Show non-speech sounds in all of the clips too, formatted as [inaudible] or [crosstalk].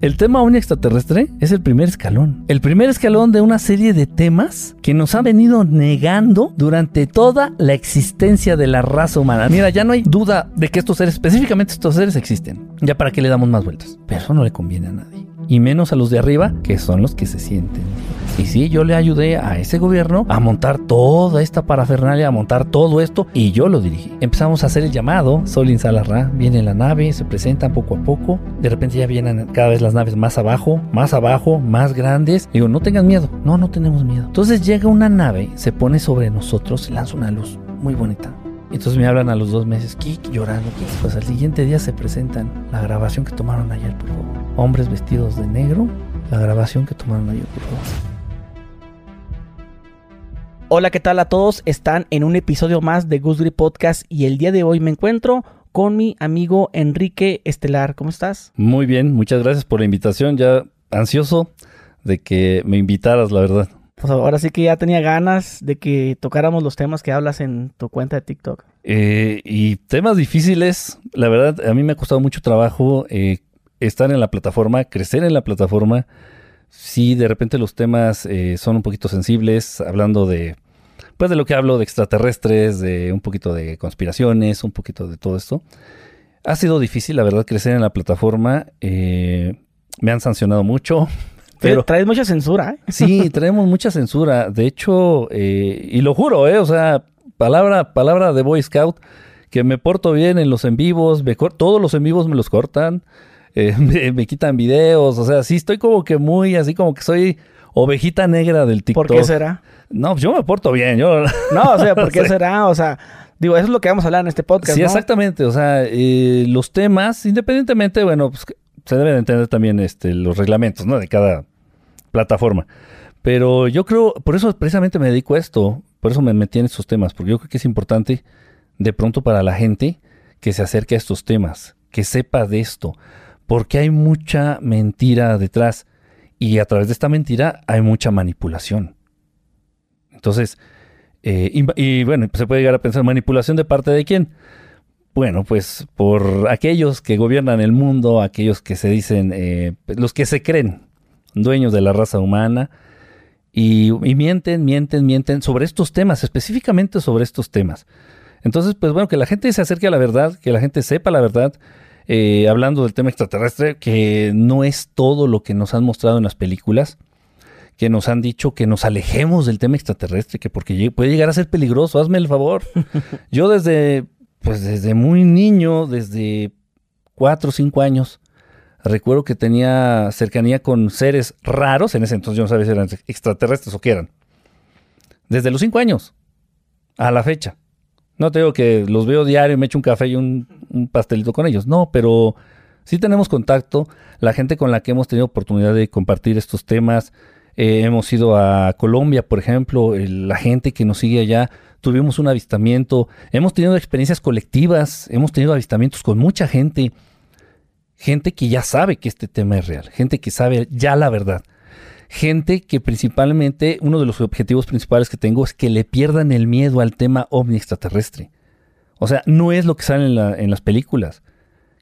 El tema OVNI extraterrestre es el primer escalón. El primer escalón de una serie de temas que nos ha venido negando durante toda la existencia de la raza humana. Mira, ya no hay duda de que estos seres, específicamente estos seres, existen. Ya para qué le damos más vueltas. Pero eso no le conviene a nadie. Y menos a los de arriba, que son los que se sienten. Y sí, yo le ayudé a ese gobierno a montar toda esta parafernalia, a montar todo esto, y yo lo dirigí. Empezamos a hacer el llamado, Solin Salarra, viene la nave, se presentan poco a poco, de repente ya vienen cada vez las naves más abajo, más abajo, más grandes. Digo, no tengan miedo, no, no tenemos miedo. Entonces llega una nave, se pone sobre nosotros y lanza una luz muy bonita. Entonces me hablan a los dos meses, Kik, llorando. Pues al siguiente día se presentan la grabación que tomaron ayer, por favor. Hombres vestidos de negro, la grabación que tomaron ayer, por favor. Hola, ¿qué tal a todos? Están en un episodio más de Goose Podcast y el día de hoy me encuentro con mi amigo Enrique Estelar. ¿Cómo estás? Muy bien, muchas gracias por la invitación. Ya ansioso de que me invitaras, la verdad. Pues ahora sí que ya tenía ganas de que tocáramos los temas que hablas en tu cuenta de TikTok. Eh, y temas difíciles, la verdad, a mí me ha costado mucho trabajo eh, estar en la plataforma, crecer en la plataforma sí, de repente los temas eh, son un poquito sensibles, hablando de, pues de lo que hablo, de extraterrestres, de un poquito de conspiraciones, un poquito de todo esto. Ha sido difícil, la verdad, crecer en la plataforma. Eh, me han sancionado mucho. [laughs] Pero traes mucha censura, ¿eh? Sí, [laughs] traemos mucha censura. De hecho, eh, y lo juro, ¿eh? O sea, palabra, palabra de Boy Scout, que me porto bien en los en vivos, todos los en vivos me los cortan. Eh, [laughs] me, quitan videos, o sea, sí estoy como que muy, así como que soy ovejita negra del TikTok. ¿Por qué será? No, pues yo me porto bien, yo... [laughs] No, o sea, ¿por qué será? O sea, digo, eso es lo que vamos a hablar en este podcast, Sí, exactamente, o sea, eh, los temas, independientemente, bueno, pues se deben entender también este, los reglamentos, ¿no? De cada plataforma. Pero yo creo, por eso precisamente me dedico a esto, por eso me metí en estos temas, porque yo creo que es importante de pronto para la gente que se acerque a estos temas, que sepa de esto porque hay mucha mentira detrás y a través de esta mentira hay mucha manipulación. Entonces, eh, y, bueno, se puede llegar a pensar, ¿manipulación de parte de quién? Bueno, pues por aquellos que gobiernan el mundo, aquellos que se dicen, eh, los que se creen dueños de la raza humana, y, y, mienten, mienten, mienten sobre estos temas, específicamente sobre estos temas. Entonces, pues bueno, que la gente se acerque a la verdad, que la gente sepa la verdad, eh, hablando del tema extraterrestre, que no es todo lo que nos han mostrado en las películas, que nos han dicho que nos alejemos del tema extraterrestre, que porque puede llegar a ser peligroso, hazme el favor. [laughs] Yo desde, pues desde muy niño, desde cuatro o cinco años, recuerdo que tenía cercanía con seres raros, en ese entonces yo no sabía si eran extraterrestres o qué eran. Desde los cinco años a la fecha. No te digo que los veo diario, me echo un café y un, pastelito con ellos. No, pero sí tenemos contacto. La gente con la que hemos tenido oportunidad de compartir estos temas. Eh, hemos ido a Colombia, por ejemplo. la gente que nos sigue allá. Tuvimos un avistamiento. Hemos tenido experiencias colectivas. Hemos tenido avistamientos con mucha gente. Gente que ya sabe que este tema es real. Gente que sabe ya la verdad gente que principalmente, uno de los objetivos principales que tengo es que le pierdan el miedo al tema ovni extraterrestre. O sea, no es lo que sale en, las películas.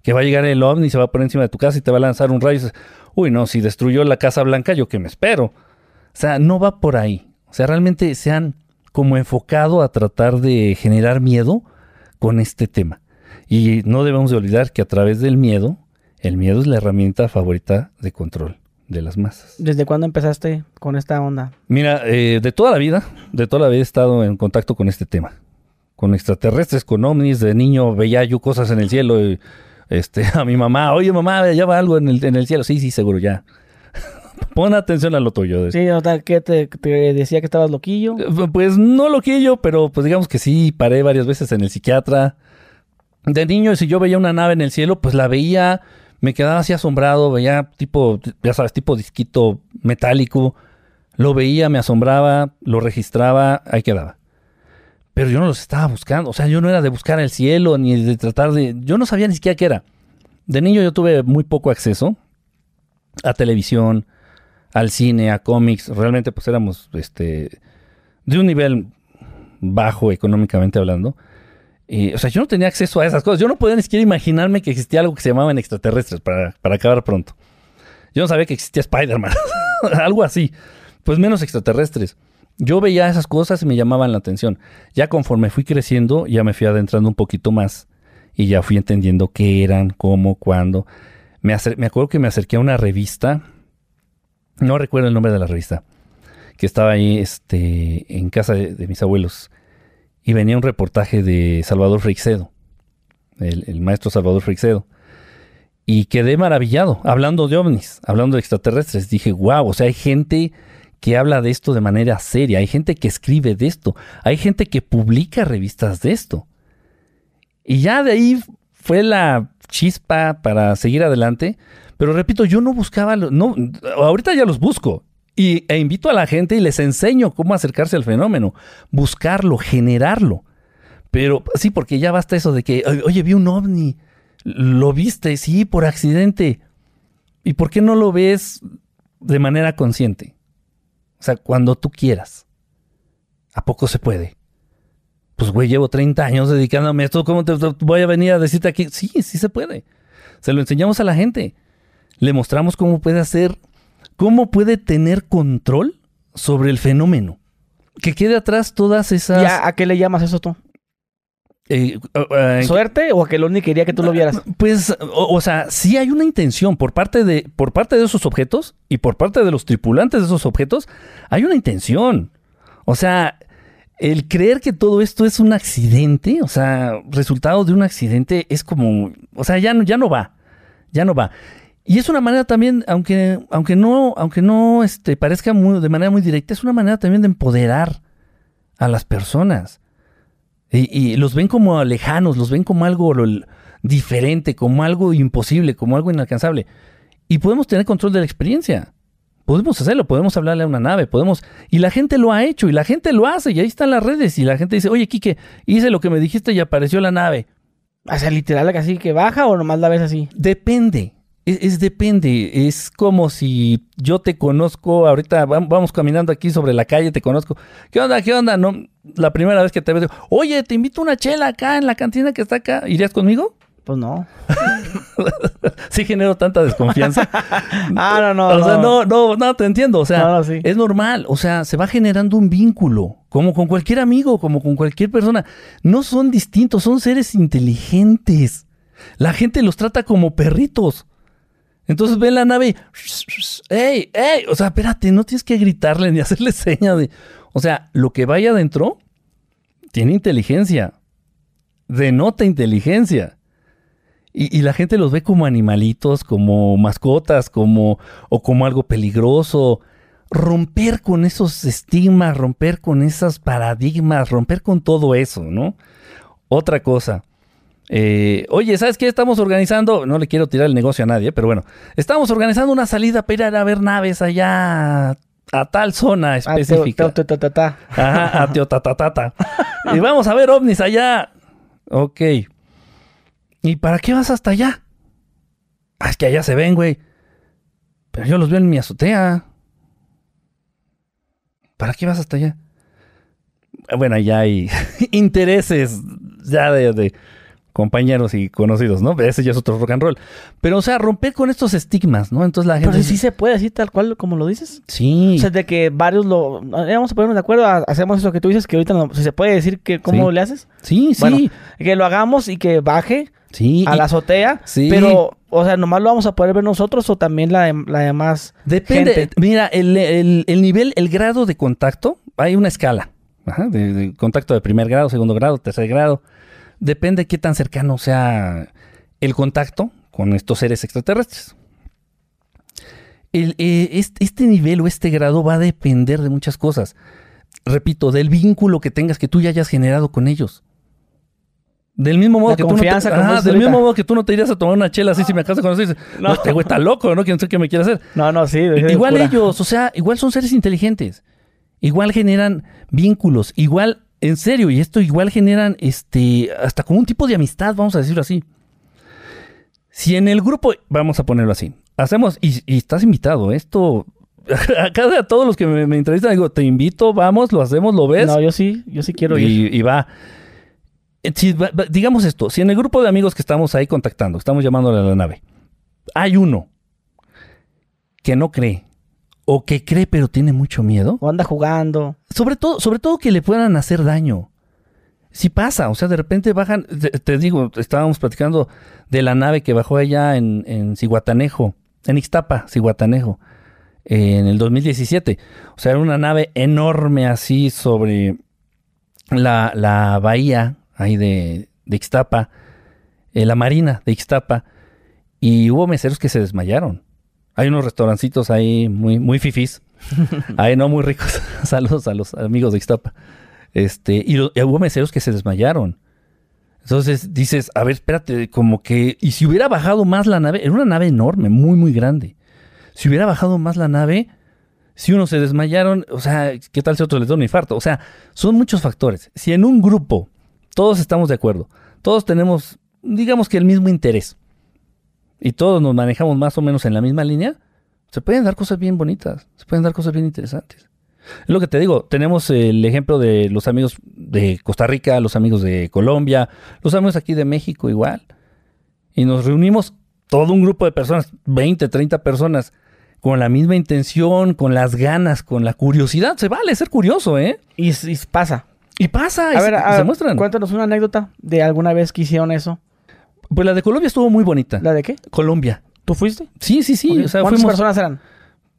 Que va a llegar el ovni, se va a poner encima de tu casa y te va a lanzar un rayo y dices, uy, no, si destruyó la Casa Blanca, yo que me espero. O sea, no va por ahí. O sea, realmente se han como enfocado a tratar de generar miedo con este tema. Y no debemos de olvidar que a través del miedo, el miedo es la herramienta favorita de control de las masas. ¿Desde cuándo empezaste con esta onda? Mira, eh, de toda la vida, de toda la vida he estado en contacto con este tema. Con extraterrestres, con ovnis, de niño veía yo cosas en el cielo y este, [laughs] a mi mamá, oye mamá, ya va algo en el, en el cielo. Sí, sí, seguro, ya. [laughs] Pon atención a lo tuyo. Sí, o sea, ¿qué te, decía que estabas loquillo? Eh, pues no loquillo, pero pues digamos que sí, paré varias veces en el psiquiatra. De niño, si yo veía una nave en el cielo, pues la veía, me quedaba así asombrado, veía tipo, ya sabes, tipo disquito metálico, lo veía, me asombraba, lo registraba, ahí quedaba. Pero yo no los estaba buscando, o sea, yo no era de buscar el cielo, ni de tratar de, yo no sabía ni siquiera qué era. De niño yo tuve muy poco acceso a televisión, al cine, a cómics, realmente pues éramos, este, de un nivel bajo económicamente hablando o sea, yo no tenía acceso a esas cosas. Yo no podía ni siquiera imaginarme que existía algo que se llamaban extraterrestres para, acabar pronto. Yo no sabía que existía Spider-Man. [laughs] Algo así. Pues menos extraterrestres. Yo veía esas cosas y me llamaban la atención. Ya conforme fui creciendo, ya me fui adentrando un poquito más y ya fui entendiendo qué eran, cómo, cuándo. Me, me acuerdo que me acerqué a una revista, no recuerdo el nombre de la revista, que estaba ahí este, en casa de, mis abuelos y venía un reportaje de Salvador Freixedo, el, maestro Salvador Freixedo y quedé maravillado hablando de ovnis, hablando de extraterrestres. Dije, wow, o sea, hay gente que habla de esto de manera seria, hay gente que escribe de esto, hay gente que publica revistas de esto. Y ya de ahí fue la chispa para seguir adelante. Pero repito, yo no buscaba, no, ahorita ya los busco. Y, e invito a la gente y les enseño cómo acercarse al fenómeno, buscarlo, generarlo. Pero sí, porque ya basta eso de que, oye, vi un ovni, lo viste, sí, por accidente. ¿Y por qué no lo ves de manera consciente? O sea, cuando tú quieras. ¿A poco se puede? Pues, güey, llevo 30 años dedicándome a esto. ¿Cómo te voy a venir a decirte aquí? Sí, sí se puede. Se lo enseñamos a la gente. Le mostramos cómo puede hacer, cómo puede tener control sobre el fenómeno. Que quede atrás todas esas. ¿Ya a qué le llamas eso tú? Eh, uh, uh, ¿Suerte o a que ni quería que tú lo vieras? Pues, o, sea, sí hay una intención por parte, de, por parte de esos objetos y por parte de los tripulantes de esos objetos, hay una intención. O sea, el creer que todo esto es un accidente, o sea, resultado de un accidente, es como, o sea, ya no, ya no va, ya no va. Y es una manera también, aunque, aunque no, aunque no este, parezca muy, de manera muy directa, es una manera también de empoderar a las personas. Y, los ven como lejanos, los ven como algo diferente, como algo imposible, como algo inalcanzable. Y podemos tener control de la experiencia. Podemos hacerlo, podemos hablarle a una nave, podemos... Y la gente lo ha hecho, y la gente lo hace, y ahí están las redes, y la gente dice, oye, Quique, hice lo que me dijiste y apareció la nave. O sea, literal, así que baja o nomás la ves así. Depende. Es, depende, es como si yo te conozco, ahorita vamos caminando aquí sobre la calle, te conozco. ¿Qué onda? ¿Qué onda? No, la primera vez que te veo, oye, te invito a una chela acá en la cantina que está acá. ¿Irías conmigo? Pues no. [laughs] sí genero tanta desconfianza. [laughs] ah, no, no. O sea, no, no, no, te entiendo. O sea, es normal. O sea, se va generando un vínculo, como con cualquier amigo, como con cualquier persona. No son distintos, son seres inteligentes. La gente los trata como perritos. Entonces ven la nave y, ¡ey, ey! O sea, espérate, no tienes que gritarle ni [laughs] hacerle seña de... O sea, lo que vaya adentro tiene inteligencia. Denota inteligencia. Y, la gente los ve como animalitos, como mascotas, como... o como algo peligroso. Romper con esos estigmas, romper con esos paradigmas, romper con todo eso, ¿no? Otra cosa. Eh, oye, ¿sabes qué? Estamos organizando, no le quiero tirar el negocio a nadie, pero bueno, estamos organizando una salida para ir a ver naves allá a tal zona específica. Ajá, a Teotatatata. y vamos a ver ovnis allá. Ok. ¿Y para qué vas hasta allá? Ah, es que allá se ven, güey. Pero yo los veo en mi azotea. ¿Para qué vas hasta allá? Bueno, ya hay [laughs] intereses ya de compañeros y conocidos, ¿no? Ese ya es otro rock and roll. Pero, o sea, romper con estos estigmas, ¿no? Entonces la gente... Pero sí se puede, así tal cual como lo dices. Sí. O sea, de que varios lo... Vamos a ponernos de acuerdo, hacemos eso que tú dices, que ahorita no... ¿Se puede decir que cómo le haces? Sí, sí. que lo hagamos y que baje sí, a la azotea. Sí. Pero, o sea, nomás lo vamos a poder ver nosotros o también la, la demás Depende. Mira, el, el, nivel, el grado de contacto, hay una escala. Ajá, de contacto de primer grado, segundo grado, tercer grado depende de qué tan cercano sea el contacto con estos seres extraterrestres. Eh, este, nivel o este grado va a depender de muchas cosas. Repito, del vínculo que tengas, que tú ya hayas generado con ellos. Del mismo modo, que tú, no te, del mismo modo que tú no te irías a tomar una chela así si me acaso con dices, no, este güey está loco, ¿no? ¿Quién sé qué me quiere hacer? No, no, sí. Igual ellos, o sea, igual son seres inteligentes. Igual generan vínculos. Igual en serio, y esto igual generan este, hasta como un tipo de amistad, vamos a decirlo así. Si en el grupo, vamos a ponerlo así, hacemos, y, estás invitado, esto, [laughs] acá a todos los que me, entrevistan, digo, te invito, vamos, lo hacemos, lo ves. No, yo sí, yo sí quiero ir. Y, va. Eh, digamos esto, si en el grupo de amigos que estamos ahí contactando, estamos llamándole a la nave, hay uno que no cree o que cree pero tiene mucho miedo, O anda jugando. sobre todo, sobre todo que le puedan hacer daño. Si pasa, o sea, de repente bajan, te, te digo, estábamos platicando de la nave que bajó allá en, en Cihuatanejo, en Ixtapa, Cihuatanejo, en el 2017. O sea, era una nave enorme así sobre la, la bahía ahí de, de Ixtapa, eh, la marina de Ixtapa, y hubo meseros que se desmayaron. Hay unos restaurancitos ahí muy, muy fifís, [laughs] ahí no muy ricos. [laughs] Saludos a los amigos de Ixtapa. Este, y, hubo meseros que se desmayaron. Entonces dices, a ver, espérate, como que, y si hubiera bajado más la nave, era una nave enorme, muy, muy grande. Si hubiera bajado más la nave, si unos se desmayaron, o sea, ¿qué tal si otros les da un infarto? O sea, son muchos factores. Si en un grupo todos estamos de acuerdo, todos tenemos, digamos que el mismo interés, y todos nos manejamos más o menos en la misma línea, se pueden dar cosas bien bonitas, se pueden dar cosas bien interesantes. Es lo que te digo, tenemos el ejemplo de los amigos de Costa Rica, los amigos de Colombia, los amigos aquí de México igual. Y nos reunimos todo un grupo de personas, 20, 30 personas, con la misma intención, con las ganas, con la curiosidad. Se vale ser curioso, ¿eh? Y, y pasa. Y pasa, y, A ver, y a- se muestran. cuéntanos una anécdota de alguna vez que hicieron eso. Pues la de Colombia estuvo muy bonita. ¿La de qué? Colombia. ¿Tú fuiste? Sí, sí, sí. Ok. O sea, ¿Cuántas fuimos, personas eran?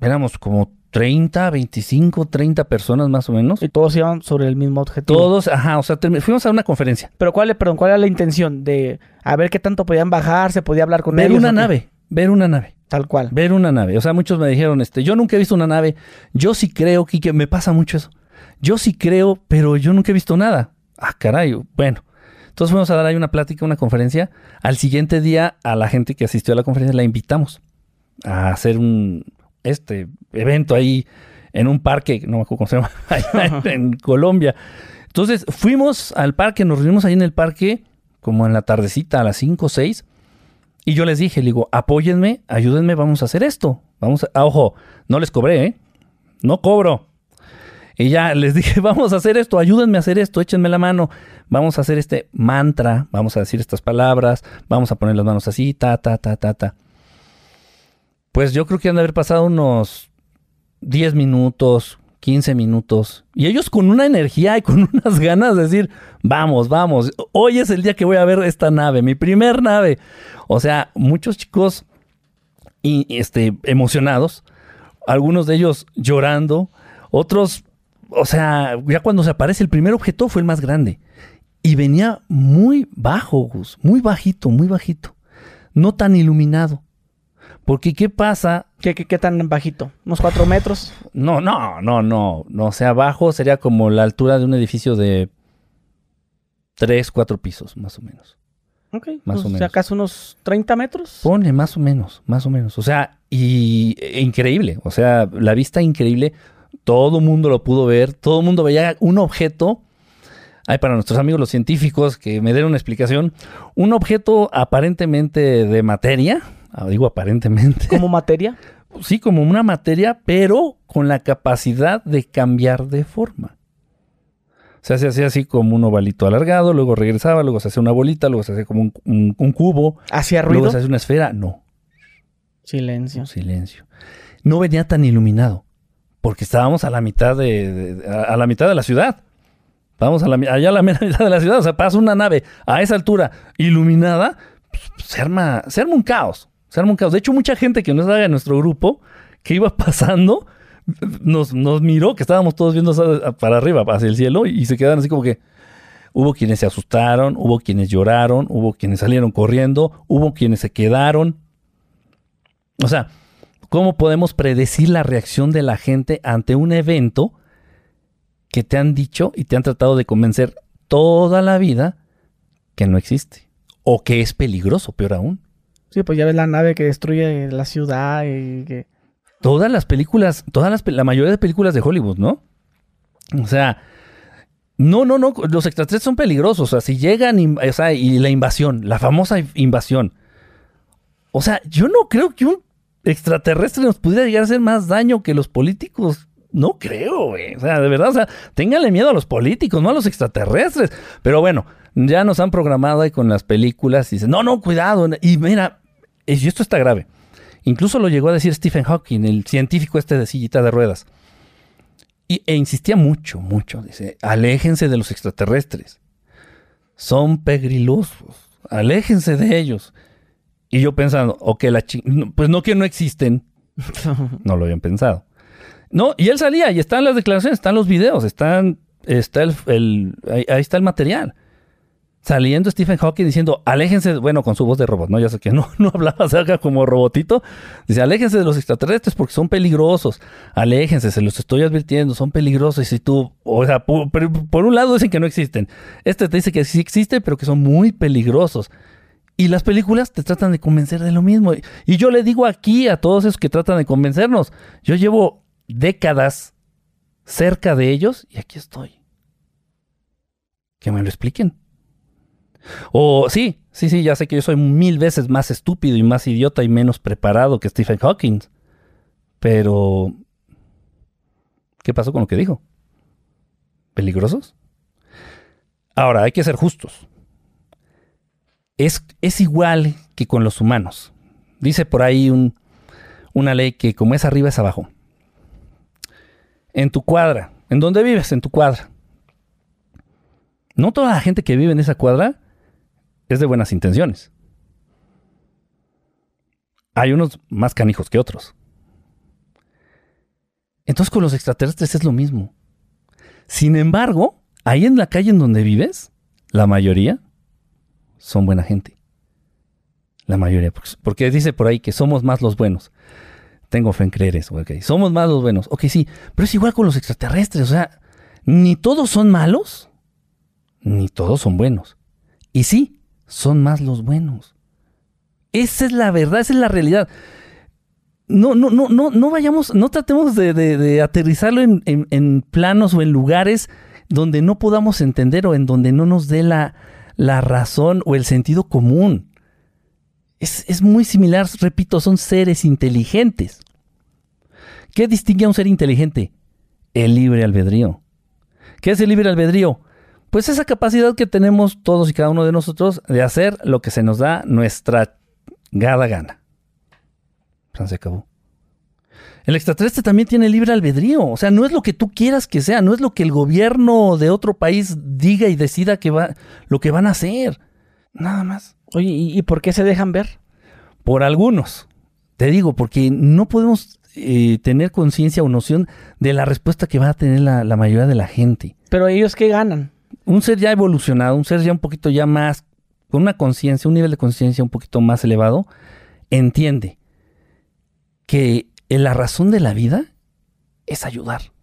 éramos como 30, 25, 30 personas más o menos. Y todos iban sobre el mismo objetivo. Todos, ajá, o sea, fuimos a una conferencia. Pero ¿cuál, perdón, ¿cuál era la intención? De a ver qué tanto podían bajar, se podía hablar con Ver ellos. una ¿o qué? nave, ver una nave. Tal cual. Ver una nave. O sea, muchos me dijeron, este, yo nunca he visto una nave. Yo sí creo, Kike, me pasa mucho eso. Yo sí creo, pero yo nunca he visto nada. Ah, caray. Bueno. Entonces fuimos a dar ahí una plática, una conferencia. Al siguiente día, a la gente que asistió a la conferencia la invitamos a hacer un este evento ahí en un parque, no me acuerdo cómo se llama, [laughs] allá en, en Colombia. Entonces fuimos al parque, nos reunimos ahí en el parque, como en la tardecita, a las 5 o 6. Y yo les dije, le digo, apóyenme, ayúdenme, vamos a hacer esto. Vamos a, ah, ojo, no les cobré, ¿eh? No cobro. Y ya les dije, [laughs] vamos a hacer esto, ayúdenme a hacer esto, échenme la mano. Vamos a hacer este mantra, vamos a decir estas palabras, vamos a poner las manos así, ta, ta, ta, ta, ta. Pues yo creo que han de haber pasado unos 10 minutos, 15 minutos. Y ellos con una energía y con [laughs] unas ganas de decir, vamos, vamos, hoy es el día que voy a ver esta nave, mi primer nave. O sea, muchos chicos y, este, emocionados, algunos de ellos llorando, otros, o sea, ya cuando se aparece el primer objeto fue el más grande. Y venía muy bajo, Gus, muy bajito, muy bajito. No tan iluminado. Porque ¿qué pasa? ¿Qué, qué, qué tan bajito? ¿Unos cuatro metros? No, no, no, no. No, o sea, abajo sería como la altura de un edificio de tres, cuatro pisos, más o menos. Ok. Más pues, o menos. acaso unos 30 metros. Pone más o menos, más o menos. O sea, y e increíble. O sea, la vista increíble. Todo mundo lo pudo ver. Todo el mundo veía un objeto. Hay para nuestros amigos los científicos que me den una explicación. Un objeto aparentemente de materia. ah, Digo aparentemente. Como materia. [laughs] Sí, como una materia, pero con la capacidad de cambiar de forma. O sea, se hacía así como un ovalito alargado, luego regresaba, luego se hacía una bolita, luego se hacía como un, un- un cubo, ¿Hacía luego ruido? se hacía una esfera. No, Silencio. silencio. No venía tan iluminado, porque estábamos a la mitad de, a la mitad de la ciudad. Vamos a allá a la [laughs] mitad de la ciudad. O sea, pasa una nave a esa altura iluminada, pues, se, arma, se arma un caos. Se arma un caos. De hecho, mucha gente que no estaba en nuestro grupo, que iba [laughs] pasando, nos, nos miró, que estábamos todos viendo para arriba, hacia el cielo, y se quedaron así como que. Hubo quienes se asustaron, hubo quienes lloraron, hubo quienes salieron corriendo, hubo quienes se quedaron. O sea, ¿cómo podemos predecir la reacción de la gente ante un evento que te han dicho y te han tratado de convencer toda la vida que no existe? O que es peligroso, peor aún. Sí, pues ya ves la nave que destruye la ciudad y que... Todas las películas, todas las, la mayoría de películas de Hollywood, ¿no? O sea, no, no, no, los extraterrestres son peligrosos. O sea, si llegan, o sea, y la invasión, la famosa invasión. O sea, yo no creo que un extraterrestre nos pudiera llegar a hacer más daño que los políticos. No creo, güey. O sea, de verdad, o sea, ténganle miedo a los políticos, no a los extraterrestres. Pero bueno, ya nos han programado ahí con las películas y dicen, no, no, cuidado. Y mira, esto está grave. Incluso lo llegó a decir Stephen Hawking, el científico este de sillita de ruedas. Y, e insistía mucho, mucho. Dice, aléjense de los extraterrestres. Son pegrilosos. Aléjense de ellos. Y yo pensando, ok, la pues no que no existen. [laughs] no lo habían pensado. No, y él salía, y están las declaraciones, están los videos, están, está el, ahí, está el material. Saliendo Stephen Hawking diciendo, aléjense, bueno, con su voz de robot, ¿no? Ya sé que no, [laughs] no hablaba cerca como robotito. Dice, aléjense de los extraterrestres porque son peligrosos. Aléjense, se los estoy advirtiendo, son peligrosos. Y si tú, o sea, por, por un lado dicen que no existen. Este te dice que sí existe, pero que son muy peligrosos. Y las películas te tratan de convencer de lo mismo. Y yo le digo aquí a todos esos que tratan de convencernos, yo llevo décadas cerca de ellos y aquí estoy. Que me lo expliquen. O sí, sí, sí, ya sé que yo soy mil veces más estúpido y más idiota y menos preparado que Stephen Hawking. Pero... ¿Qué pasó con lo que dijo? ¿Peligrosos? Ahora, hay que ser justos. Es, es igual que con los humanos. Dice por ahí una ley que como es arriba es abajo en tu cuadra, en donde vives, en tu cuadra. No toda la gente que vive en esa cuadra es de buenas intenciones. Hay unos más canijos que otros. Entonces con los extraterrestres es lo mismo. Sin embargo, ahí en la calle en donde vives, la mayoría son buena gente. La mayoría. Porque dice por ahí que somos más los buenos tengo fe en creer eso, ok. Somos más los buenos. Ok, sí, pero es igual con los extraterrestres, o sea, ni todos son malos, ni todos son buenos. Y sí, son más los buenos. Esa es la verdad, esa es la realidad. No, no, no, no, no vayamos, no tratemos de, aterrizarlo en, planos o en lugares donde no podamos entender o en donde no nos dé la, la razón o el sentido común. Es, muy similar, repito, son seres inteligentes. ¿Qué distingue a un ser inteligente? El libre albedrío. ¿Qué es el libre albedrío? Pues esa capacidad que tenemos todos y cada uno de nosotros de hacer lo que se nos da nuestra gada gana. Se acabó. El extraterrestre también tiene libre albedrío. O sea, no es lo que tú quieras que sea, no es lo que el gobierno de otro país diga y decida que va, lo que van a hacer. Nada más. Oye, ¿y, por qué se dejan ver? Por algunos. Te digo, porque no podemos eh, tener conciencia o noción de la respuesta que va a tener la, la, mayoría de la gente. Pero ellos qué ganan? Un ser ya evolucionado, un ser ya un poquito ya más, con una conciencia, un nivel de conciencia un poquito más elevado, entiende que la razón de la vida es ayudar.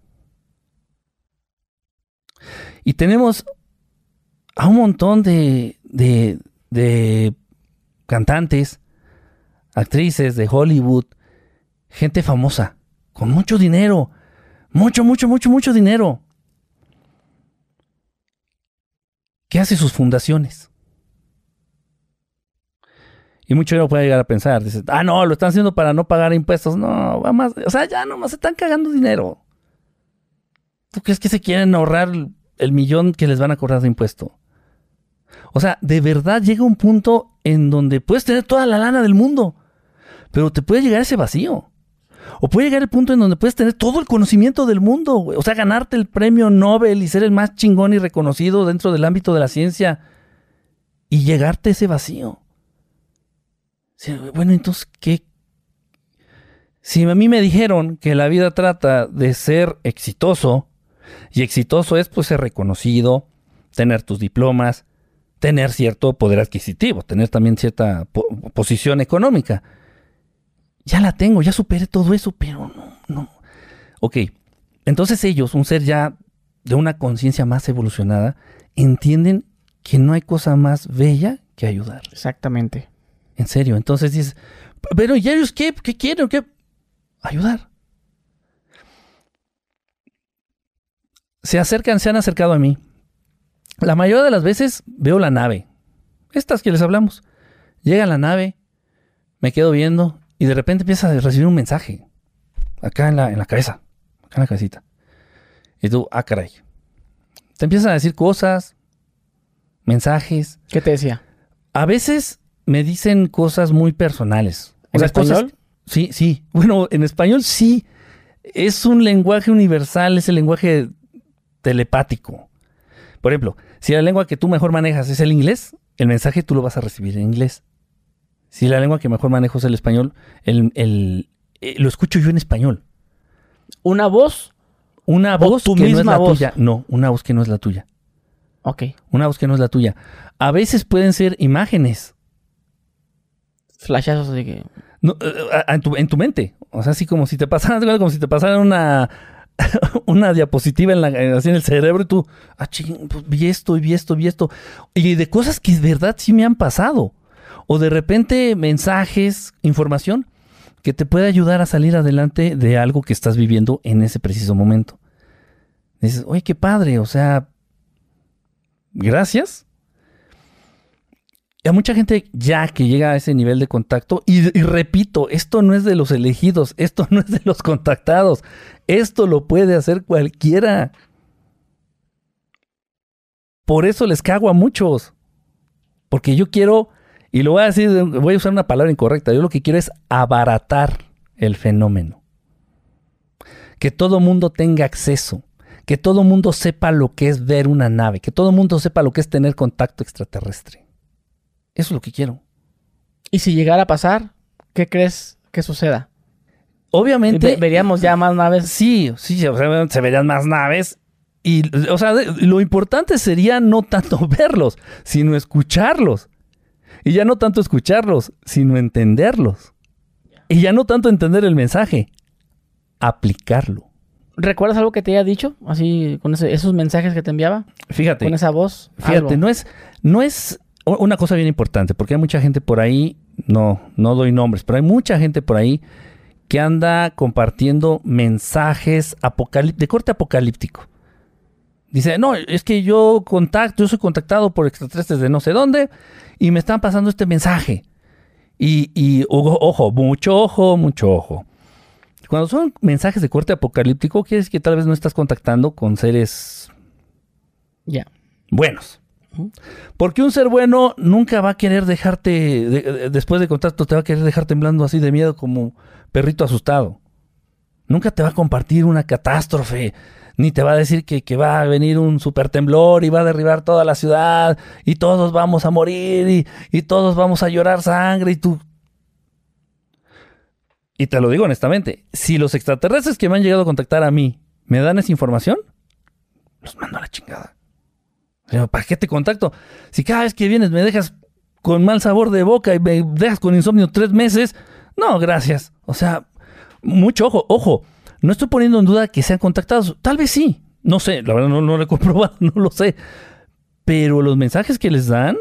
Y tenemos a un montón de, de, cantantes, actrices de Hollywood, gente famosa, con mucho dinero, mucho, mucho, mucho, mucho dinero, ¿Qué hace sus fundaciones. Y mucho dinero puede llegar a pensar, dice, ah, no, lo están haciendo para no pagar impuestos. No, va más, o sea, ya nomás se están cagando dinero. ¿Tú crees que se quieren ahorrar el millón que les van a cobrar de impuesto? O sea, de verdad llega un punto en donde puedes tener toda la lana del mundo, pero te puede llegar ese vacío. O puede llegar el punto en donde puedes tener todo el conocimiento del mundo, O sea, ganarte el premio Nobel y ser el más chingón y reconocido dentro del ámbito de la ciencia y llegarte ese vacío. Bueno, entonces, ¿qué? Si a mí me dijeron que la vida trata de ser exitoso, y exitoso es pues ser reconocido, tener tus diplomas, tener cierto poder adquisitivo, tener también cierta posición económica. Ya la tengo, ya superé todo eso, pero no, no. Ok, entonces ellos, un ser ya de una conciencia más evolucionada, entienden que no hay cosa más bella que ayudar. Exactamente. En serio, entonces dices, pero ¿y ellos qué? ¿Qué quieren? ¿Qué? Ayudar. Se acercan, se han acercado a mí la mayoría de las veces veo la nave. Estas que les hablamos. Llega la nave, me quedo viendo y de repente empieza a recibir un mensaje. Acá en la, en la cabeza. Acá en la cabecita. Y tú, ah, caray. Te empiezan a decir cosas, mensajes. ¿Qué te decía? A veces me dicen cosas muy personales. ¿En español? Sí, sí. Bueno, en español sí. Es un lenguaje universal, es el lenguaje telepático. Por ejemplo, si la lengua que tú mejor manejas es el inglés, el mensaje tú lo vas a recibir en inglés. Si la lengua que mejor manejo es el español, el, el- eh, lo escucho yo en español. ¿Una voz? Una voz que no es misma la voz. tuya. No, una voz que no es la tuya. Ok. Una voz que no es la tuya. A veces pueden ser imágenes. Flashazos de que... No, eh, a- en, tu, en tu mente. O sea, así como si te pasara, como si te pasara una, [laughs] una diapositiva en, la, así en el cerebro y tú, ah, ching, pues, vi esto y vi esto, vi esto. Y de cosas que de verdad sí me han pasado. O de repente mensajes, información que te puede ayudar a salir adelante de algo que estás viviendo en ese preciso momento. Dices, oye, qué padre, o sea, gracias. A mucha gente ya que llega a ese nivel de contacto, y, y repito, esto no es de los elegidos, esto no es de los contactados, esto lo puede hacer cualquiera. Por eso les cago a muchos. Porque yo quiero, y lo voy a decir, voy a usar una palabra incorrecta, yo lo que quiero es abaratar el fenómeno. Que todo mundo tenga acceso, que todo mundo sepa lo que es ver una nave, que todo mundo sepa lo que es tener contacto extraterrestre. Eso es lo que quiero. Y si llegara a pasar, ¿qué crees que suceda? Obviamente, Ve- veríamos ya más naves. sí, sí, o sea, se verían más naves. Y, o sea, lo importante sería no tanto [laughs] verlos, sino escucharlos. Y ya no tanto escucharlos, sino entenderlos. Y ya no tanto entender el mensaje, aplicarlo. ¿Recuerdas algo que te haya dicho? Así, con ese- esos mensajes que te enviaba, Fíjate, con esa voz. Fíjate, algo. no es, no es una cosa bien importante, porque hay mucha gente por ahí, no, no doy nombres, pero hay mucha gente por ahí que anda compartiendo mensajes de corte apocalíptico. Dice, no, es que yo contacto, yo soy contactado por extraterrestres de no sé dónde y me están pasando este mensaje. Y, y ojo, ojo, mucho ojo, mucho ojo. Cuando son mensajes de corte apocalíptico, quiere decir que tal vez no estás contactando con seres Ya. buenos. Porque un ser bueno nunca va a querer dejarte, de- de- después de contacto, te va a querer dejar temblando así de miedo como perrito asustado. Nunca te va a compartir una catástrofe, ni te va a decir que, que va a venir un super temblor y va a derribar toda la ciudad y todos vamos a morir y, y todos vamos a llorar sangre y tú... Y te lo digo honestamente, si los extraterrestres que me han llegado a contactar a mí me dan esa información, los mando a la chingada. ¿Para qué te contacto? Si cada vez que vienes me dejas con mal sabor de boca y me dejas con insomnio tres meses, no, gracias. O sea, mucho ojo, ojo. No estoy poniendo en duda que sean contactados. Tal vez sí. No sé, la verdad no, lo he [laughs] comprobado, no lo sé. Pero los mensajes que les dan,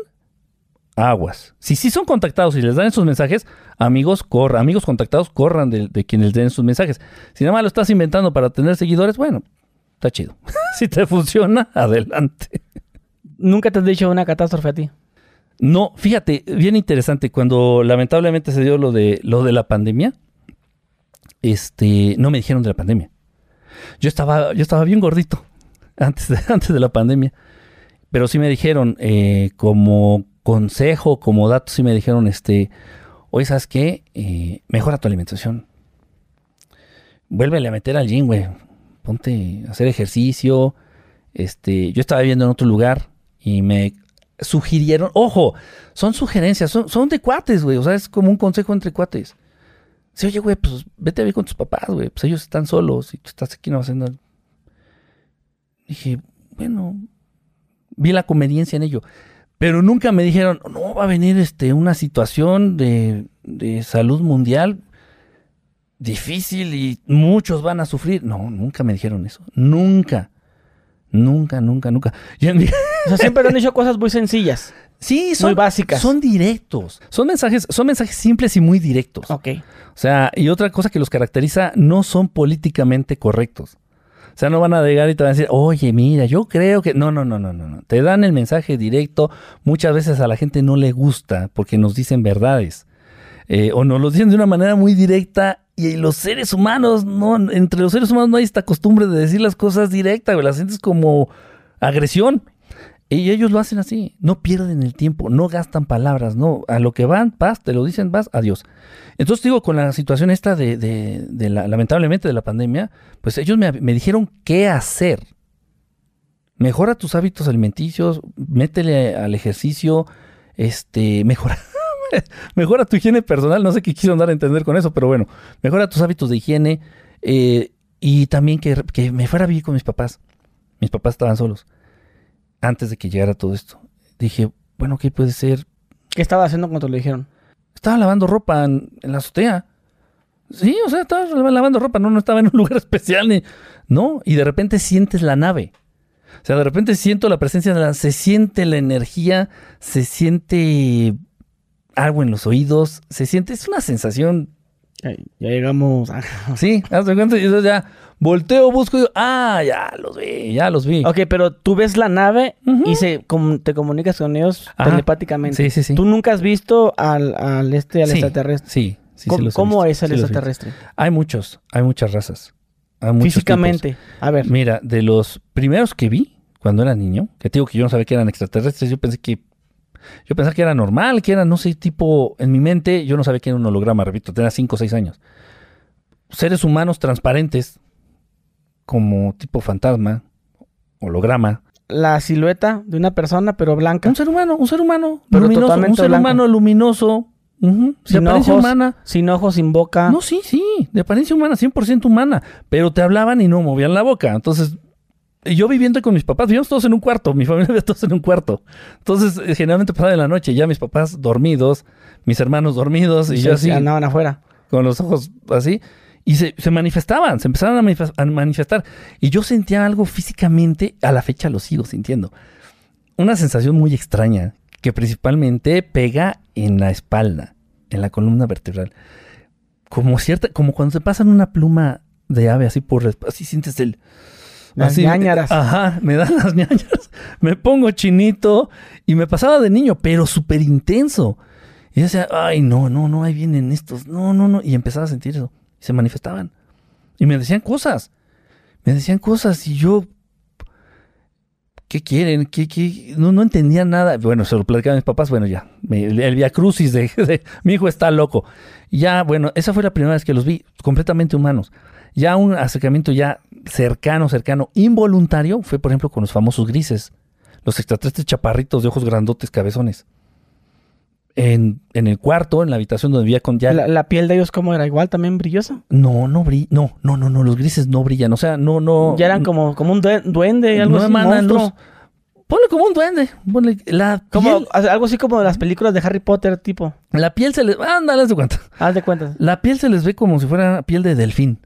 aguas. Si sí son contactados y les dan esos mensajes, amigos, corran, amigos contactados, corran de, de quienes den sus mensajes. Si nada más lo estás inventando para tener seguidores, bueno, está chido. [laughs] si te funciona, adelante. Nunca te has dicho una catástrofe a ti. No, fíjate, bien interesante. Cuando lamentablemente se dio lo de lo de la pandemia, este, no me dijeron de la pandemia. Yo estaba, yo estaba bien gordito antes de, [laughs] antes de la pandemia, pero sí me dijeron eh, como consejo, como dato, sí me dijeron, este, oye, ¿sabes qué? Eh, mejora tu alimentación. Vuélvele a meter al gym, güey. Ponte a hacer ejercicio. Este, yo estaba viviendo en otro lugar y me sugirieron, ojo, son sugerencias, son, son de cuates, güey, o sea, es como un consejo entre cuates. Sí, oye, güey, pues vete a ver con tus papás, güey, pues ellos están solos y tú estás aquí no haciendo. Dije, bueno, vi la conveniencia en ello, pero nunca me dijeron, no, va a venir este, una situación de, de salud mundial difícil y muchos van a sufrir. No, nunca me dijeron eso, nunca. Nunca, nunca, nunca. Y en mi- O sea, siempre han dicho cosas muy sencillas. Sí, son Muy básicas. Son directos. Son mensajes, son mensajes simples y muy directos. Ok. O sea, y otra cosa que los caracteriza, no son políticamente correctos. O sea, no van a llegar y te van a decir, oye, mira, yo creo que. No, no, no, no, no. no. Te dan el mensaje directo. Muchas veces a la gente no le gusta porque nos dicen verdades. Eh, o nos lo dicen de una manera muy directa. Y los seres humanos, no, entre los seres humanos no hay esta costumbre de decir las cosas directas, güey. La sientes como agresión. Y ellos lo hacen así, no pierden el tiempo, no gastan palabras, no, a lo que van, vas, te lo dicen, vas, adiós. Entonces digo, con la situación esta de, de, de la, lamentablemente de la pandemia, pues ellos me, me dijeron qué hacer. Mejora tus hábitos alimenticios, métele al ejercicio, este, mejora, mejora tu higiene personal, no sé qué quiso dar a entender con eso, pero bueno, mejora tus hábitos de higiene eh, y también que, que me fuera a vivir con mis papás. Mis papás estaban solos antes de que llegara todo esto. Dije, bueno, ¿qué puede ser? ¿Qué estaba haciendo cuando te lo dijeron? Estaba lavando ropa en, en la azotea. Sí, o sea, estaba lavando ropa, no, no estaba en un [laughs] lugar especial ni. No, y de repente sientes la nave. O sea, de repente siento la presencia de la. Se siente la energía, se siente algo en los oídos, se siente. Es una sensación. Ya llegamos. a- [laughs] Sí, de cuenta, y entonces ya volteo, busco y digo, ah, ya los vi, ya los vi. ok, pero tú ves la nave y se, com- te comunicas con ellos Ajá. telepáticamente. Sí, sí, sí. Tú nunca has visto al, al este, al Sí, extraterrestre. Sí, sí, sí ¿Cómo, he cómo es el sí extraterrestre? Hay muchos, hay muchas razas. Hay muchos Físicamente. A ver. Mira, de los primeros que vi cuando era niño, que te digo que yo no sabía que eran extraterrestres, yo pensé que yo pensaba que era normal, que era, no sé, tipo, en mi mente, yo no sabía que era un holograma, repito, tenía 5 o 6 años. Seres humanos transparentes, como tipo fantasma, holograma. La silueta de una persona, pero blanca. Un ser humano, un ser humano, Pero luminoso, un totalmente ser blanco. humano luminoso, Sin apariencia ojos. humana. Sin ojos, sin boca. No, sí, sí, de apariencia humana, 100% humana, pero te hablaban y no movían la boca. Entonces, yo viviendo con mis papás, vivíamos todos en un cuarto, mi familia vivía todos en un cuarto. Entonces, eh, generalmente pasaba en la noche, ya mis papás dormidos, mis hermanos dormidos, y Y yo así, andaban afuera. con los ojos así, y se, se manifestaban, se empezaron a, manifes- a manifestar. Y yo sentía algo físicamente, a la fecha lo sigo sintiendo. Una sensación muy extraña, que principalmente pega en la espalda, en la columna vertebral. Como cierta, como cuando se pasan una pluma de ave así por la así sientes el Las así, ñáñaras. Ajá, me dan las ñañaras, [laughs] me pongo chinito y me pasaba de niño, pero súper intenso. Y yo decía, ay, no, no, no, ahí vienen estos, no, no, no. Y empezaba a sentir eso. Y se manifestaban. Y me decían cosas. Me decían cosas y yo, ¿qué quieren? ¿Qué, qué? No, no entendía nada. Bueno, se lo platicaban mis papás, bueno, ya. el, el via crucis de, [laughs] de mi hijo está loco. Ya, bueno, esa fue la primera vez que los vi completamente humanos. Ya un acercamiento ya cercano, cercano, involuntario, fue por ejemplo con los famosos grises. Los extraterrestres chaparritos de ojos grandotes, cabezones. En, en el cuarto, en la habitación donde vivía con ya... La, la piel de ellos, ¿cómo era? Igual también brillosa. No, no brilla. No, no, no, no, los grises no brillan. O sea, no, no. ya eran como, como un due- duende, algo no así. emanan luz. Ponle como un duende. Ponle la Como, piel. algo así como de las películas de Harry Potter, tipo. La piel se les. Ándale, haz de cuenta. Haz de cuentas. La piel se les ve como si fuera piel de delfín.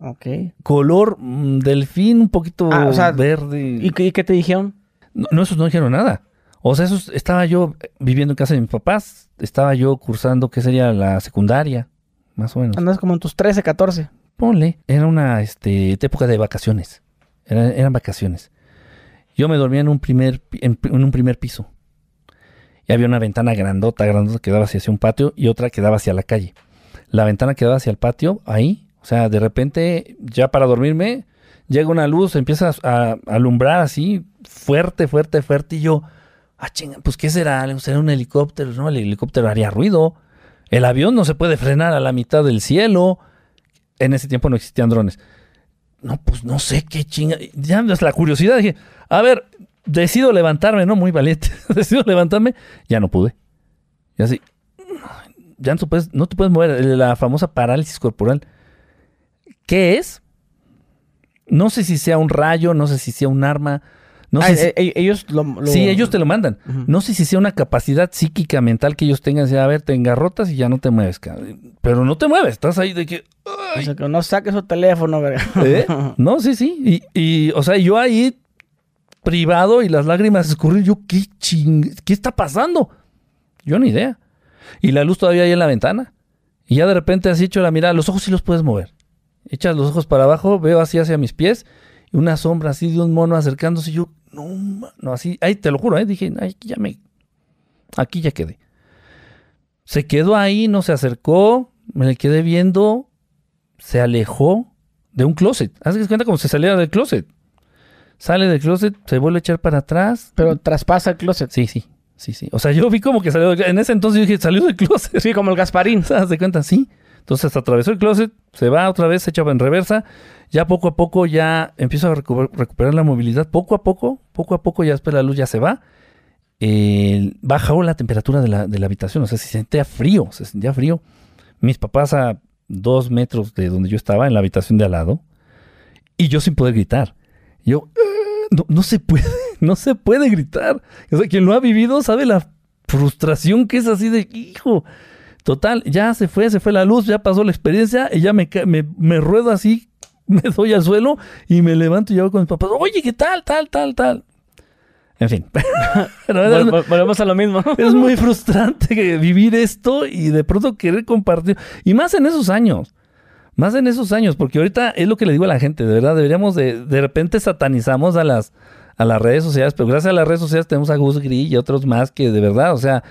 Ok. Color mm, delfín, un poquito Ah, o sea, verde. ¿Y, qué- y qué te dijeron? No, no, esos no dijeron nada. O sea, esos estaba yo viviendo en casa de mis papás. Estaba yo cursando, ¿qué sería? La secundaria, más o menos. Andas como en tus 13, 14. Ponle. Era una este, época de vacaciones. Era- eran vacaciones. Yo me dormía en un primer, pi- en, en un primer piso. Y había una ventana grandota, grandota que daba hacia, hacia un patio y otra que daba hacia la calle. La ventana que daba hacia el patio, ahí. O sea, de repente, ya para dormirme, llega una luz, empieza a, alumbrar así, fuerte, fuerte, fuerte. Y yo, ah, chinga, pues ¿qué será? ¿Será un helicóptero? No, el helicóptero haría ruido. El avión no se puede frenar a la mitad del cielo. En ese tiempo no existían drones. No, pues no sé qué chinga. Ya es la curiosidad. Dije, a ver, decido levantarme, ¿no? Muy valiente. [laughs] decido levantarme. Ya no pude. Y así. Ya no puedes, no te puedes mover. La famosa parálisis corporal. ¿Qué es? No sé si sea un rayo, no sé si sea un arma. No Ah, sé si- eh, eh, ellos lo, lo- Sí, ellos te lo mandan. No sé si sea una capacidad psíquica mental que ellos tengan. de, A ver, te engarrotas y ya no te mueves. Pero no te mueves. Estás ahí de que... O sea, que no saque su teléfono, verga. ¿Eh? [laughs] No, sí, sí. Y, y, o sea, yo ahí privado y las lágrimas escurrir. Yo, ¿qué ching... ¿Qué está pasando? Yo ni idea. Y la luz todavía ahí en la ventana. Y ya de repente has hecho la mirada. Los ojos sí los puedes mover. Echas los ojos para abajo, veo así hacia mis pies. Y una sombra así de un mono acercándose. Y yo, no, no, así. Ahí te lo juro, ¿eh? Dije, ay, aquí ya me... Aquí ya quedé. Se quedó ahí, no se acercó. Me le quedé viendo se alejó de un closet. Haz de cuenta como si saliera del closet. sale del closet, se vuelve a echar para atrás. Pero traspasa el closet. Sí, sí, sí, sí. O sea, yo vi como que salió, del- en ese entonces yo dije, salió del closet. Sí, como el Gasparín. [laughs] ¿Se das de cuenta? Sí. Entonces atravesó el closet, se va otra vez, se echaba en reversa. Ya poco a poco ya empieza a recu- recuperar la movilidad. Poco a poco, poco a poco ya después la luz ya se va. Eh, bajó la temperatura de la, de la habitación. O sea, se sentía frío, se sentía frío. Mis papás a dos metros de donde yo estaba, en la habitación de al lado. Y yo sin poder gritar. Yo, "Eh, no, no se puede, [laughs] no se puede gritar. O sea, quien lo ha vivido sabe la frustración que es así de, hijo, Total, ya se fue, se fue la luz, ya pasó la experiencia y ya me, me, me ruedo así, [laughs] me doy al suelo y me levanto y llego con mis papás. Oye, ¿qué tal, tal, tal, tal? En fin. [laughs] Pero Vol- volvemos a lo mismo. [laughs] es muy frustrante vivir esto y de pronto querer compartir. Y más en esos años. Más en esos años, porque ahorita es lo que le digo a la gente, de verdad, deberíamos de, de repente satanizamos a las, a las redes sociales, pero gracias a las redes sociales tenemos a Gus Gris y otros más que de verdad, o sea,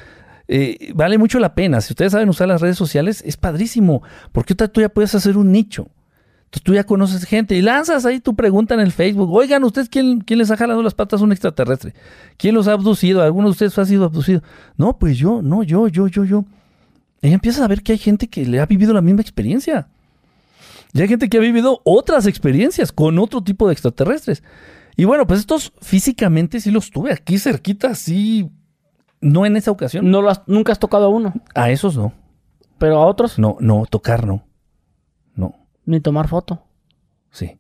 eh, vale mucho la pena. Si ustedes saben usar las redes sociales, es padrísimo, porque tú ya puedes hacer un nicho. Entonces tú ya conoces gente y lanzas ahí tu pregunta en el Facebook. Oigan, ¿ustedes quién, quién les ha jalado las patas a un extraterrestre? ¿Quién los ha abducido? ¿Alguno de ustedes ha sido abducido? No, pues yo, no, yo, yo, yo, yo. Y empiezas a ver que hay gente que le ha vivido la misma experiencia. Y hay gente que ha vivido otras experiencias con otro tipo de extraterrestres. Y bueno, pues estos físicamente sí los tuve aquí cerquita, sí. No en esa ocasión. No lo has- nunca has tocado a uno, A esos no. pero a otros No, no, tocar no. No, ni tomar foto. sí.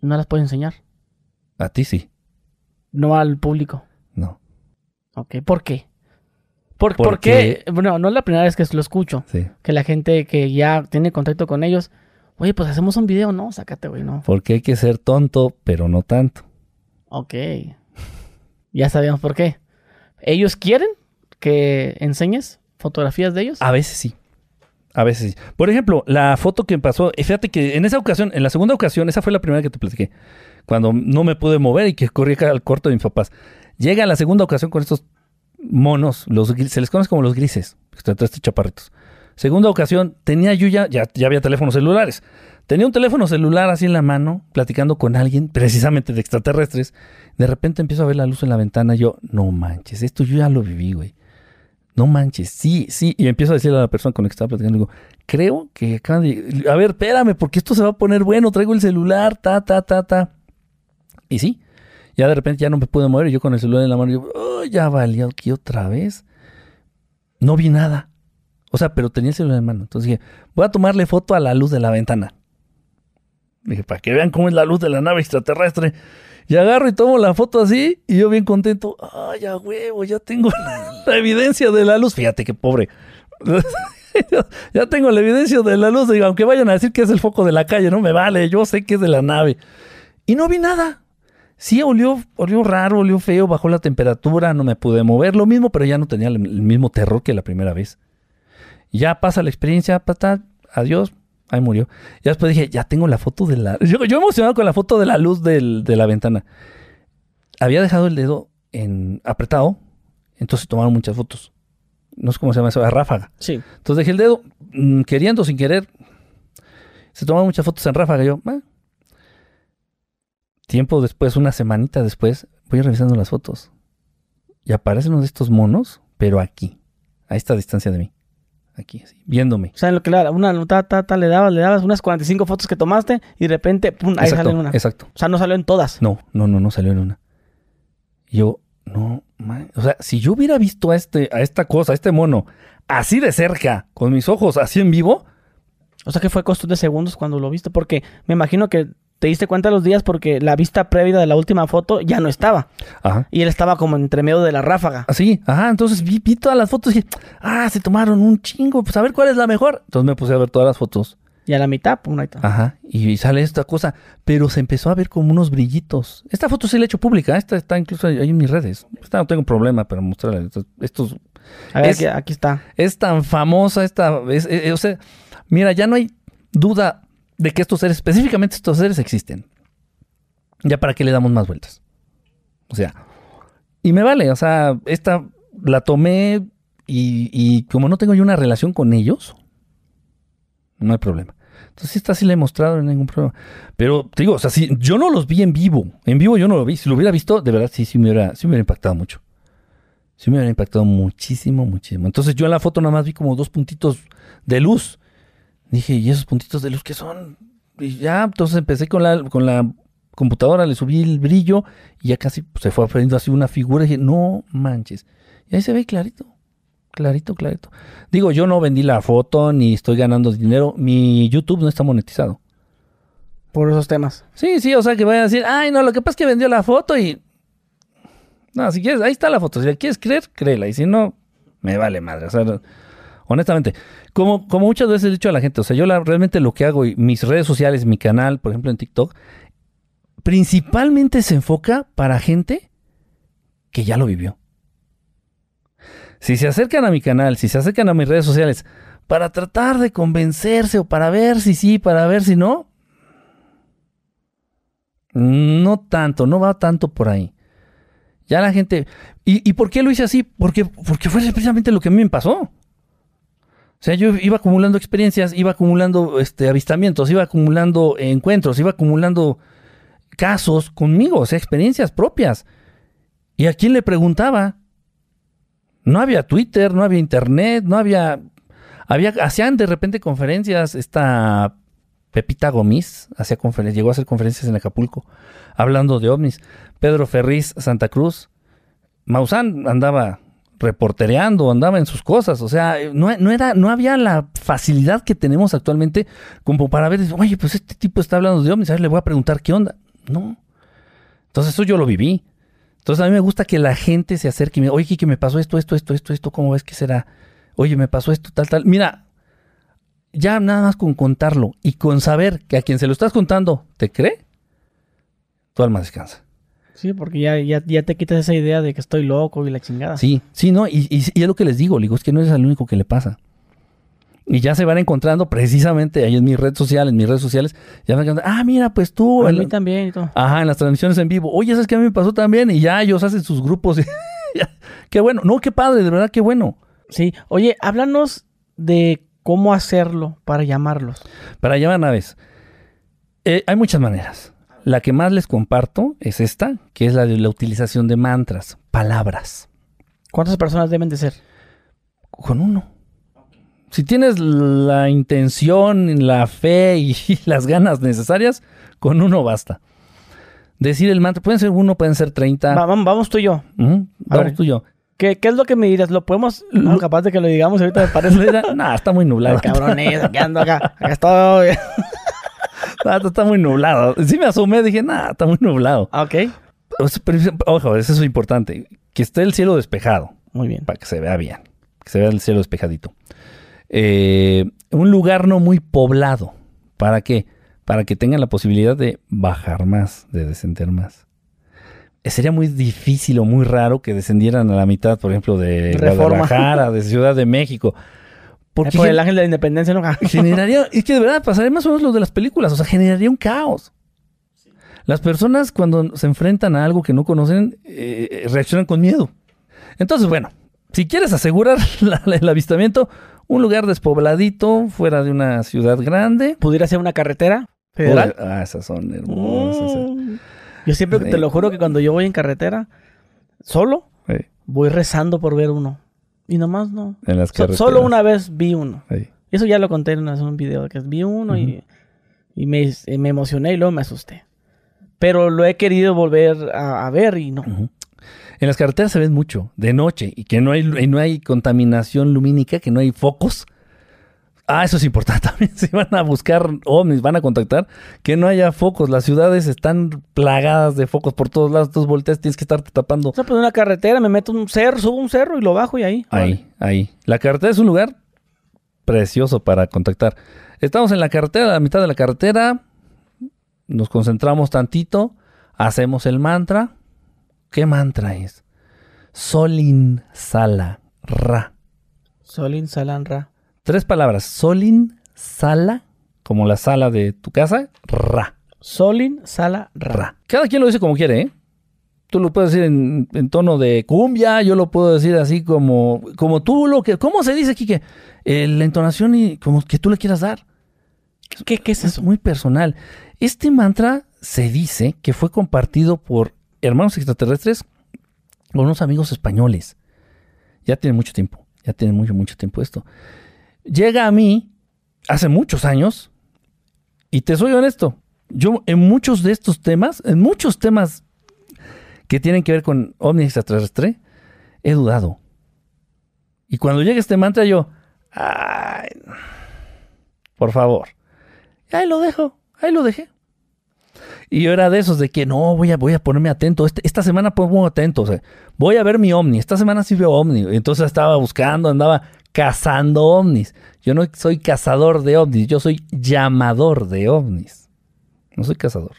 No las puedes enseñar. A ti sí. No al público. No. Ok, ¿por qué? ¿Por, ¿Por por qué? Bueno, no es la primera vez que lo escucho. Sí. Que la gente que ya tiene contacto con ellos, oye, pues hacemos un video, ¿no? Sácate, güey, ¿no? Porque hay que ser tonto, pero no tanto. Ok. [laughs] Ya sabíamos por qué. ¿Ellos quieren que enseñes fotografías de ellos? A veces sí. A veces sí. Por ejemplo, la foto que pasó, eh, fíjate que en esa ocasión, en la segunda ocasión, esa fue la primera que te platiqué, cuando no me pude mover y que corrí al corto de mis papás. Llega la segunda ocasión con estos monos, los, se les conoce como los grises, estos chaparritos. Segunda ocasión, tenía yo ya, ya había teléfonos celulares. Tenía un teléfono celular así en la mano, platicando con alguien, precisamente de extraterrestres. De repente empiezo a ver la luz en la ventana. Yo, no manches, esto yo ya lo viví, güey. No manches, sí, sí. Y empiezo a decirle a la persona con la que estaba platicando, digo, creo que acaban de... A ver, espérame, porque esto se va a poner bueno. Traigo el celular, ta, ta, ta, ta. Y sí, ya de repente ya no me pude mover. Y yo con el celular en la mano, yo, oh, ya valió aquí otra vez. No vi nada. O sea, pero tenía el celular en mano. Entonces dije, voy a tomarle foto a la luz de la ventana. Dije, para que vean cómo es la luz de la nave extraterrestre. Y agarro y tomo la foto así, y yo bien contento. Ay, a huevo, ya tengo [laughs] la, evidencia de la luz. Fíjate qué pobre. ya, [laughs] ya tengo la evidencia de la luz. Digo, aunque vayan a decir que es el foco de la calle, no me vale. Yo sé que es de la nave. Y no vi nada. Sí, olió, olió raro, olió feo, bajó la temperatura, no me pude mover. Lo mismo, pero ya no tenía el, mismo terror que la primera vez. Ya pasa la experiencia, patá, adiós, ahí murió. Ya después dije, ya tengo la foto de la... Yo, yo emocionado con la foto de la luz del- de la ventana. Había dejado el dedo en apretado, entonces tomaron muchas fotos. No sé cómo se llama eso, ráfaga. Sí. Entonces dejé el dedo, mm, queriendo, sin querer. Se tomaron muchas fotos en ráfaga. Yo, "Ah". Tiempo después, una semanita después, voy revisando las fotos. Y aparece uno de estos monos, pero aquí, a esta distancia de mí. Aquí, así, viéndome. O sea, en lo que le una ta, ta, ta, le dabas, le dabas unas 45 fotos que tomaste y de repente, pum, ahí exacto, sale una. exacto. O sea, no salió en todas. No, no, no, no salió en una. Yo, no, man. O sea, si yo hubiera visto a, este, a esta cosa, a este mono, así de cerca, con mis ojos así en vivo, O sea, que fue cuestión de segundos cuando lo viste, porque me imagino que te diste cuenta de los días porque la vista previa de la última foto ya no estaba. ajá. Y él estaba como entre medio de la ráfaga. Así, ajá, entonces vi, vi todas las fotos y dije, ah, se tomaron un chingo, pues a ver cuál es la mejor. Entonces me puse a ver todas las fotos, Y a la mitad, pum, ahí está. ajá, y sale esta cosa, pero se empezó a ver como unos brillitos. Esta foto sí la he hecho pública, esta está incluso ahí en mis redes. Esta no tengo problema para mostrarla. Estos, estos- A ver, es- aquí, aquí está. es tan famosa esta, es- es- o sea, mira, ya no hay duda de que estos seres, específicamente estos seres existen. Ya para qué le damos más vueltas. O sea, y me vale, o sea, esta la tomé y, y como no tengo yo una relación con ellos, no hay problema. Entonces, esta sí la he mostrado en ningún problema. Pero te digo, o sea, si yo no los vi en vivo. En vivo yo no lo vi. Si lo hubiera visto, de verdad sí, sí me hubiera, sí me hubiera impactado mucho. Sí me hubiera impactado muchísimo, muchísimo. Entonces yo en la foto nada más vi como dos puntitos de luz. Dije, ¿y esos puntitos de luz qué son? Y ya, entonces empecé con la, con la computadora, le subí el brillo y ya casi se fue aprendiendo así una figura. Y dije, no manches. Y ahí se ve clarito. Clarito, clarito. Digo, yo no vendí la foto ni estoy ganando dinero. Mi YouTube no está monetizado. Por esos temas. Sí, sí, o sea que vayan a decir, ay, no, lo que pasa es que vendió la foto y. No, si quieres, ahí está la foto. Si la quieres creer, créela. Y si no, me vale madre. O sea, honestamente, como, como muchas veces he dicho a la gente, o sea, yo realmente lo que hago y mis redes sociales, mi canal, por ejemplo en TikTok, principalmente se enfoca para gente que ya lo vivió. Si se acercan a mi canal, si se acercan a mis redes sociales para tratar de convencerse o para ver si sí, para ver si no, no tanto, no va tanto por ahí. Ya la gente... ¿Y, por qué lo hice así? Porque, porque fue precisamente lo que a mí me pasó. O sea, yo iba acumulando experiencias, iba acumulando este, avistamientos, iba acumulando encuentros, iba acumulando casos conmigo, o sea, experiencias propias. ¿Y a quién le preguntaba? No había Twitter, no había Internet, no había... había hacían de repente conferencias, esta Pepita Gomis hacía conferencias, llegó a hacer conferencias en Acapulco, hablando de ovnis. Pedro Ferriz, Santa Cruz. Maussan andaba reportereando, andaba en sus cosas. O sea, no, era, no había la facilidad que tenemos actualmente como para ver, oye, pues este tipo está hablando de ovnis, a ver, le voy a preguntar qué onda. No. Entonces eso yo lo viví. Entonces a mí me gusta que la gente se acerque y me oye, que me pasó esto, esto, esto, esto, esto, ¿cómo ves que será? Oye, me pasó esto, tal, tal. Mira, ya nada más con contarlo y con saber que a quien se lo estás contando te cree, tu alma descansa. Sí, porque ya, ya, ya te quitas esa idea de que estoy loco y la chingada. Sí, sí, no, y, y, es lo que les digo, digo, es que no es el único que le pasa. Y ya se van encontrando precisamente ahí en mi red social, en mis redes sociales, ya van encontrando, ah, mira, pues tú. A mí también y todo. Ajá, en las transmisiones en vivo. Oye, ¿sabes qué a mí me pasó también? Y ya ellos hacen sus grupos. [laughs] qué bueno. No, qué padre, de verdad, qué bueno. Sí. Oye, háblanos de cómo hacerlo para llamarlos. Para llamar naves. Eh, hay muchas maneras. La que más les comparto es esta, que es la de la utilización de mantras, palabras. ¿Cuántas personas deben de ser? Con uno. Si tienes la intención, la fe y [laughs] las ganas necesarias, con uno basta. Decir el mantra, pueden ser uno, pueden ser treinta. vamos tú y yo. Vamos tú y yo. ¿Qué, es lo que me dirás? ¿Lo podemos? No, capaz de que lo digamos ahorita me parece. [laughs] no, está muy nublado. cabrones, aquí ando acá. Acá estoy. [laughs] está muy nublado. Sí me asomé, dije, nada, está muy nublado. Ah, ok. Ojo, eso es importante. Que esté el cielo despejado. Muy bien. Para que se vea bien. Que se vea el cielo despejadito. Eh, un lugar no muy poblado. ¿Para qué? Para que tengan la posibilidad de bajar más, de descender más. Sería muy difícil o muy raro que descendieran a la mitad, por ejemplo, de Guadalajara, de Ciudad de México. Porque por el ángel de la independencia no [laughs] generaría, es que de verdad pasaría más o menos lo de las películas, o sea, generaría un caos. Las personas cuando se enfrentan a algo que no conocen eh, reaccionan con miedo. Entonces, bueno, si quieres asegurar [laughs] el avistamiento, un lugar despobladito, fuera de una ciudad grande. ¿Pudiera ser una carretera federal? ah, esas son hermosas. Mm. Yo siempre te lo juro que cuando yo voy en carretera, solo, voy rezando por ver uno. Y nomás no. En las solo una vez vi uno. Y eso ya lo conté en un video, que vi uno y, me, emocioné y luego me asusté. Pero lo he querido volver a, ver y no. En las carreteras se ven mucho, de noche, y que no hay, no hay contaminación lumínica, que no hay focos. Ah, eso es importante [laughs] también. Si van a buscar ovnis, van a contactar, que no haya focos. Las ciudades están plagadas de focos por todos lados. Tus volteas tienes que estar tapando. O sea, pues una carretera, me meto un cerro, subo un cerro y lo bajo y ahí. Ahí, ahí. La carretera es un lugar precioso para contactar. Estamos en la carretera, a la mitad de la carretera. Nos concentramos tantito. Hacemos el mantra. ¿Qué mantra es? Solin Sala Ra. Solin Salan Ra. Tres palabras. Solin, sala, como la sala de tu casa, ra. Solin, sala, ra. Cada quien lo dice como quiere, ¿eh? Tú lo puedes decir en, tono de cumbia, yo lo puedo decir así como, como tú lo que... ¿Cómo se dice aquí que eh, la entonación y como que tú le quieras dar? ¿Qué, ¿Qué, es eso? muy personal. Este mantra se dice que fue compartido por hermanos extraterrestres con unos amigos españoles. Ya tiene mucho tiempo, ya tiene mucho, mucho tiempo esto. Llega a mí hace muchos años, y te soy honesto, yo en muchos de estos temas, en muchos temas que tienen que ver con ovni extraterrestre, he dudado. Y cuando llega este mantra yo, por favor, ahí lo dejo, ahí lo dejé. Y yo era de esos de que no, voy a, voy a ponerme atento. Este, esta semana pongo atento. Voy a ver mi ovni. Esta semana sí veo ovni. Entonces estaba buscando, andaba cazando ovnis. Yo no soy cazador de ovnis, yo soy llamador de ovnis. No soy cazador.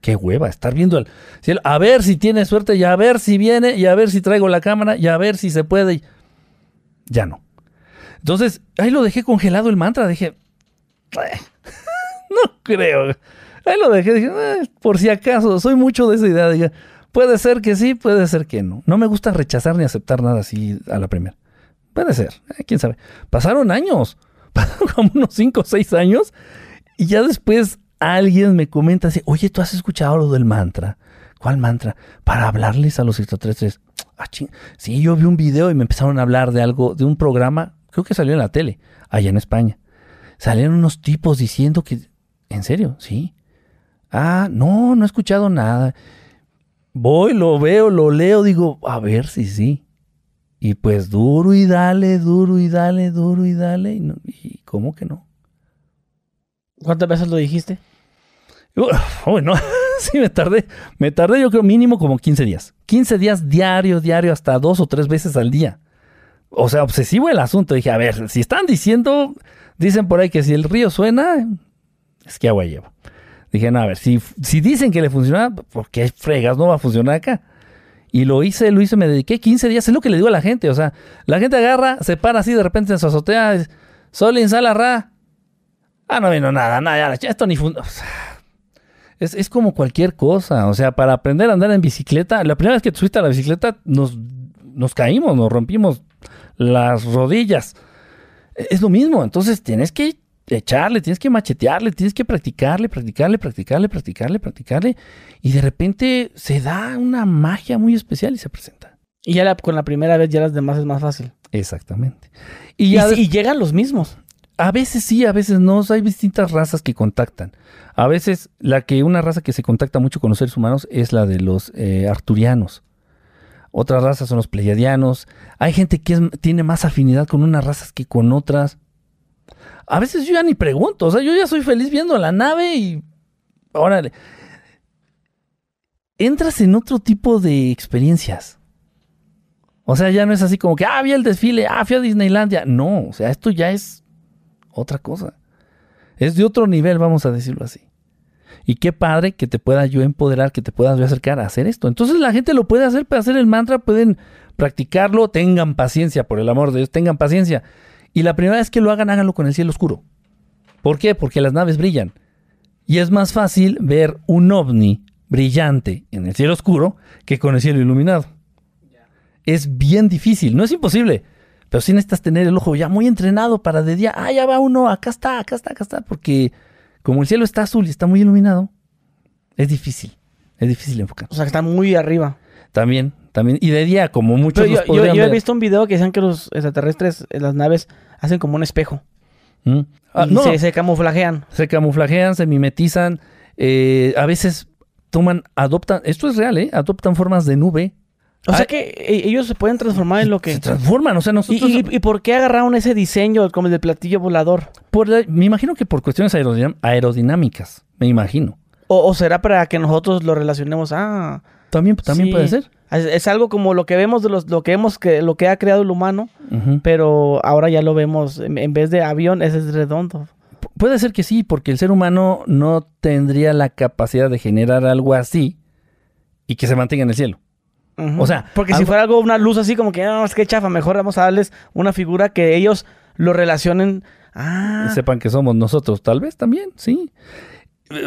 Qué hueva, estar viendo el cielo. A ver si tiene suerte y a ver si viene y a ver si traigo la cámara y a ver si se puede. Ya no. Entonces, ahí lo dejé congelado el mantra. Dije, [laughs] no creo. Ahí lo dejé, dije, eh, por si acaso, soy mucho de esa idea. Dije, puede ser que sí, puede ser que no. No me gusta rechazar ni aceptar nada así a la primera. Puede ser, eh, quién sabe. Pasaron años, [laughs] pasaron como unos 5 o 6 años, y ya después alguien me comenta así, oye, ¿tú has escuchado lo del mantra? ¿Cuál mantra? Para hablarles a los extraterrestres. Ah, sí, yo vi un video y me empezaron a hablar de algo, de un programa, creo que salió en la tele, allá en España. Salieron unos tipos diciendo que, ¿en serio? Sí. Ah, no, no he escuchado nada. Voy, lo veo, lo leo, digo, a ver si sí. Y pues duro y dale, duro y dale, duro y dale. Y, cómo que no? ¿Cuántas veces lo dijiste? Bueno, [laughs] sí, me tardé. Me tardé yo creo mínimo como 15 días. 15 días diario, diario, hasta dos o tres veces al día. O sea, obsesivo el asunto. Dije, a ver, si están diciendo, dicen por ahí que si el río suena, es que agua lleva. Dije, no, a ver, si, si dicen que le funciona, ¿por qué fregas no va a funcionar acá? Y lo hice, lo hice, me dediqué 15 días. Es lo que le digo a la gente. O sea, la gente agarra, se para así de repente en su azotea. Sol, insala. Ah, no vino nada, nada, esto ni funciona. es, es, como cualquier cosa. O sea, para aprender a andar en bicicleta, la primera vez que subiste a la bicicleta, nos, nos caímos, nos rompimos las rodillas. Es lo mismo. Entonces tienes que echarle, tienes que machetearle, tienes que practicarle, practicarle, practicarle, practicarle, practicarle. Y de repente se da una magia muy especial y se presenta. Y ya con la primera vez ya las demás es más fácil. Exactamente. Y, y, llegan los mismos. A veces sí, a veces no. Hay distintas razas que contactan. A veces la que una raza que se contacta mucho con los seres humanos es la de los eh, arturianos. Otras razas son los pleiadianos. Hay gente que tiene más afinidad con unas razas que con otras a veces yo ya ni pregunto, o sea, yo ya soy feliz viendo la nave y órale. Entras en otro tipo de experiencias. O sea, ya no es así como que, ah, vi el desfile, ah, fui a Disneylandia. No, o sea, esto ya es otra cosa. Es de otro nivel, vamos a decirlo así. Y qué padre que te pueda yo empoderar, que te puedas yo acercar a hacer esto. Entonces la gente lo puede hacer para hacer el mantra, pueden practicarlo, tengan paciencia, por el amor de Dios, tengan paciencia. Y la primera vez que lo hagan, háganlo con el cielo oscuro. ¿Por qué? Porque las naves brillan. Y es más fácil ver un ovni brillante en el cielo oscuro que con el cielo iluminado. Es bien difícil, no es imposible, pero sí necesitas tener el ojo ya muy entrenado para de día, ah, ya va uno, acá está, acá está, acá está, porque como el cielo está azul y está muy iluminado, es difícil, es difícil enfocar. O sea, que está muy arriba. También, también. Y de día, como muchos yo, yo, he visto un video que dicen que los extraterrestres, las naves, hacen como un espejo. ¿Mm? Ah, no. se, se, camuflajean. Se camuflajean, se mimetizan. Eh, a veces toman, adoptan, esto es real, ¿eh? Adoptan formas de nube. O sea ah, que e, ellos se pueden transformar en lo que... Se transforman, o sea, nosotros... ¿Y, por qué agarraron ese diseño como el del platillo volador? Por me imagino que por cuestiones aerodinámicas, me imagino. O, será para que nosotros lo relacionemos? Ah... También, también puede ser. Es, algo como lo que vemos de los, lo que hemos que lo que ha creado el humano, pero ahora ya lo vemos en, vez de avión, ese es redondo. puede ser que sí, porque el ser humano no tendría la capacidad de generar algo así y que se mantenga en el cielo. O sea, porque si fuera algo una luz así como que no, ah, es que chafa, mejor vamos a darles una figura que ellos lo relacionen. Ah. Y sepan que somos nosotros, tal vez también, sí.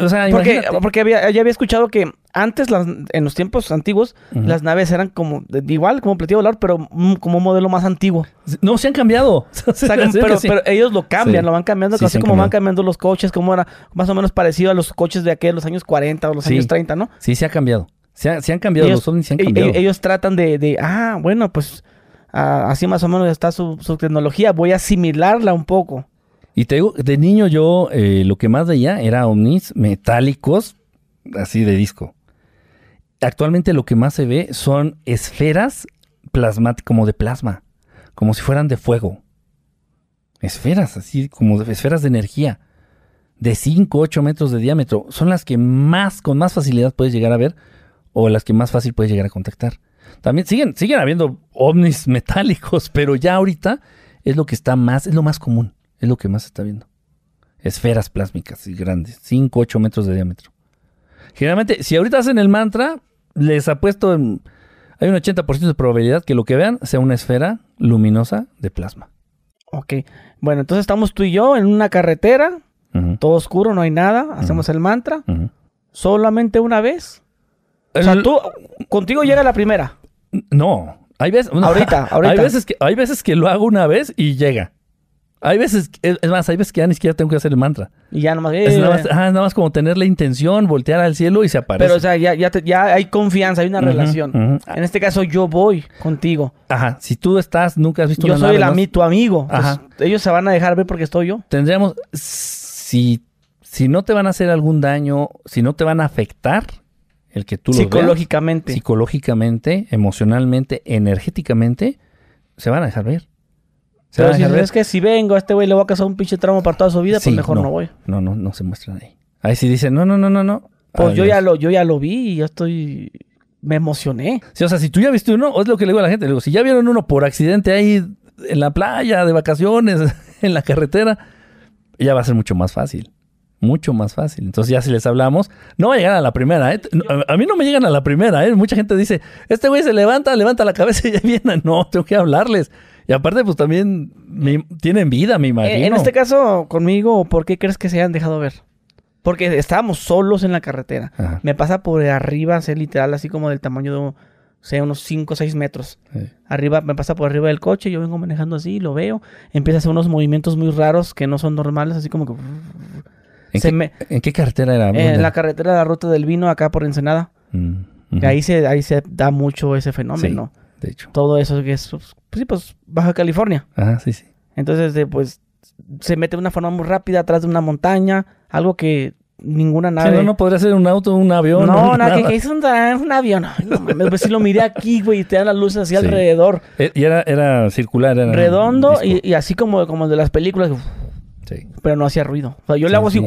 O sea, porque, porque había, ya había escuchado que antes, en los tiempos antiguos, las naves eran como, igual, como platillo volador, pero como un modelo más antiguo. No, se han cambiado. [laughs] pero, ellos lo cambian, lo van cambiando, así como van cambiando los coches, como era más o menos parecido a los coches de aquellos, los años 40 o los años 30, ¿no? Sí, se ha cambiado. Se, han cambiado, ellos, los se han cambiado. Ellos tratan de, ah, bueno, pues así más o menos está su, tecnología, voy a asimilarla un poco. Y te digo, de niño yo eh, lo que más veía era ovnis metálicos, así de disco. Actualmente lo que más se ve son esferas plasmáticas, como de plasma, como si fueran de fuego. Esferas, así como esferas de energía, de 5, 8 metros de diámetro. Son las que más, con más facilidad puedes llegar a ver o las que más fácil puedes llegar a contactar. También siguen, siguen habiendo ovnis [laughs] metálicos, pero ya ahorita es lo que está más, es lo más común, es lo que más se está viendo. Esferas plásmicas y grandes, 5, 8 metros de diámetro. Generalmente, si ahorita hacen el mantra, les apuesto, en, hay un 80% de probabilidad que lo que vean sea una esfera luminosa de plasma. Ok, bueno, entonces estamos tú y yo en una carretera, todo oscuro, no hay nada, hacemos el mantra, solamente una vez. O sea, tú, contigo llega la primera. No, hay veces, ahorita, [laughs] ahorita. Hay veces, que, hay veces que lo hago una vez y llega. Hay veces, es más, hay veces que ya ni siquiera tengo que hacer el mantra. Y ya nomás... Es nada más, nada más como tener la intención, voltear al cielo y se aparece. Pero, o sea, ya, ya, hay confianza, hay una relación. En este caso, yo voy contigo. Ajá. Si tú estás, nunca has visto yo soy el tu amigo. Ajá. ellos se van a dejar ver porque estoy yo. Tendríamos... Si, si no te van a hacer algún daño, si no te van a afectar, el que tú lo psicológicamente. psicológicamente, emocionalmente, energéticamente, se van a dejar ver. Pero si es que si vengo a este güey le voy a causar un pinche trauma para toda su vida, pues mejor no, voy. No, no, no se muestran ahí. Ahí sí dicen, no, no, no, no, no. Pues yo ya lo, yo ya lo vi y yo estoy me emocioné. Sí, o sea, si tú ya viste uno, es lo que le digo a la gente, le digo, si ya vieron uno por accidente ahí en la playa, de vacaciones, [laughs] en la carretera, ya va a ser mucho más fácil mucho más fácil. Entonces ya si les hablamos, no va a llegar a la primera, ¿eh? A mí no me llegan a la primera, ¿eh? Mucha gente dice, este güey se levanta, levanta la cabeza y ya viene. [laughs] No, tengo que hablarles. Y aparte, pues también tienen vida, me imagino. En este caso, conmigo, ¿por qué crees que se hayan dejado ver? Porque estábamos solos en la carretera. Me pasa por arriba, ser literal, así como del tamaño de, sea, unos 5 o 6 metros. Arriba, me pasa por arriba del coche, yo vengo manejando así, lo veo. Empieza a hacer unos movimientos muy raros que no son normales, así como que... ¿En, qué, carretera era? En la carretera de la Ruta del Vino, acá por Ensenada. Mm, ahí, se, ahí se da mucho ese fenómeno. De hecho. Todo eso que es, pues, sí, pues, Baja California. Ajá, sí, sí. Entonces, pues, se mete de una forma muy rápida atrás de una montaña, algo que ninguna nave. Sí, no, no podría ser un auto, un avión. No, no, que, es un, avión. No, pues si lo miré aquí, güey, y te dan las luces así alrededor. Eh, y era, era circular, era. Redondo y, y, así como, como el de las películas. Pero no hacía ruido. O sea, yo le hago así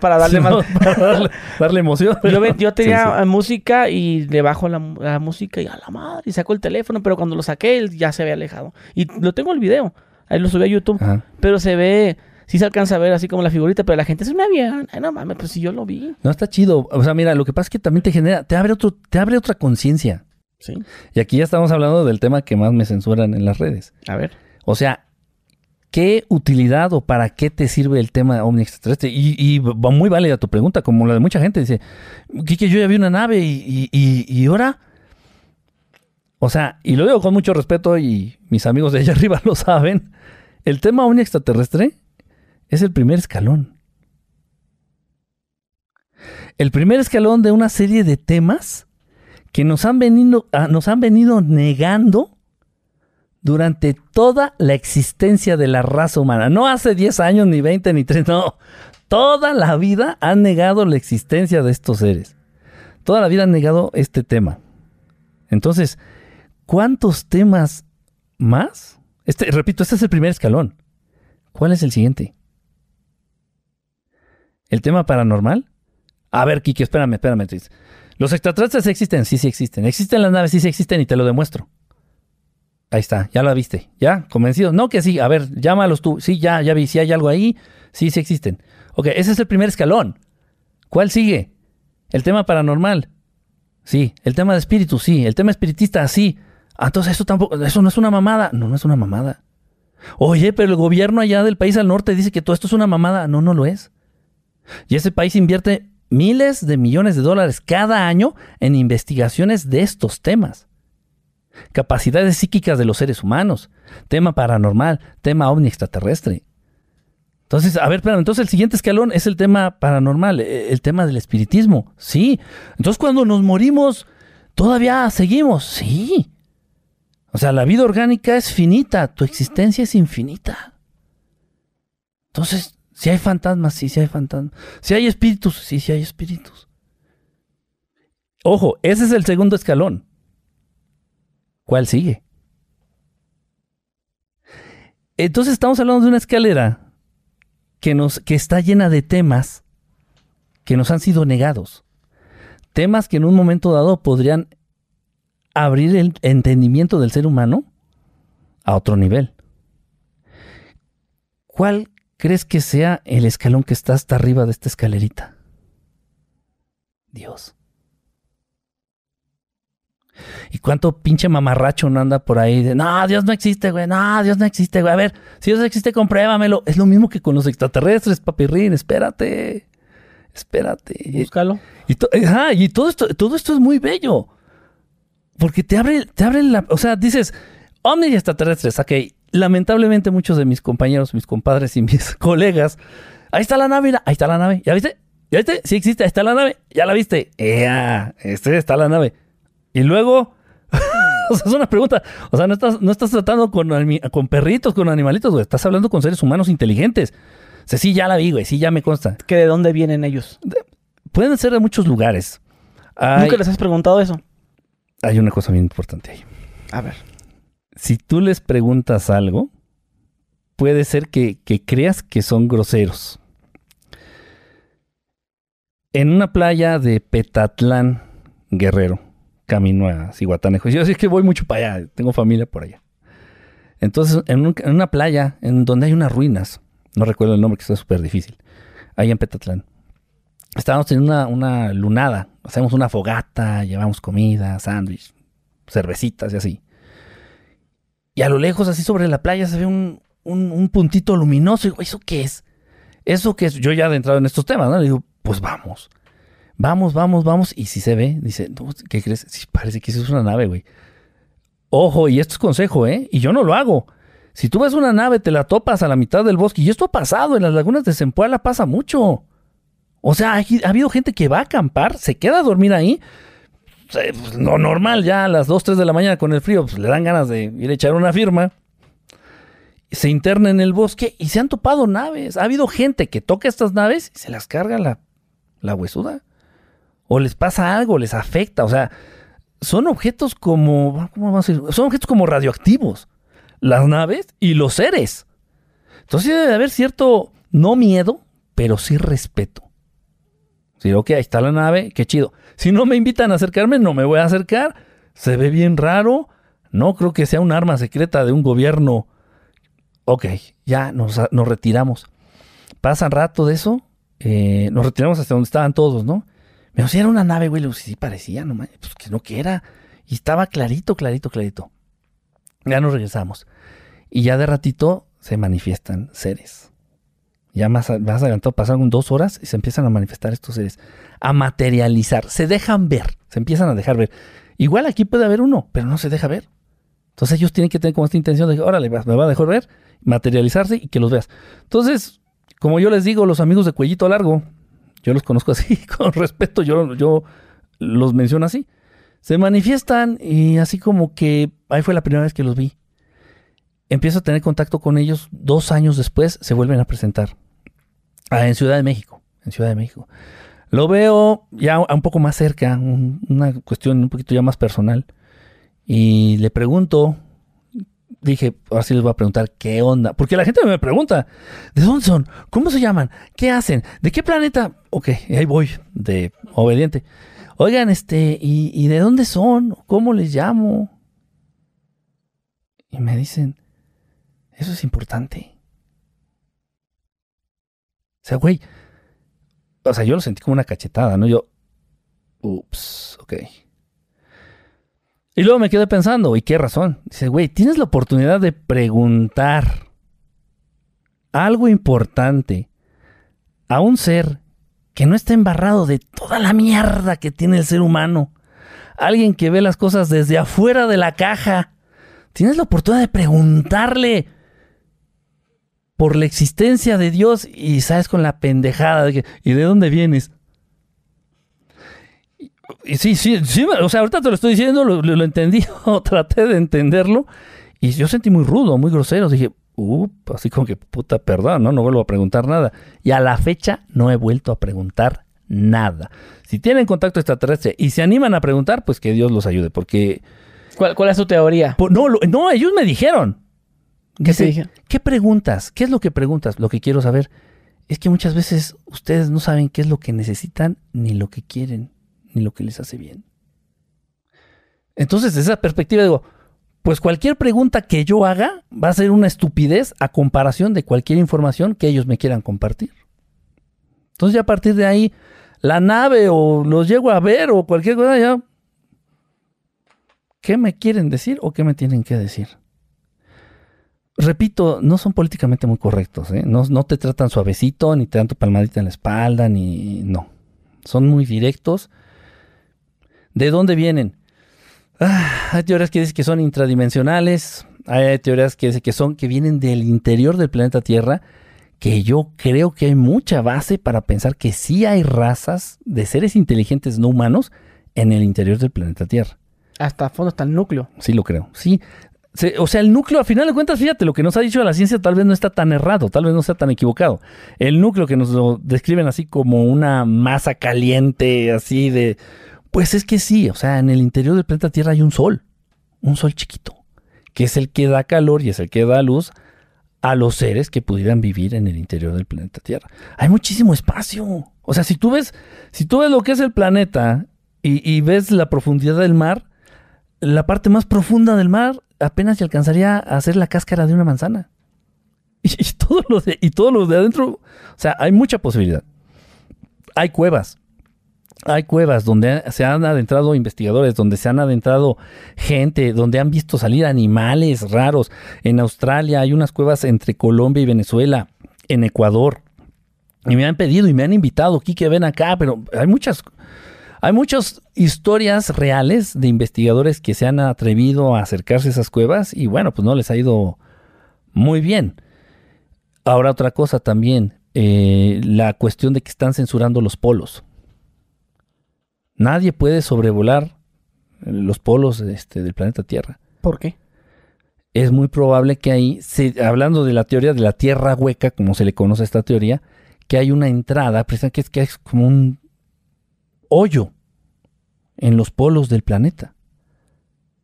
para darle más. [laughs] darle, emoción. [laughs] Yo, tenía música y le bajo la, música y a la madre. Y saco el teléfono, pero cuando lo saqué, él ya se había alejado. Y lo tengo el video. Ahí lo subí a YouTube. Pero se ve. Sí se alcanza a ver así como la figurita, pero la gente es una vieja. Ay, no mames, pues si yo lo vi. No, está chido. O sea, mira, lo que pasa es que también te genera, te abre otro, te abre otra conciencia. Sí. Y aquí ya estamos hablando del tema que más me censuran en las redes. A ver. O sea, ¿qué utilidad o para qué te sirve el tema ovni extraterrestre? Y, va muy válida tu pregunta, como la de mucha gente. Dice, Kike, yo ya vi una nave y, y, ahora... O sea, y lo digo con mucho respeto y mis amigos de allá [laughs] arriba lo saben, el tema ovni extraterrestre es el primer escalón. El primer escalón de una serie de temas que nos han venido, ah, nos han venido negando durante toda la existencia de la raza humana. No hace 10 años, ni 20, ni 30, no. Toda la vida han negado la existencia de estos seres. Toda la vida han negado este tema. Entonces, ¿cuántos temas más? Este, repito, este es el primer escalón. ¿Cuál es el siguiente? ¿El tema paranormal? A ver, Kiki, espérame, espérame. ¿Los extraterrestres existen? Sí, sí existen. ¿Existen las naves? Sí, sí existen y te lo demuestro. Ahí está, ya la viste. ¿Ya? ¿Convencido? No, que sí. A ver, llámalos tú. Sí, ya, ya vi. Si hay algo ahí, sí, sí existen. Ok, ese es el primer escalón. ¿Cuál sigue? El tema paranormal. Sí. El tema de espíritu, sí. El tema espiritista, sí. Ah, entonces eso tampoco, eso no es una mamada. No, no es una mamada. Oye, pero el gobierno allá del país al norte dice que todo esto es una mamada. No, no lo es. Y ese país invierte miles de millones de dólares cada año en investigaciones de estos temas. Capacidades psíquicas de los seres humanos, tema paranormal, tema ovni extraterrestre. Entonces, a ver, pero entonces el siguiente escalón es el tema paranormal, e, el tema del espiritismo. Sí. Entonces, cuando nos morimos, todavía seguimos. Sí. O sea, la vida orgánica es finita, tu existencia es infinita. Entonces, si hay fantasmas, sí, si hay fantasmas. Si hay espíritus, sí, si hay espíritus. Ojo, ese es el segundo escalón. ¿Cuál sigue? Entonces estamos hablando de una escalera que, nos, que está llena de temas que nos han sido negados. Temas que en un momento dado podrían abrir el entendimiento del ser humano a otro nivel. ¿Cuál crees que sea el escalón que está hasta arriba de esta escalerita? Dios. ¿Y cuánto pinche mamarracho no anda por ahí de, no, Dios no existe, güey, no, Dios no existe, güey? A ver, si Dios existe, compruébamelo. Es lo mismo que con los extraterrestres, papirrín, espérate, espérate. Búscalo. Y, y todo, esto, todo esto es muy bello. Porque te abre, te abre la, o sea, dices, ovnis y extraterrestres, ok. Lamentablemente muchos de mis compañeros, mis compadres y mis [laughs] colegas, ahí está la nave, ahí está la nave, ¿ya viste? ¿Ya viste? Sí existe, ahí está la nave, ya la viste. Ya, este está la nave. Y luego, [laughs] o sea, es una pregunta. O sea, no estás, no estás tratando con, con perritos, con animalitos, güey. Estás hablando con seres humanos inteligentes. O sea, sí, ya la vi, güey. Sí, ya me consta. ¿Que de dónde vienen ellos? pueden ser de muchos lugares. ¿Nunca les has preguntado eso? Hay una cosa bien importante ahí. A ver. Si tú les preguntas algo, puede ser que, que creas que son groseros. En una playa de Petatlán, Guerrero, camino a Cihuatanejo. Yo sí que voy mucho para allá, tengo familia por allá. Entonces, en, una playa en donde hay unas ruinas, no recuerdo el nombre que está súper difícil, ahí en Petatlán. Estábamos en una, una lunada, hacemos una fogata, llevamos comida, sándwich, cervecitas y así. Y a lo lejos, así sobre la playa, se ve un, un, puntito luminoso. Y digo, ¿eso qué es? ¿Eso qué es? Yo ya he entrado en estos temas, ¿no? Le digo, pues vamos. Vamos, vamos, vamos. Y si se ve, dice, ¿qué crees? Sí, parece que eso es una nave, güey. Ojo, y esto es consejo, ¿eh? Y yo no lo hago. Si tú ves una nave, te la topas a la mitad del bosque. Y esto ha pasado, en las lagunas de Zempoala pasa mucho. O sea, ha, habido gente que va a acampar, se queda a dormir ahí. Pues, no normal, ya a las 2, 3 de la mañana con el frío, pues le dan ganas de ir a echar una firma. Se interna en el bosque y se han topado naves. Ha habido gente que toca estas naves y se las carga la, la huesuda o les pasa algo, les afecta, o sea, son objetos como, ¿cómo vamos a decir? Son objetos como radioactivos, las naves y los seres. Entonces debe haber cierto, no miedo, pero sí respeto. Si, ok, ahí está la nave, qué chido. Si no me invitan a acercarme, no me voy a acercar. Se ve bien raro. No creo que sea un arma secreta de un gobierno. Ok, ya nos, retiramos. Pasan rato de eso. Eh, nos retiramos hasta donde estaban todos, ¿no? Me si era una nave, güey. Sí, parecía, no pues que no que era. Y estaba clarito, clarito, clarito. Ya nos regresamos. Y ya de ratito se manifiestan seres. Ya más, más adelantado pasaron dos horas y se empiezan a manifestar estos seres. A materializar. Se dejan ver. Se empiezan a dejar ver. Igual aquí puede haber uno, pero no se deja ver. Entonces ellos tienen que tener como esta intención de que, órale, me va a dejar ver, materializarse y que los veas. Entonces, como yo les digo, los amigos de cuellito largo, yo los conozco así, [laughs] con respeto, yo, yo los menciono así. Se manifiestan y así como que ahí fue la primera vez que los vi. Empiezo a tener contacto con ellos dos años después, se vuelven a presentar. Ah, en Ciudad de México, en Ciudad de México. Lo veo ya un poco más cerca, una cuestión un poquito ya más personal. Y le pregunto, dije, ahora sí les voy a preguntar qué onda. Porque la gente me pregunta, ¿de dónde son? ¿Cómo se llaman? ¿Qué hacen? ¿De qué planeta? Ok, ahí voy, de obediente. Oigan, este, ¿y, de dónde son? ¿Cómo les llamo? Y me dicen, eso es importante. O sea, güey, o sea, yo lo sentí como una cachetada, ¿no? Yo, ups, ok. Y luego me quedé pensando, ¿y qué razón? Dice, güey, tienes la oportunidad de preguntar algo importante a un ser que no está embarrado de toda la mierda que tiene el ser humano. Alguien que ve las cosas desde afuera de la caja. Tienes la oportunidad de preguntarle por la existencia de Dios y sabes con la pendejada de que, ¿y de dónde vienes? Y sí, sí, sí, o sea, ahorita te lo estoy diciendo, lo, lo entendí [laughs] o traté de entenderlo y yo sentí muy rudo, muy grosero. Dije, uh, así como que puta, perdón, ¿no? No vuelvo a preguntar nada. Y a la fecha no he vuelto a preguntar nada. Si tienen contacto extraterrestre y se animan a preguntar, pues que Dios los ayude, porque... ¿Cuál, cuál es su teoría? no, no, ellos me dijeron. ¿Qué se dijeron? ¿Qué preguntas? ¿Qué es lo que preguntas? Lo que quiero saber es que muchas veces ustedes no saben qué es lo que necesitan, ni lo que quieren, ni lo que les hace bien. Entonces, desde esa perspectiva digo, pues cualquier pregunta que yo haga va a ser una estupidez a comparación de cualquier información que ellos me quieran compartir. Entonces ya a partir de ahí, la nave o los llego a ver o cualquier cosa, ya... ¿Qué me quieren decir o qué me tienen que decir? Repito, no son políticamente muy correctos. ¿eh? No, no te tratan suavecito, ni te dan tu palmadita en la espalda, ni... No. Son muy directos. ¿De dónde vienen? Ah, hay teorías que dicen que son intradimensionales, hay teorías que dicen que son que vienen del interior del planeta Tierra, que yo creo que hay mucha base para pensar que sí hay razas de seres inteligentes no humanos en el interior del planeta Tierra. Hasta fondo, hasta el núcleo. Sí, lo creo. Sí. o sea, el núcleo, a final de cuentas, fíjate, lo que nos ha dicho la ciencia tal vez no está tan errado, tal vez no sea tan equivocado. El núcleo que nos lo describen así como una masa caliente, así de pues es que sí, o sea, en el interior del planeta Tierra hay un sol, un sol chiquito, que es el que da calor y es el que da luz a los seres que pudieran vivir en el interior del planeta Tierra. Hay muchísimo espacio. O sea, si tú ves, si tú ves lo que es el planeta y, ves la profundidad del mar, la parte más profunda del mar apenas se alcanzaría a hacer la cáscara de una manzana. [laughs] Y, y todo lo de, y todo lo de adentro, o sea, hay mucha posibilidad. Hay cuevas, hay cuevas donde se han adentrado investigadores, donde se han adentrado gente, donde han visto salir animales raros. En Australia hay unas cuevas entre Colombia y Venezuela, en Ecuador. Y me han pedido y me han invitado, que ven acá, pero hay muchas, hay muchas historias reales de investigadores que se han atrevido a acercarse a esas cuevas y bueno, pues no les ha ido muy bien. Ahora otra cosa también, eh, la cuestión de que están censurando los polos. Nadie puede sobrevolar los polos este, del planeta Tierra. ¿Por qué? Es muy probable que ahí, hablando de la teoría de la Tierra hueca, como se le conoce esta teoría, que hay una entrada, que es, que es como un hoyo en los polos del planeta.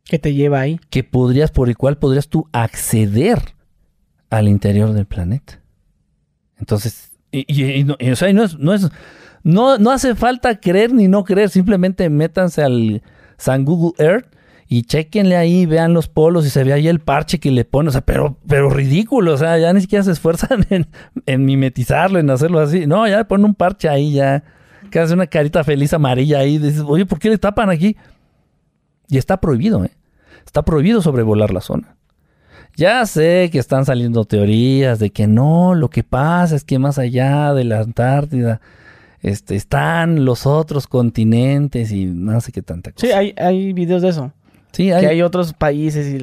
¿Qué te lleva ahí? Que podrías, por el cual podrías tú acceder al interior del planeta. Entonces, y, no, o sea, no es, no es no, no hace falta creer ni no creer, simplemente métanse al San Google Earth y chequenle ahí, vean los polos y se ve ahí el parche que le pone, o sea, pero, pero ridículo, o sea, ya ni siquiera se esfuerzan [laughs] en, mimetizarlo, en hacerlo así. No, ya le ponen un parche ahí, ya, que hace una carita feliz amarilla ahí, dices, oye, ¿por qué le tapan aquí? Y está prohibido, ¿eh? Está prohibido sobrevolar la zona. Ya sé que están saliendo teorías de que no, lo que pasa es que más allá de la Antártida este, están los otros continentes y no sé qué tanta cosa. Sí, hay, hay videos de eso. Sí, hay. Que hay otros países y...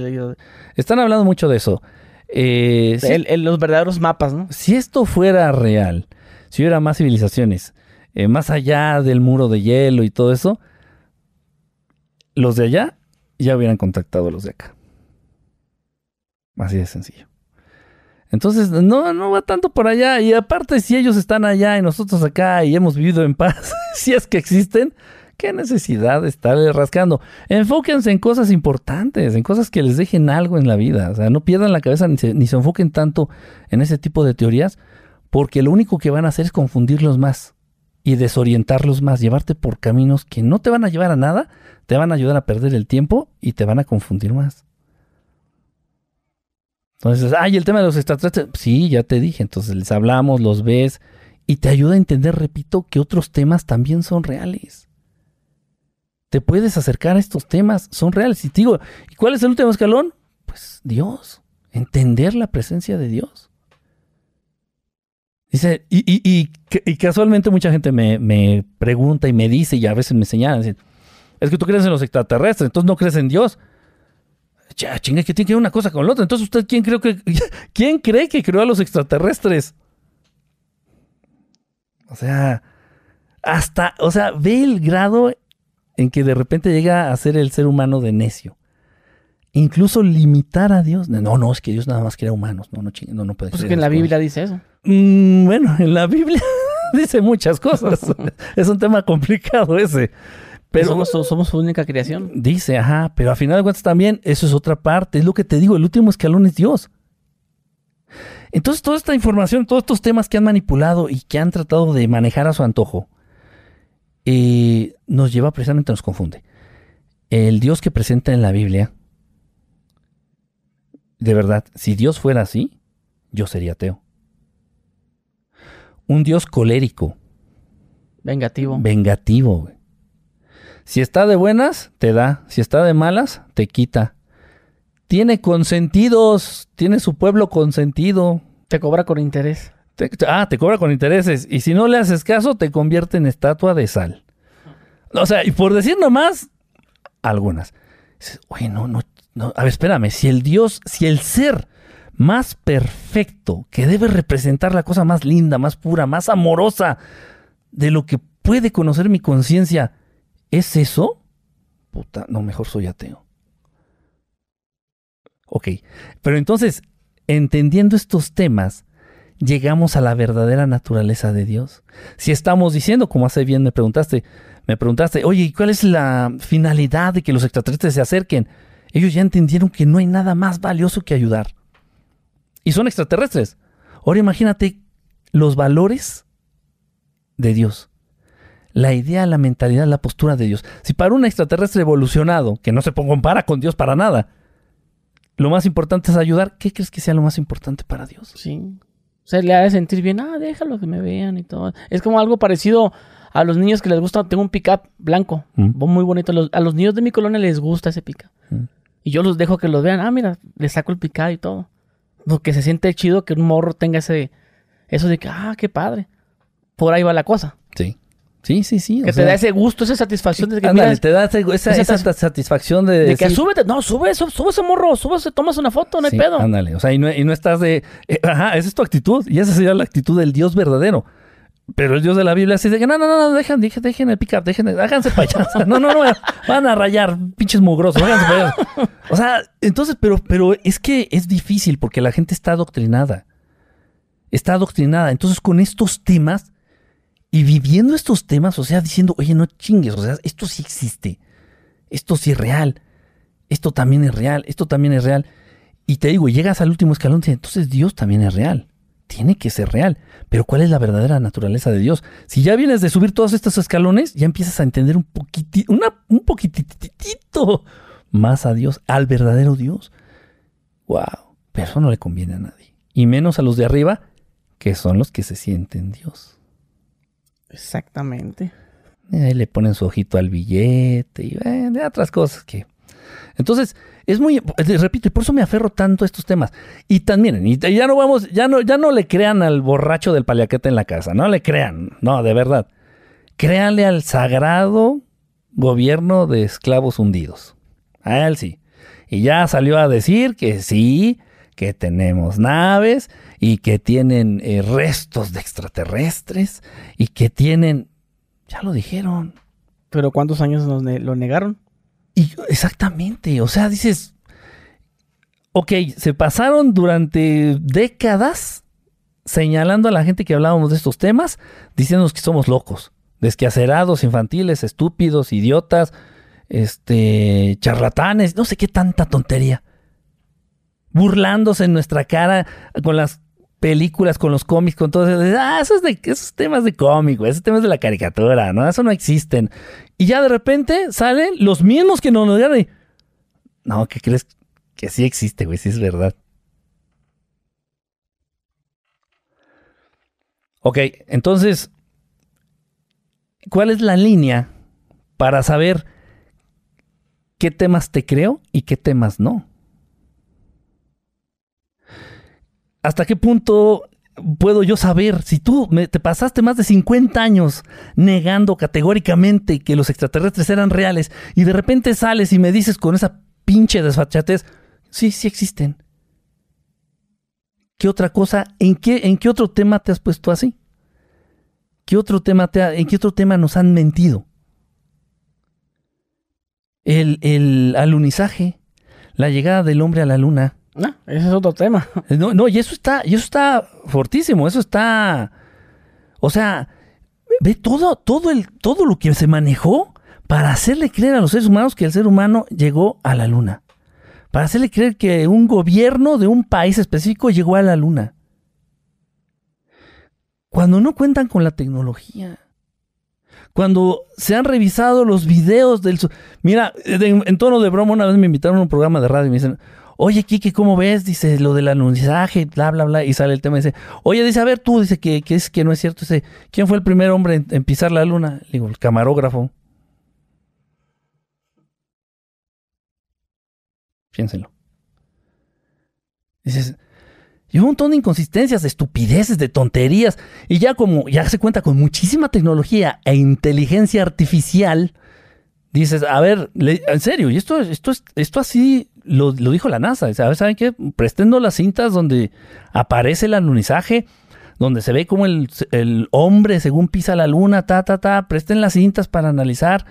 Están hablando mucho de eso. Eh, los verdaderos mapas, ¿no? Si esto fuera real, si hubiera más civilizaciones, eh, más allá del muro de hielo y todo eso, los de allá ya hubieran contactado a los de acá. Así de sencillo. Entonces, no, no va tanto por allá. Y aparte, si ellos están allá y nosotros acá y hemos vivido en paz, [laughs] si es que existen, ¿qué necesidad de estarle rascando? Enfóquense en cosas importantes, en cosas que les dejen algo en la vida. O sea, no pierdan la cabeza ni se, ni se enfoquen tanto en ese tipo de teorías, porque lo único que van a hacer es confundirlos más y desorientarlos más, llevarte por caminos que no te van a llevar a nada, te van a ayudar a perder el tiempo y te van a confundir más. Entonces, ay, el tema de los extraterrestres, sí, ya te dije, entonces les hablamos, los ves y te ayuda a entender, repito, que otros temas también son reales. Te puedes acercar a estos temas, son reales. Y te digo, ¿y cuál es el último escalón? Pues Dios, entender la presencia de Dios. Dice, y, y, y, casualmente mucha gente me, pregunta y me dice, y a veces me señalan, es que tú crees en los extraterrestres, entonces no crees en Dios. Ya, chinga, que tiene que ver una cosa con la otra. Entonces, ¿usted quién, creo que, [laughs] quién cree que creó a los extraterrestres? O sea, hasta, o sea, ve el grado en que de repente llega a ser el ser humano de necio. Incluso limitar a Dios. No, no, es que Dios nada más crea humanos. No, no, no, no puede Pues que en la Biblia dice eso. Mm, bueno, en la Biblia [laughs] dice muchas cosas. [laughs] es un tema complicado ese. Pero somos, somos su única creación. Dice, ajá, pero a final de cuentas también eso es otra parte. Es lo que te digo, el último escalón es Dios. Entonces, toda esta información, todos estos temas que han manipulado y que han tratado de manejar a su antojo, eh, nos lleva precisamente, nos confunde. El Dios que presenta en la Biblia, de verdad, si Dios fuera así, yo sería ateo. Un Dios colérico. Vengativo. Vengativo. Si está de buenas, te da. Si está de malas, te quita. Tiene consentidos. Tiene su pueblo consentido. Te cobra con interés ah, te cobra con intereses. Y si no le haces caso, te convierte en estatua de sal. O sea, y por decir nomás, algunas. Oye, no, no, no. A ver, espérame. Si el Dios, si el ser más perfecto, que debe representar la cosa más linda, más pura, más amorosa de lo que puede conocer mi conciencia, ¿es eso? Puta, no, mejor soy ateo. Ok, pero entonces, entendiendo estos temas, llegamos a la verdadera naturaleza de Dios. Si estamos diciendo, como hace bien me preguntaste, me preguntaste, oye, ¿cuál es la finalidad de que los extraterrestres se acerquen? Ellos ya entendieron que no hay nada más valioso que ayudar. Y son extraterrestres. Ahora imagínate los valores de Dios. La idea, la mentalidad, la postura de Dios. Si para un extraterrestre evolucionado, que no se compara con Dios para nada, lo más importante es ayudar, ¿qué crees que sea lo más importante para Dios? Sí. O sea, le hace sentir bien, ah, déjalo que me vean y todo. Es como algo parecido a los niños que les gusta, tengo un pickup blanco, mm. muy bonito. a los niños de mi colonia les gusta ese pickup. Mm. Y yo los dejo que los vean, ah, mira, les saco el pickup y todo. Porque se siente chido que un morro tenga ese, eso de que, ah, qué padre. Por ahí va la cosa. Sí. Sí, sí, sí. Que te da ese gusto, esa satisfacción de que ándale, te da esa, satisfacción de, de que súbete, no, sube, sube, sube ese morro, sube, tomas una foto, no hay pedo. Ándale, o sea, y no, y no estás de, eh, ajá, esa es tu actitud, y esa sería la actitud del Dios verdadero. Pero el Dios de la Biblia así de que no, no, no, no dejen, dejen, dejen el pick-up, dejen, háganse [laughs] payasos. No, no, no, van a rayar, pinches mugrosos, háganse payasos. O sea, entonces, pero, pero es que es difícil porque la gente está adoctrinada. Está adoctrinada. Entonces, con estos temas y viviendo estos temas, o sea, diciendo, oye, no chingues, o sea, esto sí existe, esto sí es real, esto también es real, esto también es real. Y te digo, llegas al último escalón entonces Dios también es real, tiene que ser real. Pero ¿cuál es la verdadera naturaleza de Dios? Si ya vienes de subir todos estos escalones, ya empiezas a entender un poquitito, un poquitito más a Dios, al verdadero Dios. Wow, pero eso no le conviene a nadie. Y menos a los de arriba, que son los que se sienten Dios. Exactamente. Ahí le ponen su ojito al billete y eh, de otras cosas que. Entonces, es muy, repito, y por eso me aferro tanto a estos temas. Y también, y ya no vamos, ya no, ya no le crean al borracho del paliaquete en la casa, no le crean, no, de verdad. Créanle al sagrado gobierno de esclavos hundidos. A él sí. Y ya salió a decir que sí, que tenemos naves y que tienen eh, restos de extraterrestres y que tienen, ya lo dijeron. Pero ¿cuántos años nos lo negaron? Y exactamente, o sea, dices, ok, se pasaron durante décadas señalando a la gente que hablábamos de estos temas, diciéndonos que somos locos, desquacerados, infantiles, estúpidos, idiotas, este, charlatanes, no sé qué tanta tontería burlándose en nuestra cara con las películas, con los cómics, con todo eso. Ah, esos, temas de cómic, esos temas de la caricatura, ¿no? Eso no existen. Y ya de repente salen los mismos que no nos dieron No, ¿qué crees? Que sí existe, güey, sí es verdad. Ok, entonces, ¿cuál es la línea para saber qué temas te creo y qué temas no? ¿Hasta qué punto puedo yo saber si tú te pasaste más de 50 años negando categóricamente que los extraterrestres eran reales y de repente sales y me dices con esa pinche desfachatez, sí, sí existen? ¿Qué otra cosa? ¿En qué, en qué otro tema te has puesto así? ¿Qué otro tema te ¿En qué otro tema nos han mentido? El, el alunizaje, la llegada del hombre a la luna. No, ese es otro tema. [laughs] No, no, y eso está, y eso está fortísimo, eso está. O sea, ve todo, todo el, todo lo que se manejó para hacerle creer a los seres humanos que el ser humano llegó a la luna. Para hacerle creer que un gobierno de un país específico llegó a la luna. Cuando no cuentan con la tecnología cuando se han revisado los videos del... Mira, en, tono de broma, una vez me invitaron a un programa de radio y me dicen, oye, Kike, ¿cómo ves? Dice, lo del anunciaje, bla, bla, bla, y sale el tema y dice, oye, dice, a ver, tú, dice que, es que no es cierto. Dice, ¿quién fue el primer hombre en, pisar la luna? Le digo, el camarógrafo. Piénsenlo. Dices, y un montón de inconsistencias, de estupideces, de tonterías. Y ya como ya se cuenta con muchísima tecnología e inteligencia artificial, dices, a ver, en serio, y esto, esto, esto así lo, dijo la NASA. Ver, ¿saben qué? Prestendo las cintas donde aparece el alunizaje, donde se ve como el, el, hombre según pisa la luna, ta, ta, ta. Presten las cintas para analizar.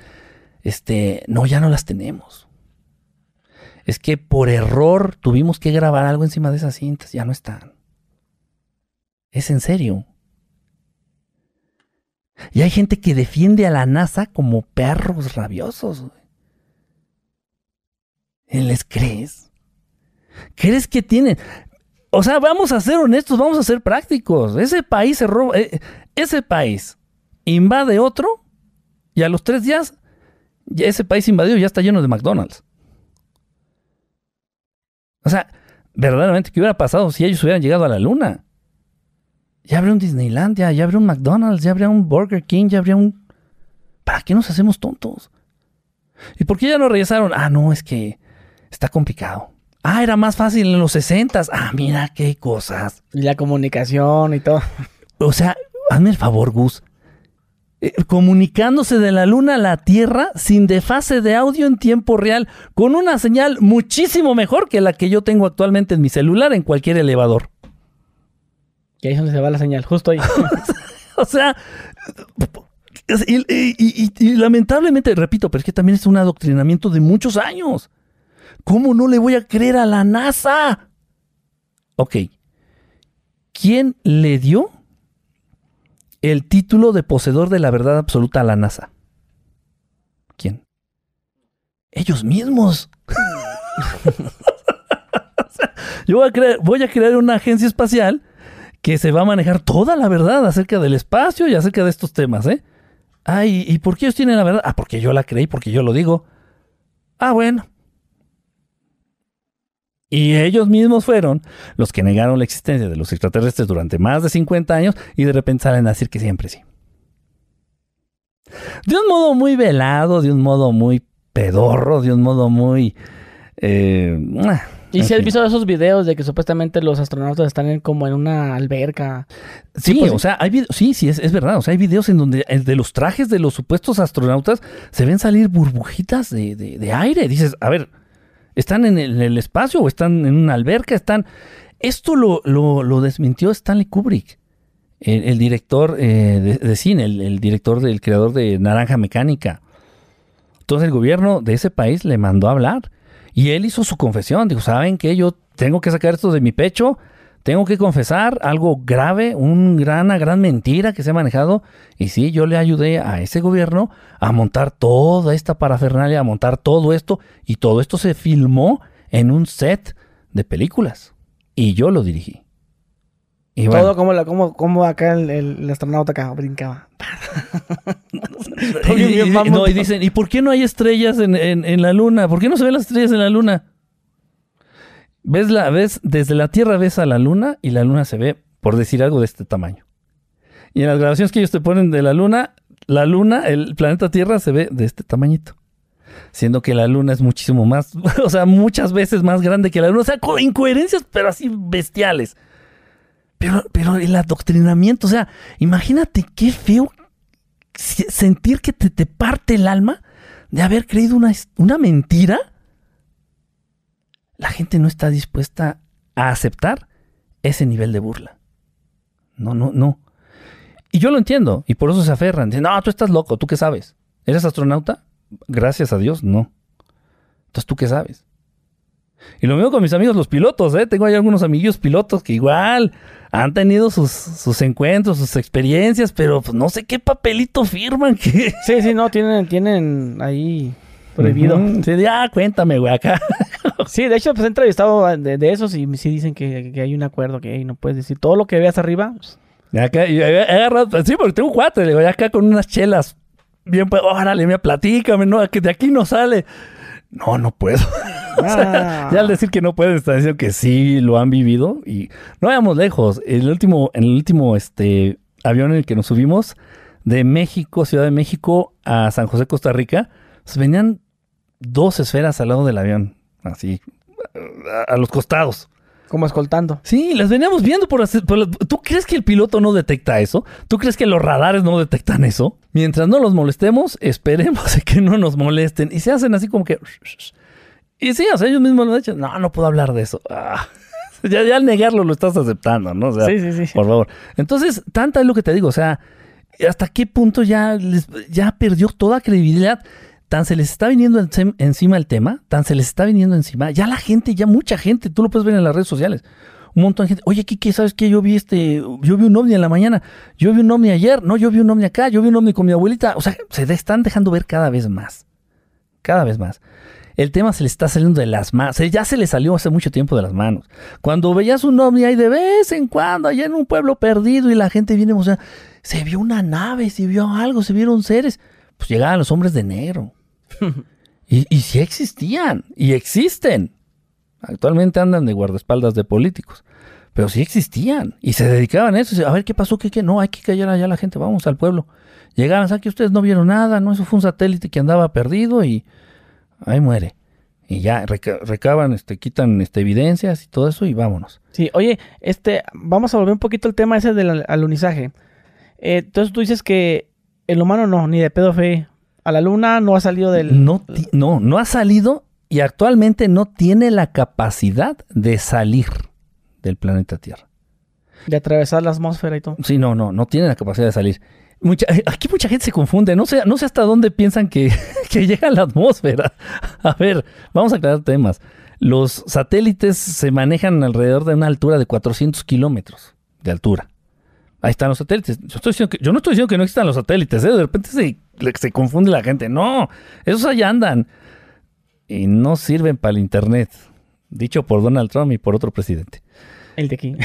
Este, no, ya no las tenemos es que por error tuvimos que grabar algo encima de esas cintas, ya no están. Es en serio. Y hay gente que defiende a la NASA como perros rabiosos. ¿Les crees? ¿Crees que tienen? O sea, vamos a ser honestos, vamos a ser prácticos. Ese país se roba, eh, ese país invade otro y a los tres días ese país invadido ya está lleno de McDonald's. O sea, verdaderamente, ¿qué hubiera pasado si ellos hubieran llegado a la luna? Ya habría un Disneylandia, ya habría un McDonald's, ya habría un Burger King, ya habría un... ¿Para qué nos hacemos tontos? ¿Y por qué ya no regresaron? Ah, no, es que está complicado. Ah, era más fácil en los 60. Ah, mira qué cosas. Y la comunicación y todo. O sea, hazme el favor, Gus. Eh, comunicándose de la Luna a la Tierra sin desfase de audio en tiempo real, con una señal muchísimo mejor que la que yo tengo actualmente en mi celular en cualquier elevador. Y ahí es donde se va la señal, justo ahí. [laughs] o sea, y, lamentablemente, repito, pero es que también es un adoctrinamiento de muchos años. ¿Cómo no le voy a creer a la NASA? Ok. ¿Quién le dio el título de poseedor de la verdad absoluta a la NASA? ¿Quién? Ellos mismos. [laughs] yo voy a, crear, voy a crear una agencia espacial que se va a manejar toda la verdad acerca del espacio y acerca de estos temas, ¿eh? Ah, ¿y, por qué ellos tienen la verdad? Ah, porque yo la creí, porque yo lo digo. Ah, bueno, y ellos mismos fueron los que negaron la existencia de los extraterrestres durante más de 50 años y de repente salen a decir que siempre sí. De un modo muy velado, de un modo muy pedorro, de un modo muy... Eh, ¿Y si has visto esos videos de que supuestamente los astronautas están como en una alberca? Sí, pues o sea, hay sí, sí, es, verdad. O sea, hay videos en donde de los trajes de los supuestos astronautas se ven salir burbujitas de, de aire. Dices, a ver, ¿Están en el, espacio o están en una alberca? Están... Esto lo, lo, desmintió Stanley Kubrick, el, director eh, de, cine, el, director del creador de Naranja Mecánica. Entonces el gobierno de ese país le mandó a hablar y él hizo su confesión. Dijo, ¿saben qué? Yo tengo que sacar esto de mi pecho tengo que confesar algo grave, un una gran mentira que se ha manejado. Y sí, yo le ayudé a ese gobierno a montar toda esta parafernalia, a montar todo esto. Y todo esto se filmó en un set de películas. Y yo lo dirigí. Y todo como, la, como, como acá el, astronauta acá brincaba. [laughs] y, no, y dicen, ¿y por qué no hay estrellas en, en la luna? ¿Por qué no se ven las estrellas en la luna? Ves la, ves, desde la Tierra ves a la Luna y la Luna se ve, por decir algo, de este tamaño. Y en las grabaciones que ellos te ponen de la Luna, la Luna, el planeta Tierra se ve de este tamañito. Siendo que la Luna es muchísimo más, [laughs] o sea, muchas veces más grande que la Luna. O sea, incoherencias, pero así bestiales. Pero, pero el adoctrinamiento, o sea, imagínate qué feo sentir que te, te parte el alma de haber creído una, una mentira. La gente no está dispuesta a aceptar ese nivel de burla. No, no, no. Y yo lo entiendo, y por eso se aferran. Dicen, no, tú estás loco, ¿tú qué sabes? ¿Eres astronauta? Gracias a Dios, no. Entonces, ¿tú qué sabes? Y lo mismo con mis amigos los pilotos, ¿eh? Tengo ahí algunos amigos pilotos que igual han tenido sus, encuentros, sus experiencias, pero pues no sé qué papelito firman. [laughs] Sí, sí, no, tienen, tienen ahí prohibido. Sí, ya, cuéntame, güey, acá. [laughs] sí, de hecho, pues he entrevistado de, de esos y sí dicen que, hay un acuerdo, que no puedes decir todo lo que veas arriba. Acá, he agarrado, sí, porque tengo un cuate, le digo, acá con unas chelas. Bien, pues, órale, mira, platícame, no, que de aquí no sale. No, no puedo. [laughs] ya al decir que no pueden, está diciendo que sí lo han vivido. Y no vayamos lejos. El último, en el último este, avión en el que nos subimos, de México, Ciudad de México, a San José, Costa Rica, pues venían dos esferas al lado del avión. Así, a, los costados. Como escoltando. Sí, las veníamos viendo por, por, ¿Tú crees que el piloto no detecta eso? ¿Tú crees que los radares no detectan eso? Mientras no los molestemos, esperemos [laughs] que no nos molesten. Y se hacen así como que... Y sí, o sea, ellos mismos lo dicen, no, no puedo hablar de eso. Ah, [laughs] ya, al negarlo lo estás aceptando, ¿no? sí, sí, sí. Por favor. Entonces, tanta es lo que te digo, o sea, ¿hasta qué punto ya, ya perdió toda credibilidad? Tan se les está viniendo encima el tema, tan se les está viniendo encima. Ya la gente, ya mucha gente, tú lo puedes ver en las redes sociales. Un montón de gente, oye, Kiki, ¿sabes qué? Yo vi este, yo vi un ovni en la mañana, yo vi un ovni ayer, no, yo vi un ovni acá, yo vi un ovni con mi abuelita. O sea, se están dejando ver cada vez más. Cada vez más el tema se le está saliendo de las manos. Ya se le salió hace mucho tiempo de las manos. Cuando veías un ovni ahí de vez en cuando, allá en un pueblo perdido y la gente viene, sea, se vio una nave, se vio algo, se vieron seres, pues llegaban los hombres de negro. [laughs] y, y sí existían, y existen. Actualmente andan de guardaespaldas de políticos. Pero sí existían. Y se dedicaban a eso. A ver qué pasó, qué, qué. No, hay que callar allá la gente. Vamos al pueblo. Llegaban, ¿sabes que ustedes no vieron nada? No, eso fue un satélite que andaba perdido y ahí muere. Y ya recaban, este, quitan este, evidencias y todo eso y vámonos. Sí, oye, este, vamos a volver un poquito al tema ese del alunizaje. Eh, entonces tú dices que el humano no, ni de pedo fe. A la luna no ha salido del... No, no, no ha salido y actualmente no tiene la capacidad de salir del planeta Tierra. De atravesar la atmósfera y todo. Sí, no, no, no tiene la capacidad de salir. Eh, aquí mucha gente se confunde. No sé, no sé hasta dónde piensan que, [laughs] que llega a la atmósfera. [laughs] A ver, vamos a aclarar temas. Los satélites se manejan alrededor de una altura de 400 kilómetros de altura. Ahí están los satélites. Yo, estoy diciendo que, yo no estoy diciendo que no existan los satélites. ¿eh? De repente se, se confunde la gente. No, esos allá andan. Y no sirven para el Internet. Dicho por Donald Trump y por otro presidente. El de aquí.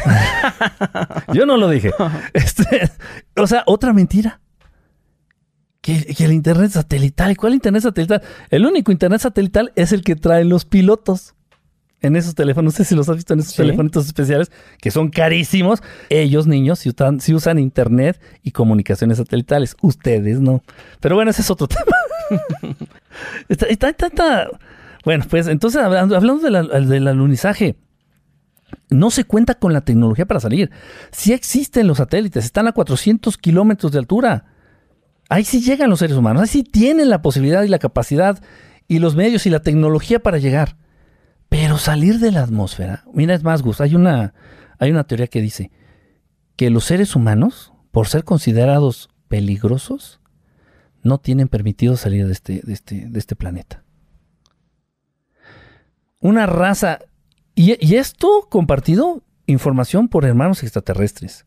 Yo no lo dije. [laughs] Este, o sea, otra mentira. Que, el internet satelital. ¿Cuál internet satelital? El único internet satelital es el que traen los pilotos en esos teléfonos. No sé si los has visto en esos teléfonos especiales que son carísimos. Ellos, niños, si usan, si usan internet y comunicaciones satelitales. Ustedes no. Pero bueno, ese es otro [laughs] tema. está, está, Bueno, pues entonces hablando, del alunizaje no se cuenta con la tecnología para salir. Sí existen los satélites, están a 400 kilómetros de altura. Ahí sí llegan los seres humanos, ahí sí tienen la posibilidad y la capacidad y los medios y la tecnología para llegar. Pero salir de la atmósfera, mira, es más, Gus, hay una, hay una teoría que dice que los seres humanos, por ser considerados peligrosos, no tienen permitido salir de este, de este, de este planeta. Una raza y, esto compartido información por hermanos extraterrestres.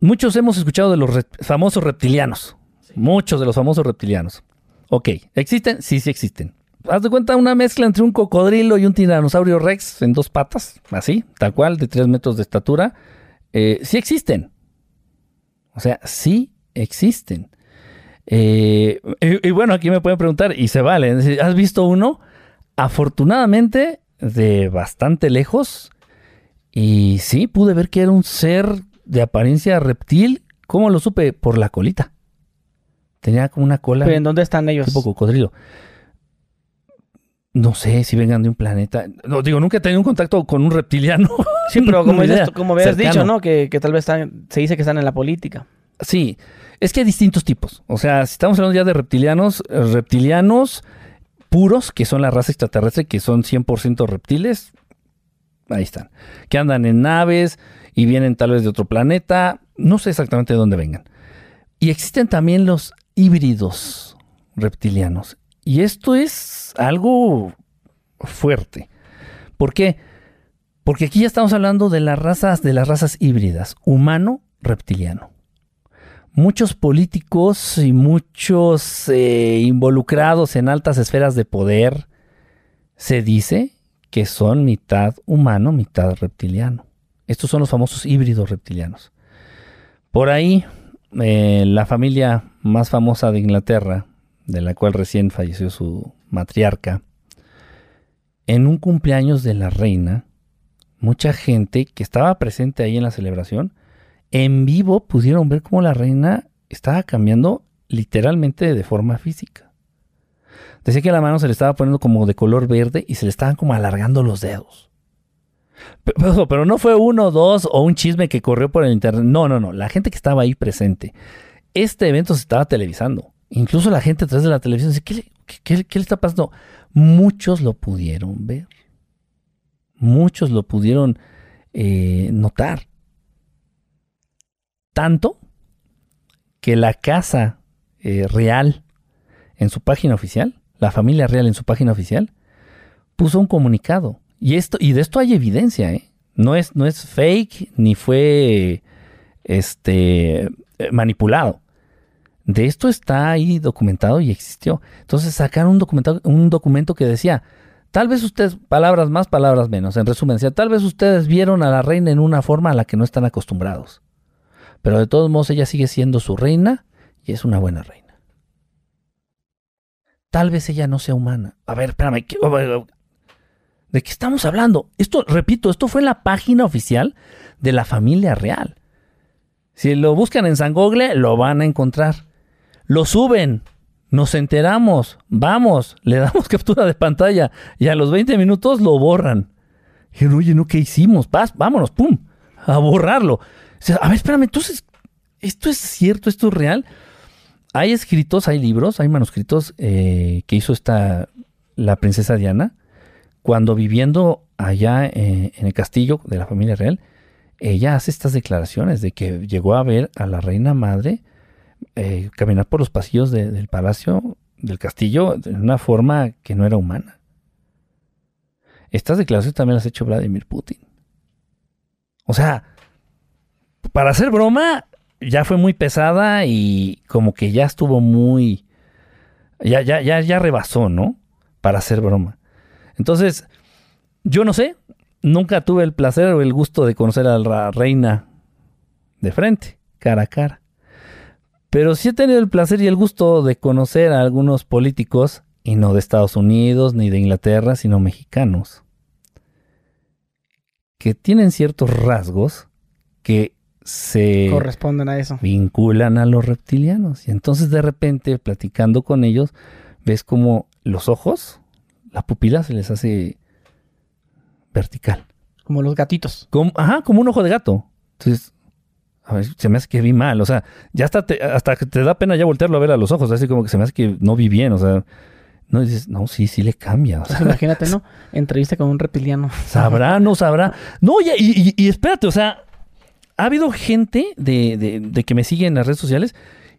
Muchos hemos escuchado de los famosos reptilianos. Muchos de los famosos reptilianos. Ok, ¿existen? Sí, sí existen. Haz de cuenta una mezcla entre un cocodrilo y un tiranosaurio rex en dos patas, así, tal cual, de tres metros de estatura. Eh, sí existen. O sea, sí existen. Eh, y, y, bueno, aquí me pueden preguntar, y se vale, ¿has visto uno? Afortunadamente, de bastante lejos, y sí, pude ver que era un ser de apariencia reptil. ¿Cómo lo supe? Por la colita. Tenía como una cola. ¿En dónde están ellos? Tipo cocodrilo. No sé si vengan de un planeta. No, digo, nunca he tenido un contacto con un reptiliano. [laughs] Sí, pero como, como habías dicho, ¿no? Que, tal vez están, se dice que están en la política. Sí, es que hay distintos tipos. O sea, si estamos hablando ya de reptilianos, reptilianos puros, que son la raza extraterrestre, que son 100% reptiles, ahí están. Que andan en naves y vienen tal vez de otro planeta, no sé exactamente de dónde vengan. Y existen también los híbridos reptilianos. Y esto es algo fuerte. ¿Por qué? Porque aquí ya estamos hablando de las razas, de las razas híbridas, humano-reptiliano. Muchos políticos y muchos eh, involucrados en altas esferas de poder se dice que son mitad humano, mitad reptiliano. Estos son los famosos híbridos reptilianos. Por ahí, eh, la familia más famosa de Inglaterra, de la cual recién falleció su matriarca, en un cumpleaños de la reina, mucha gente que estaba presente ahí en la celebración, en vivo pudieron ver cómo la reina estaba cambiando literalmente de forma física. Decía que la mano se le estaba poniendo como de color verde y se le estaban como alargando los dedos. Pero, no fue uno, dos o un chisme que corrió por el internet. No, no, no. La gente que estaba ahí presente. Este evento se estaba televisando. Incluso la gente atrás de la televisión dice, ¿qué, le está pasando? Muchos lo pudieron ver. Muchos lo pudieron eh, notar. Tanto que la casa eh, real en su página oficial, la familia real en su página oficial, puso un comunicado. Y, esto, y de esto hay evidencia, ¿eh? No es, no es fake ni fue este, manipulado. De esto está ahí documentado y existió. Entonces sacaron un, documento, un documento que decía, tal vez ustedes, palabras más, palabras menos, en resumen, decía, tal vez ustedes vieron a la reina en una forma a la que no están acostumbrados. Pero de todos modos ella sigue siendo su reina y es una buena reina. Tal vez ella no sea humana. A ver, espérame. ¿De qué estamos hablando? Esto, repito, esto fue en la página oficial de la familia real. Si lo buscan en San Google, lo van a encontrar. Lo suben, nos enteramos, vamos, le damos [laughs] captura de pantalla y a los 20 minutos lo borran. Y oye, ¿no qué hicimos? Vas, vámonos, pum, a borrarlo. a ver, espérame, entonces, ¿esto es cierto? ¿Esto es real? Hay escritos, hay libros, hay manuscritos eh, que hizo esta, la princesa Diana, cuando viviendo allá eh, en el castillo de la familia real, ella hace estas declaraciones de que llegó a ver a la reina madre eh, caminar por los pasillos del palacio, del castillo, de una forma que no era humana. Estas declaraciones también las ha hecho Vladimir Putin. O sea, para hacer broma, ya fue muy pesada y como que ya estuvo muy. Ya, ya, ya, ya rebasó, ¿no? Para hacer broma. Entonces, yo no sé, nunca tuve el placer o el gusto de conocer a la reina de frente, cara a cara. Pero sí he tenido el placer y el gusto de conocer a algunos políticos, y no de Estados Unidos ni de Inglaterra, sino mexicanos, que tienen ciertos rasgos que se corresponden a eso. Vinculan a los reptilianos. Y entonces de repente, platicando con ellos, ves como los ojos, la pupila se les hace vertical. Como los gatitos. ajá, como un ojo de gato. Entonces, a ver, se me hace que vi mal, o sea, ya hasta te, hasta que te da pena ya voltearlo a ver a los ojos, así como que se me hace que no vi bien, o sea, no dices, no, sí, sí le cambia. Pues imagínate, ¿no? [laughs] Entrevista con un reptiliano. Sabrá, no sabrá. No, y, y, espérate, o sea, ha habido gente de, de, que me sigue en las redes sociales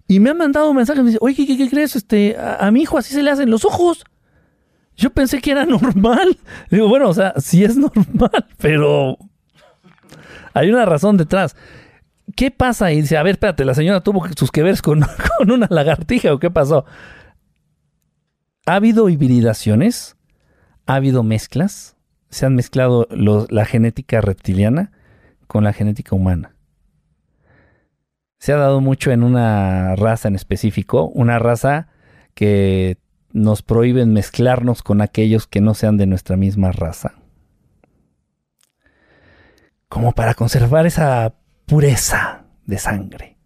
y me han mandado mensajes, me dice, oye, ¿qué, crees? Este, a, mi hijo así se le hacen los ojos. Yo pensé que era [laughs] normal. Digo, bueno, o sea, sí es [laughs] normal, pero hay una razón detrás. ¿Qué pasa? Y dice, a ver, espérate, la señora tuvo sus que ver con, [laughs] con una lagartija o qué pasó. ¿Ha habido hibridaciones? ¿Ha habido mezclas? ¿Se han mezclado la genética reptiliana con la genética humana? Se ha dado mucho en una raza en específico, una raza que nos prohíben mezclarnos con aquellos que no sean de nuestra misma raza. Como para conservar esa pureza de sangre.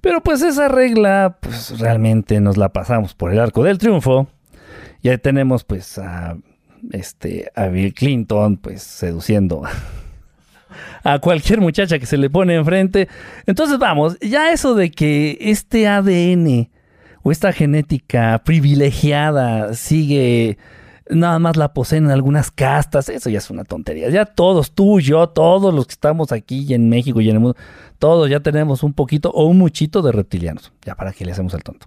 Pero pues esa regla, pues realmente nos la pasamos por el arco del triunfo. Ya tenemos pues a, este, a Bill Clinton pues seduciendo [laughs] a cualquier muchacha que se le pone enfrente. Entonces vamos, ya eso de que este ADN o esta genética privilegiada sigue nada más la poseen en algunas castas, eso ya es una tontería. Ya todos, tú, yo, todos los que estamos aquí en México y en el mundo, todos ya tenemos un poquito o un muchito de reptilianos. Ya para qué le hacemos al tonto.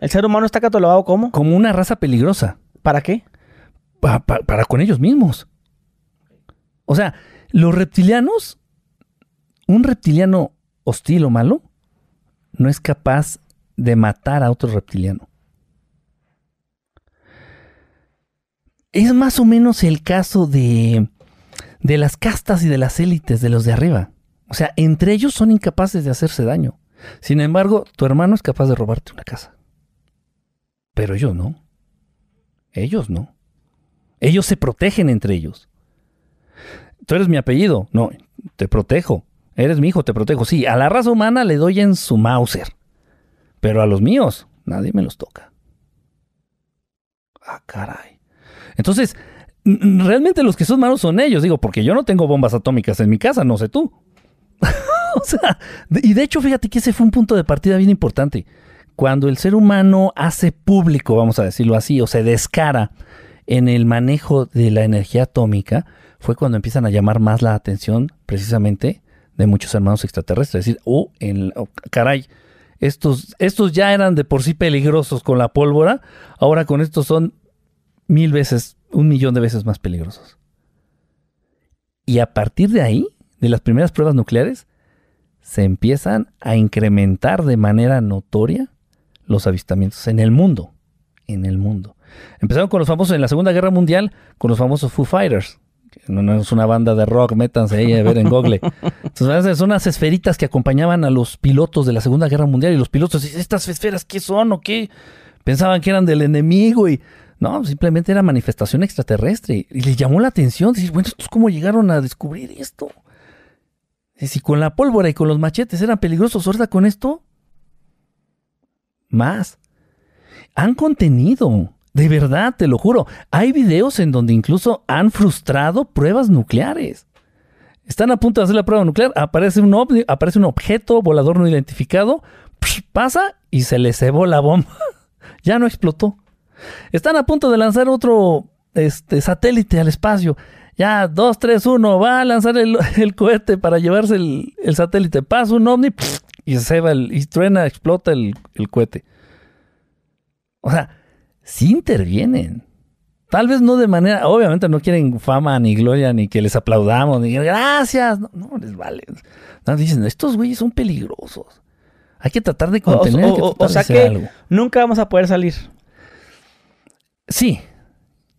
¿El ser humano está catalogado como? Como una raza peligrosa. ¿Para qué? para con ellos mismos. O sea, los reptilianos, un reptiliano hostil o malo, no es capaz de matar a otro reptiliano. Es más o menos el caso de, de las castas y de las élites de los de arriba. O sea, entre ellos son incapaces de hacerse daño. Sin embargo, tu hermano es capaz de robarte una casa. Pero ellos no. Ellos no. Ellos se protegen entre ellos. Tú eres mi apellido. No, te protejo. Eres mi hijo, te protejo. Sí, a la raza humana le doy en su Mauser. Pero a los míos, nadie me los toca. Ah, caray. Entonces, realmente los que son malos son ellos, digo, porque yo no tengo bombas atómicas en mi casa, no sé tú. [laughs] o sea, y de hecho, fíjate que ese fue un punto de partida bien importante. Cuando el ser humano hace público, vamos a decirlo así, o se descara en el manejo de la energía atómica, fue cuando empiezan a llamar más la atención precisamente de muchos hermanos extraterrestres. Es decir, oh, en, oh, caray, estos, estos ya eran de por sí peligrosos con la pólvora, ahora con estos son mil veces, un millón de veces más peligrosos. Y a partir de ahí, de las primeras pruebas nucleares, se empiezan a incrementar de manera notoria los avistamientos en el mundo. En el mundo. Empezaron con los famosos en la Segunda Guerra Mundial, con los famosos Foo Fighters. No, es una banda de rock, métanse ahí a ver en Google. Entonces, son unas esferitas que acompañaban a los pilotos de la Segunda Guerra Mundial y los pilotos, ¿estas esferas qué son o qué? Pensaban que eran del enemigo y no, simplemente era manifestación extraterrestre. Y les llamó la atención. Decir, bueno, ¿estos cómo llegaron a descubrir esto? Si con la pólvora y con los machetes eran peligrosos, ahora con esto, más. Han contenido, de verdad, te lo juro. Hay videos en donde incluso han frustrado pruebas nucleares. Están a punto de hacer la prueba nuclear, aparece un, aparece un objeto volador no identificado, pasa y se le cebó la bomba. [laughs] ya no explotó. Están a punto de lanzar otro este, satélite al espacio. Ya, 2, 3, 1, va a lanzar [laughs] el, cohete para llevarse el, satélite. Pasa un ovni y se va el, y truena, explota el, cohete. O sea, sí intervienen. Tal vez no de manera, obviamente no quieren fama ni gloria, ni que les aplaudamos, ni gracias. No, les vale. dicen, estos güeyes son peligrosos. Hay que tratar de contener. O, sea que nunca vamos a poder salir. Sí,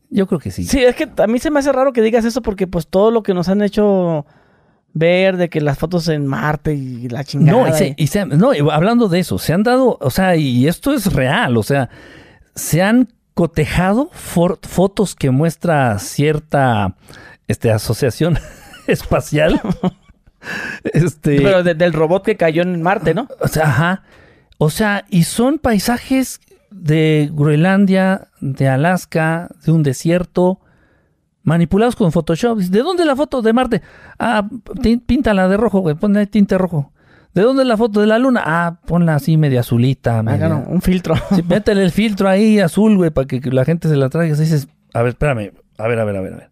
yo creo que sí. Sí, es que a mí se me hace raro que digas eso porque pues todo lo que nos han hecho ver de que las fotos en Marte y la chingada. No, y, no, hablando de eso, se han dado, o sea, y esto es real, o sea, se han cotejado fotos que muestra cierta este, asociación [laughs] espacial. [laughs] este, Pero del robot que cayó en Marte, ¿no? O sea, ajá. O sea, y son paisajes de Groenlandia, de Alaska, de un desierto, manipulados con Photoshop. ¿De dónde es la foto de Marte? Ah, píntala de rojo, güey, ponle tinte rojo. ¿De dónde es la foto de la luna? Ah, ponla así media azulita. Ah, un filtro. [laughs] Sí, métele el filtro ahí azul, güey, para que la gente se la traiga. Y dices, a ver, espérame, a ver, a ver, a ver, a ver.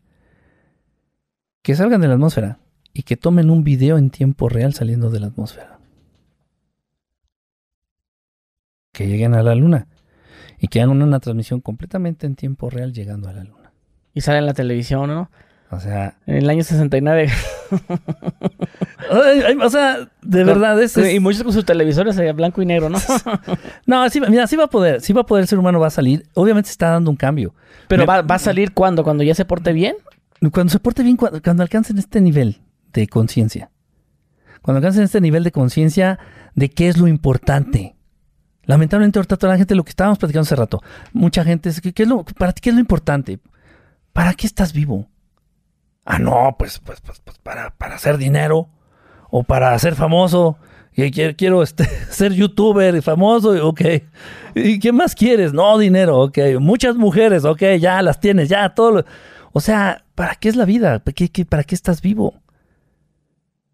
Que salgan de la atmósfera y que tomen un video en tiempo real saliendo de la atmósfera. Que lleguen a la luna y que hagan una transmisión completamente en tiempo real llegando a la luna. Y sale en la televisión, ¿no? O sea... En el año 69. o sea, de verdad es, Y muchos con sus televisores en blanco y negro, ¿no? [laughs] no, sí, mira, sí va a poder, sí va a poder el ser humano va a salir. Obviamente está dando un cambio. Pero va, a salir cuando, cuando ya se porte bien. Cuando se porte bien, cuando, cuando alcancen este nivel de conciencia. Cuando alcancen este nivel de conciencia de qué es lo importante. Lamentablemente ahorita toda la gente, lo que estábamos platicando hace rato, mucha gente, es, ¿qué es lo, ¿para ti qué es lo importante? ¿Para qué estás vivo? Ah, no, pues, pues, pues, pues para, para hacer dinero o para ser famoso. Quiero, quiero este, [laughs] ser youtuber famoso, ok. ¿Y qué más quieres? No, dinero, ok. Muchas mujeres, ok, ya las tienes, ya todo. O sea, ¿para qué es la vida? ¿Para qué, ¿Para qué estás vivo?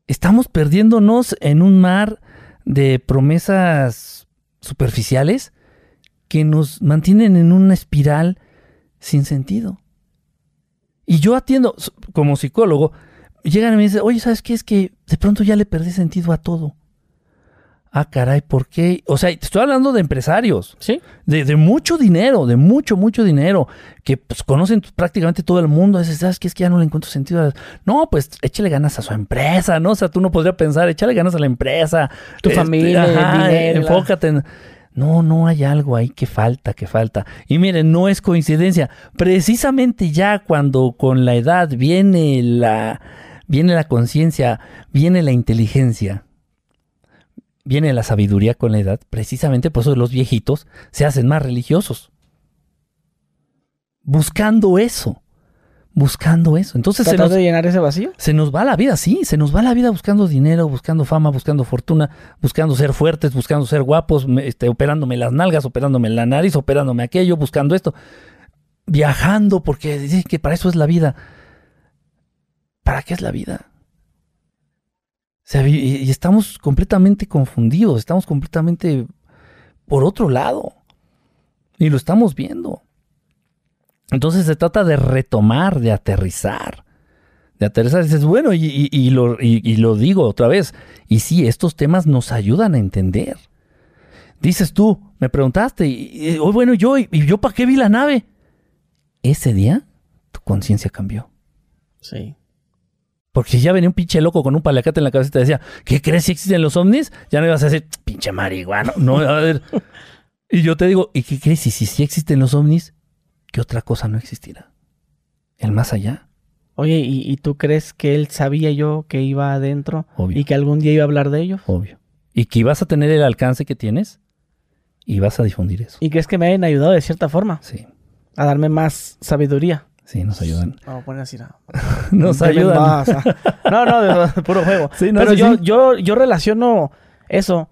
Estamos perdiéndonos en un mar de promesas superficiales que nos mantienen en una espiral sin sentido. Y yo atiendo, como psicólogo, llegan y me dicen, oye, ¿sabes qué? Es que de pronto ya le perdí sentido a todo. Ah, caray, ¿por qué? O sea, te estoy hablando de empresarios. Sí. De, mucho dinero, de mucho, mucho dinero, que pues, conocen prácticamente todo el mundo. A veces, ¿sabes qué? Es que ya no le encuentro sentido. No, pues échale ganas a su empresa, ¿no? O sea, tú no podrías pensar, échale ganas a la empresa. Tu este, familia, dinero, enfócate en... No, no hay algo ahí que falta, que falta. Y miren, no es coincidencia. Precisamente ya cuando con la edad viene la, viene la conciencia, viene la inteligencia, viene la sabiduría con la edad, precisamente por eso los viejitos se hacen más religiosos. Buscando eso. Buscando eso. Entonces se nos, de llenar ese vacío? Se nos va la vida, sí, se nos va la vida buscando dinero, buscando fama, buscando fortuna, buscando ser fuertes, buscando ser guapos, este, operándome las nalgas, operándome la nariz, operándome aquello, buscando esto, viajando, porque dicen que para eso es la vida. ¿Para qué es la vida? Y, estamos completamente confundidos, estamos completamente por otro lado. Y lo estamos viendo. Entonces se trata de retomar, de aterrizar. De aterrizar. dices, bueno, y, lo, y, lo, digo otra vez. Y sí, estos temas nos ayudan a entender. Dices tú, me preguntaste, y, oh, bueno, yo, ¿y yo para qué vi la nave? Ese día tu conciencia cambió. Sí. Porque si ya venía un pinche loco con un palacate en la cabeza y te decía, ¿qué crees si existen los ovnis? Ya no ibas a decir, pinche marihuana. No, a ver. [laughs] y yo te digo, ¿y qué crees si sí existen los ovnis? ¿Qué otra cosa no existirá? El más allá. Oye, ¿y, tú crees que él sabía yo que iba adentro? Obvio. ¿Y que algún día iba a hablar de ellos? Obvio. ¿Y que ibas a tener el alcance que tienes? Y vas a difundir eso. ¿Y crees que me hayan ayudado de cierta forma? Sí. A darme más sabiduría. Sí, nos ayudan. Vamos a poner así. [laughs] nos ayudan. Ah. no, no, de, puro juego. [laughs] Pero yo, yo, yo relaciono eso,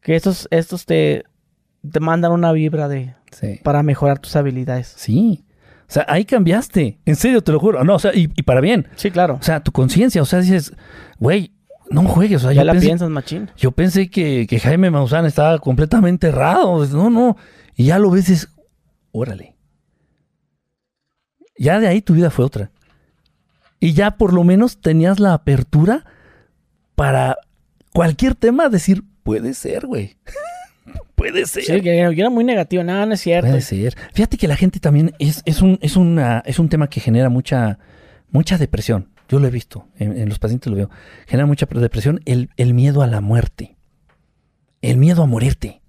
que estos, estos te, te mandan una vibra de para mejorar tus habilidades. Sí. O sea, ahí cambiaste. En serio, te lo juro. No, o sea, y, para bien. Sí, claro. O sea, tu conciencia, o sea, dices, güey, no juegues. O sea, ya la piensas, machín. Yo pensé que, que Jaime Maussan estaba completamente errado. No, no. Y ya lo ves, es, órale. Ya de ahí tu vida fue otra. Y ya por lo menos tenías la apertura para cualquier tema decir, puede ser, güey. [laughs] puede ser. Sí, que era muy negativo. Nada, no es cierto. Puede ser. Fíjate que la gente también es, es, un, es, una, es un tema que genera mucha, mucha depresión. Yo lo he visto, en, los pacientes lo veo. Genera mucha depresión el, el miedo a la muerte. El miedo a morirte.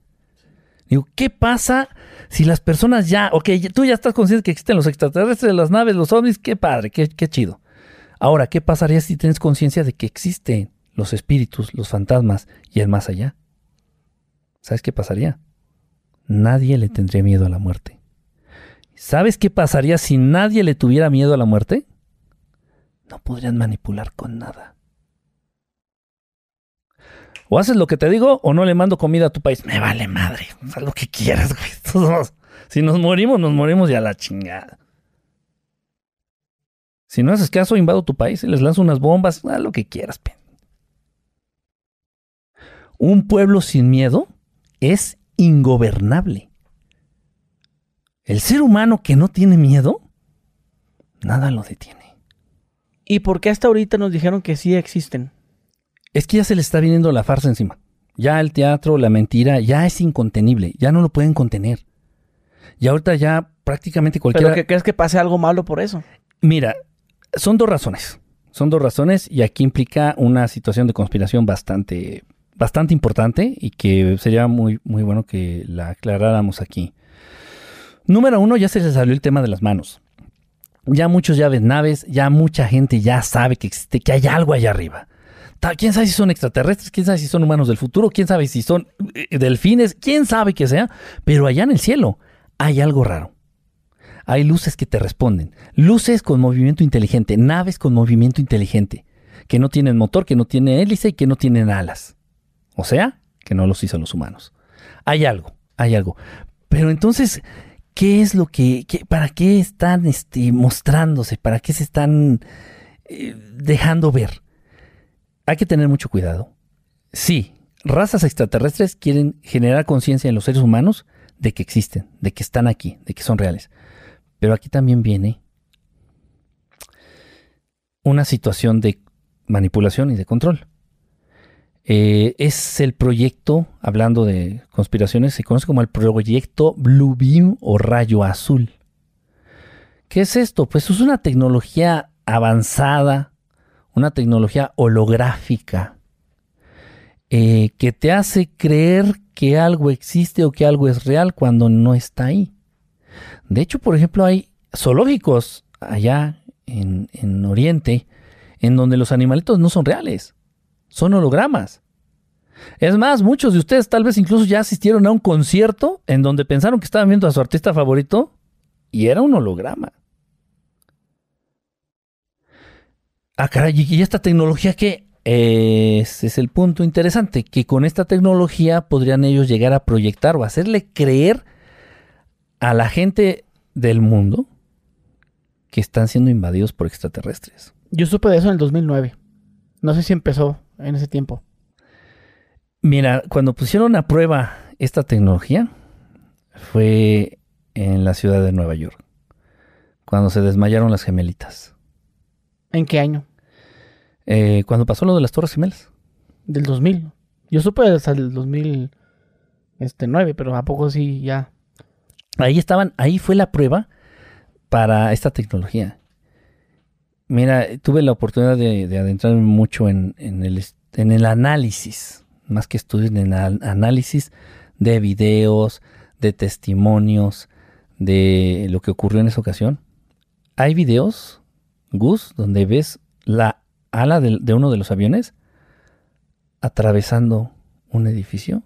Digo, ¿qué pasa si las personas ya, ok, tú ya estás consciente que existen los extraterrestres, las naves, los ovnis, qué padre, qué, qué chido. Ahora, ¿qué pasaría si tienes conciencia de que existen los espíritus, los fantasmas y el más allá? ¿Sabes qué pasaría? Nadie le tendría miedo a la muerte. ¿Sabes qué pasaría si nadie le tuviera miedo a la muerte? No podrían manipular con nada. O haces lo que te digo o no le mando comida a tu país. Me vale madre. Haz lo que quieras, güey. [laughs] si nos morimos, nos morimos ya la chingada. Si no haces caso, invado tu país y les lanzo unas bombas. Haz lo que quieras. Un pueblo sin miedo es ingobernable. El ser humano que no tiene miedo, nada lo detiene. ¿Y por qué hasta ahorita nos dijeron que sí existen? Es que ya se le está viniendo la farsa encima. Ya el teatro, la mentira, ya es incontenible, ya no lo pueden contener. Y ahorita ya prácticamente cualquiera... ¿Pero que crees que pase algo malo por eso? Mira, son dos razones. Son dos razones y aquí implica una situación de conspiración bastante, bastante importante y que sería muy, muy bueno que la aclaráramos aquí. Número uno, ya se les salió el tema de las manos. Ya muchos ya ven naves, ya mucha gente ya sabe que existe, que hay algo allá arriba. ¿Quién sabe si son extraterrestres? ¿Quién sabe si son humanos del futuro? ¿Quién sabe si son eh, delfines? ¿Quién sabe que sea? Pero allá en el cielo hay algo raro. Hay luces que te responden. Luces con movimiento inteligente, naves con movimiento inteligente, que no tienen motor, que no tienen hélice y que no tienen alas. O sea, que no los hizo los humanos. Hay algo, hay algo. Pero entonces, ¿qué es lo que, para qué están este, mostrándose? ¿Para qué se están eh, dejando ver? Hay que tener mucho cuidado. Sí, razas extraterrestres quieren generar conciencia en los seres humanos de que existen, de que están aquí, de que son reales. Pero aquí también viene una situación de manipulación y de control. Eh, es el proyecto, hablando de conspiraciones, se conoce como el proyecto Blue Beam o rayo azul. ¿Qué es esto? Pues es una tecnología avanzada, una tecnología holográfica, eh, que te hace creer que algo existe o que algo es real cuando no está ahí. De hecho, por ejemplo, hay zoológicos allá en, Oriente en donde los animalitos no son reales, son hologramas. Es más, muchos de ustedes tal vez incluso ya asistieron a un concierto en donde pensaron que estaban viendo a su artista favorito y era un holograma. Ah, caray, y esta tecnología que ese es el punto interesante, que con esta tecnología podrían ellos llegar a proyectar o hacerle creer a la gente del mundo que están siendo invadidos por extraterrestres. Yo supe de eso en el 2009. No sé si empezó en ese tiempo. Mira, cuando pusieron a prueba esta tecnología fue en la ciudad de Nueva York, cuando se desmayaron las gemelitas. ¿En qué año? Eh, cuando pasó lo de las Torres Gemelas. Del 2000. Yo supe hasta el 2009, este, pero ¿a poco sí ya? Ahí estaban, ahí fue la prueba para esta tecnología. Mira, tuve la oportunidad de, de adentrarme mucho en, el, en el análisis, más que estudios, en el análisis de videos, de testimonios, de lo que ocurrió en esa ocasión. Hay videos, Gus, donde ves la ala de, uno de los aviones atravesando un edificio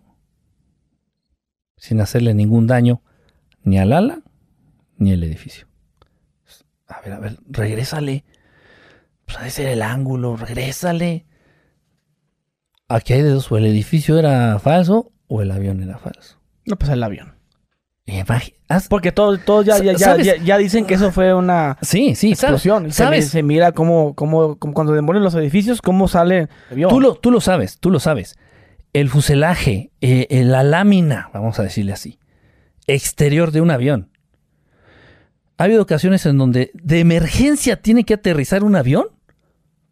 sin hacerle ningún daño ni al ala ni al edificio. A ver, a ver, regrésale. Pues ha de ser el ángulo, regrésale. Aquí hay de dos, o el edificio era falso o el avión era falso. No, pues el avión. Porque todos todo ya, ya, ya, dicen que eso fue una sí, sí, explosión. ¿Sabes? Se, mira cómo, cómo, cuando demolen los edificios, cómo sale el Tú lo, tú lo sabes, tú lo sabes. El fuselaje, eh, eh, la lámina, vamos a decirle así, exterior de un avión. Ha habido ocasiones en donde de emergencia tiene que aterrizar un avión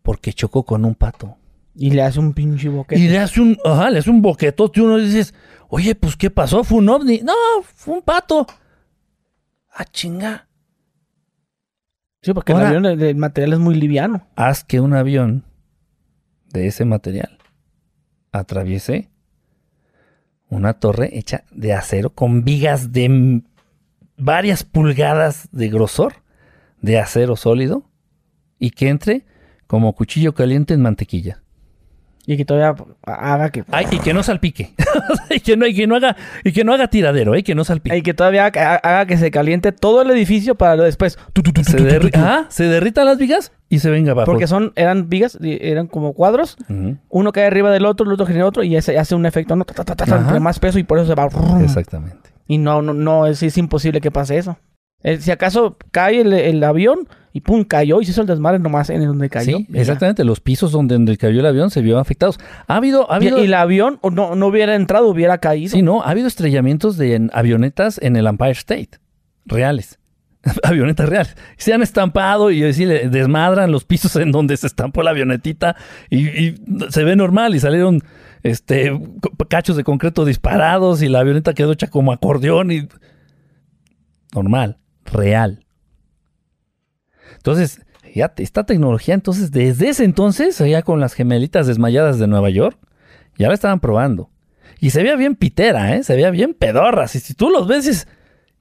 porque chocó con un pato. Y le hace un pinche boquete. Y le hace un, ajá, le hace un boquetote y uno dices, oye, pues ¿qué pasó? ¿Fue un ovni? No, fue un pato. Ah, chinga. Sí, porque el avión, el, material es muy liviano. Haz que un avión de ese material atraviese una torre hecha de acero con vigas de varias pulgadas de grosor de acero sólido y que entre como cuchillo caliente en mantequilla. Y que todavía haga que. y que no salpique. [laughs] y, que no, y, que no haga, y que no haga tiradero, ¿eh? que no salpique. Y que todavía haga que se caliente todo el edificio para después. se, derritan las vigas y se venga abajo. Porque son, eran vigas, eran como cuadros. Uno cae arriba del otro, el otro genera otro y ese hace un efecto, ¿no? más peso y por eso se va. Exactamente. Y no, no, no es, es imposible que pase eso. Eh, si acaso cae el, avión y pum, cayó y se hizo el desmadre nomás en donde cayó. Sí, exactamente. Los pisos donde, cayó el avión se vieron afectados. Ha habido. Ha habido... Y, el avión no, no hubiera entrado, hubiera caído. Sí, no. Ha habido estrellamientos de avionetas en el Empire State. Reales. [laughs] avionetas reales. Se han estampado y desmadran los pisos en donde se estampó la avionetita y, se ve normal y salieron este cachos de concreto disparados y la avioneta quedó hecha como acordeón y normal real. Entonces, fíjate, esta tecnología, entonces, desde ese entonces, ya con las gemelitas desmayadas de Nueva York, ya la estaban probando. Y se veía bien pitera, ¿eh? Se veía bien pedorra. Si, si tú los ves,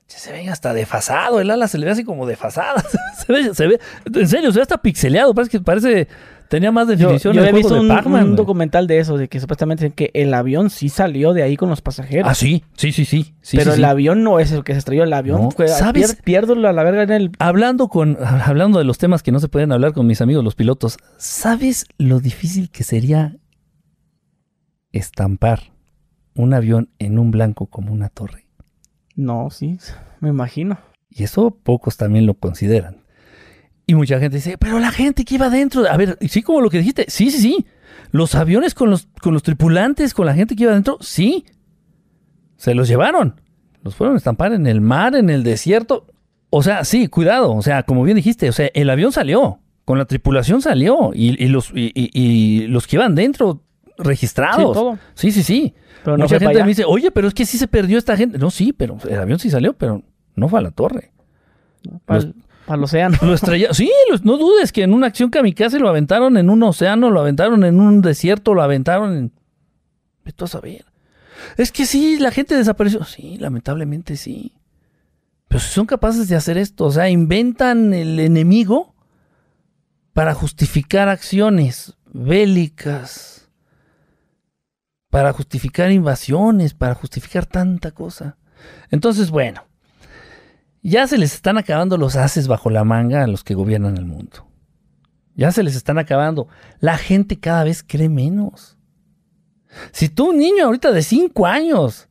se ven hasta desfasado. El ala se le ve así como desfasada. [laughs] se, ve, se ve, en serio, se ve hasta pixeleado. Parece que parece Tenía más definición. Yo, he visto un, documental de eso, de que supuestamente que el avión sí salió de ahí con los pasajeros. Ah, sí, sí, sí, sí. Pero el avión no es el que se estrelló, el avión fue, ¿sabes? pierdo la, la verga en el... Hablando, con, [laughs] hablando de los temas que no se pueden hablar con mis amigos los pilotos, ¿sabes lo difícil que sería estampar un avión en un blanco como una torre? No, sí, me imagino. Y eso pocos también lo consideran. Y mucha gente dice, pero la gente que iba adentro, a ver, sí, como lo que dijiste, sí, sí, sí. Los aviones con los, con los tripulantes, con la gente que iba adentro, sí. Se los llevaron. Los fueron a estampar en el mar, en el desierto. O sea, sí, cuidado. O sea, como bien dijiste, o sea, el avión salió. Con la tripulación salió. Y, los, y, los que iban dentro registrados. Sí, sí, sí. Pero Mucha gente me dice, oye, pero es que sí se perdió esta gente. No, sí, pero el avión sí salió, pero no fue a la torre. Al océano. Lo estrellaron. Sí, no dudes que en una acción kamikaze lo aventaron en un océano, lo aventaron en un desierto, lo aventaron en. Vete a saber. Es que sí, la gente desapareció. Sí, lamentablemente sí. Pero si son capaces de hacer esto, o sea, inventan el enemigo para justificar acciones bélicas, para justificar invasiones, para justificar tanta cosa. Entonces, bueno, ya se les están acabando los haces bajo la manga a los que gobiernan el mundo. Ya se les están acabando. La gente cada vez cree menos. Si tú, un niño ahorita de 5 años,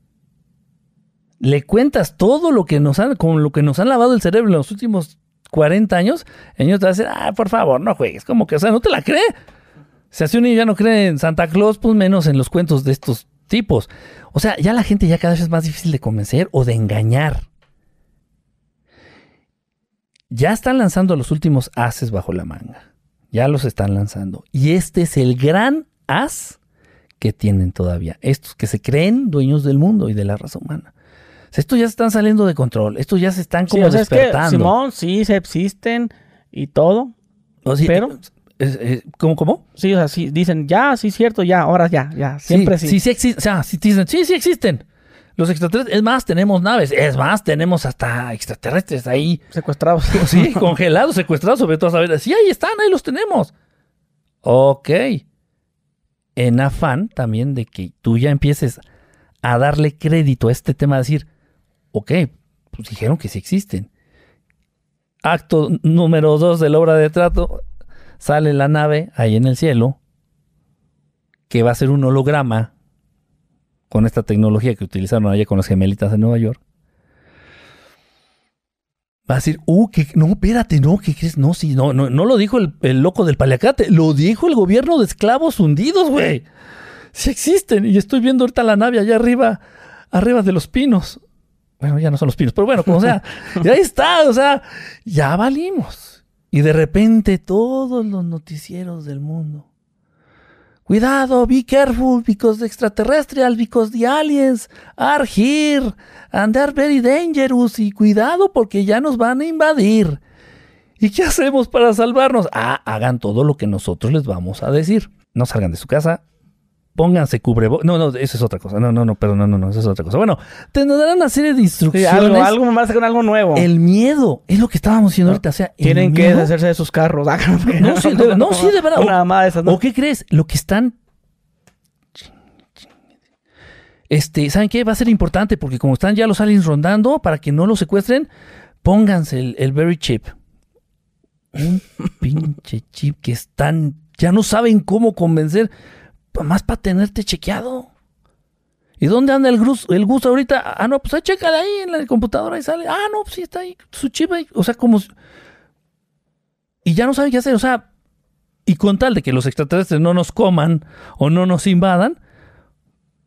le cuentas todo lo que nos han, con lo que nos han lavado el cerebro en los últimos 40 años, el niño te va a decir, ah, por favor, no juegues. Como que, o sea, no te la cree. Si así un niño ya no cree en Santa Claus, pues menos en los cuentos de estos tipos. O sea, ya la gente ya cada vez es más difícil de convencer o de engañar ya están lanzando los últimos haces bajo la manga. Ya los están lanzando. Y este es el gran as que tienen todavía. Estos que se creen dueños del mundo y de la raza humana. estos ya se están saliendo de control. Estos ya se están como despertando. Simón, sí, se existen y todo. pero... ¿Cómo, cómo? Sí, o sea, sí, dicen, ya, sí, cierto, ya, ahora ya, ya, siempre sí. Sí, sí, existen, o sea, sí, dicen, sí, sí existen. Los extraterrestres, es más, tenemos naves, es más, tenemos hasta extraterrestres ahí. Secuestrados. [laughs] Sí, [laughs] congelados, secuestrados, sobre todo a Sí, ahí están, ahí los tenemos. Ok. En afán también de que tú ya empieces a darle crédito a este tema, de decir, ok, pues dijeron que sí existen. Acto número dos de la obra de trato, sale la nave ahí en el cielo, que va a ser un holograma con esta tecnología que utilizaron allá con las gemelitas de Nueva York, va a decir, uh, que no, espérate, no, ¿qué crees? No, sí, no, no, no lo dijo el, loco del paliacate, lo dijo el gobierno de esclavos hundidos, güey. Sí existen, y estoy viendo ahorita la nave allá arriba, arriba de los pinos. Bueno, ya no son los pinos, pero bueno, como sea, [laughs] y ahí está, o sea, ya valimos. Y de repente todos los noticieros del mundo Cuidado, be careful, because the extraterrestrial, because the aliens are here, and they're very dangerous, y cuidado porque ya nos van a invadir. ¿Y qué hacemos para salvarnos? Ah, hagan todo lo que nosotros les vamos a decir. No salgan de su casa, pónganse cubrebocas. No, no, eso es otra cosa. No, no, no, perdón, no, no, no, eso es otra cosa. Bueno, te darán una serie de instrucciones. algo, algo más con algo nuevo. El miedo, es lo que estábamos diciendo ahorita. O sea, Tienen que deshacerse de sus carros. [laughs] no, sí, de, no, sí, de verdad. Nada más ¿O qué crees? Lo que están este, ¿saben qué? Va a ser importante porque como están ya los aliens rondando, para que no los secuestren, pónganse el, el Berry Chip. Un pinche chip que están, ya no saben cómo convencer más para tenerte chequeado. ¿Y dónde anda el Gus, el Gus ahorita? Ah, no, pues ahí chécale ahí en la computadora y sale. Ah, no, pues sí está ahí, su chip ahí. O sea, como... Y ya no saben qué hacer, o sea... Y con tal de que los extraterrestres no nos coman o no nos invadan,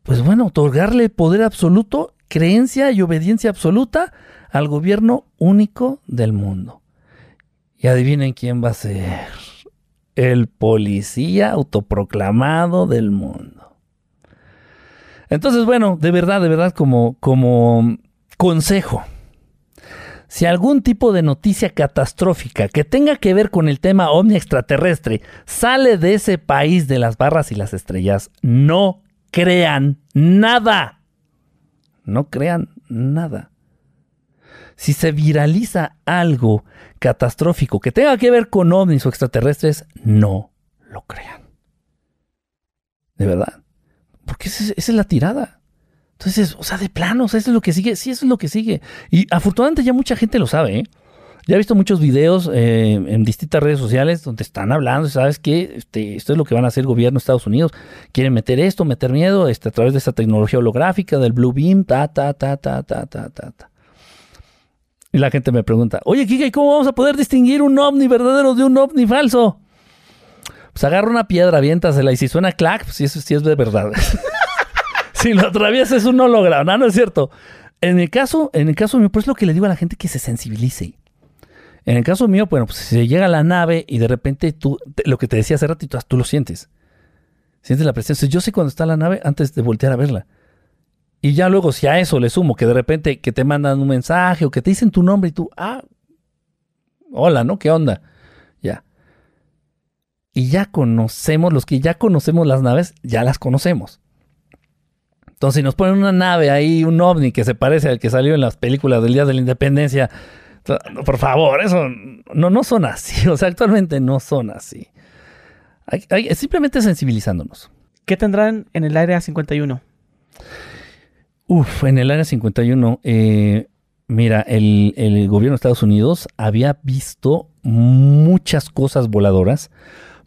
pues bueno, otorgarle poder absoluto, creencia y obediencia absoluta al gobierno único del mundo. Y adivinen quién va a ser el policía autoproclamado del mundo. Entonces, bueno, de verdad, de verdad, como, como consejo, si algún tipo de noticia catastrófica que tenga que ver con el tema ovni extraterrestre sale de ese país de las barras y las estrellas, no crean nada. No crean nada si se viraliza algo catastrófico que tenga que ver con ovnis o extraterrestres, no lo crean. De verdad. Porque esa es la tirada. Entonces, o sea, de plano, o sea, eso es lo que sigue, sí, eso es lo que sigue. Y afortunadamente ya mucha gente lo sabe, ¿eh? Ya he visto muchos videos eh, en distintas redes sociales donde están hablando, ¿sabes qué? Este, esto es lo que van a hacer el gobierno de Estados Unidos. Quieren meter esto, meter miedo este, a través de esta tecnología holográfica, del Blue Beam, ta, ta, ta, ta, ta, ta, ta. ta. Y la gente me pregunta, oye, Kika, ¿y cómo vamos a poder distinguir un ovni verdadero de un ovni falso? Pues agarra una piedra, aviéntasela y si suena clac, pues eso sí es de verdad. [laughs] si lo atraviesa es un holograma, no, no es cierto. En el caso, en el caso mío, pues es lo que le digo a la gente que se sensibilice. En el caso mío, bueno, pues si llega la nave y de repente tú, lo que te decía hace ratito, tú lo sientes. Sientes la presencia. Yo sé cuando está la nave antes de voltear a verla. Y ya luego, si a eso le sumo que de repente que te mandan un mensaje o que te dicen tu nombre y tú, ah, hola, ¿no? ¿Qué onda? Ya. Y ya conocemos, los que ya conocemos las naves, ya las conocemos. Entonces, si nos ponen una nave ahí, un ovni que se parece al que salió en las películas del Día de la Independencia, por favor, eso no, no son así. [laughs] O sea, actualmente no son así. Simplemente sensibilizándonos. ¿Qué tendrán en el área 51? Uf, en el área 51, eh, mira, el, gobierno de Estados Unidos había visto muchas cosas voladoras,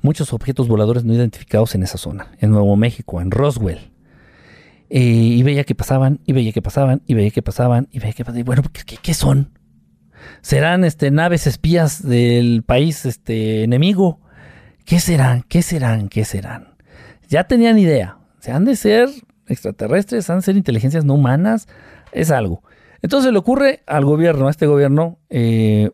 muchos objetos voladores no identificados en esa zona, en Nuevo México, en Roswell. Eh, y veía que pasaban, y veía que pasaban, y veía que pasaban, y veía que pasaban. Y bueno, ¿qué, son? ¿Serán este, naves espías del país este, enemigo? ¿Qué serán? ¿Qué serán? ¿Qué serán? Ya tenían idea. Se han de ser extraterrestres, han de ser inteligencias no humanas, es algo. Entonces le ocurre al gobierno, a este gobierno, eh,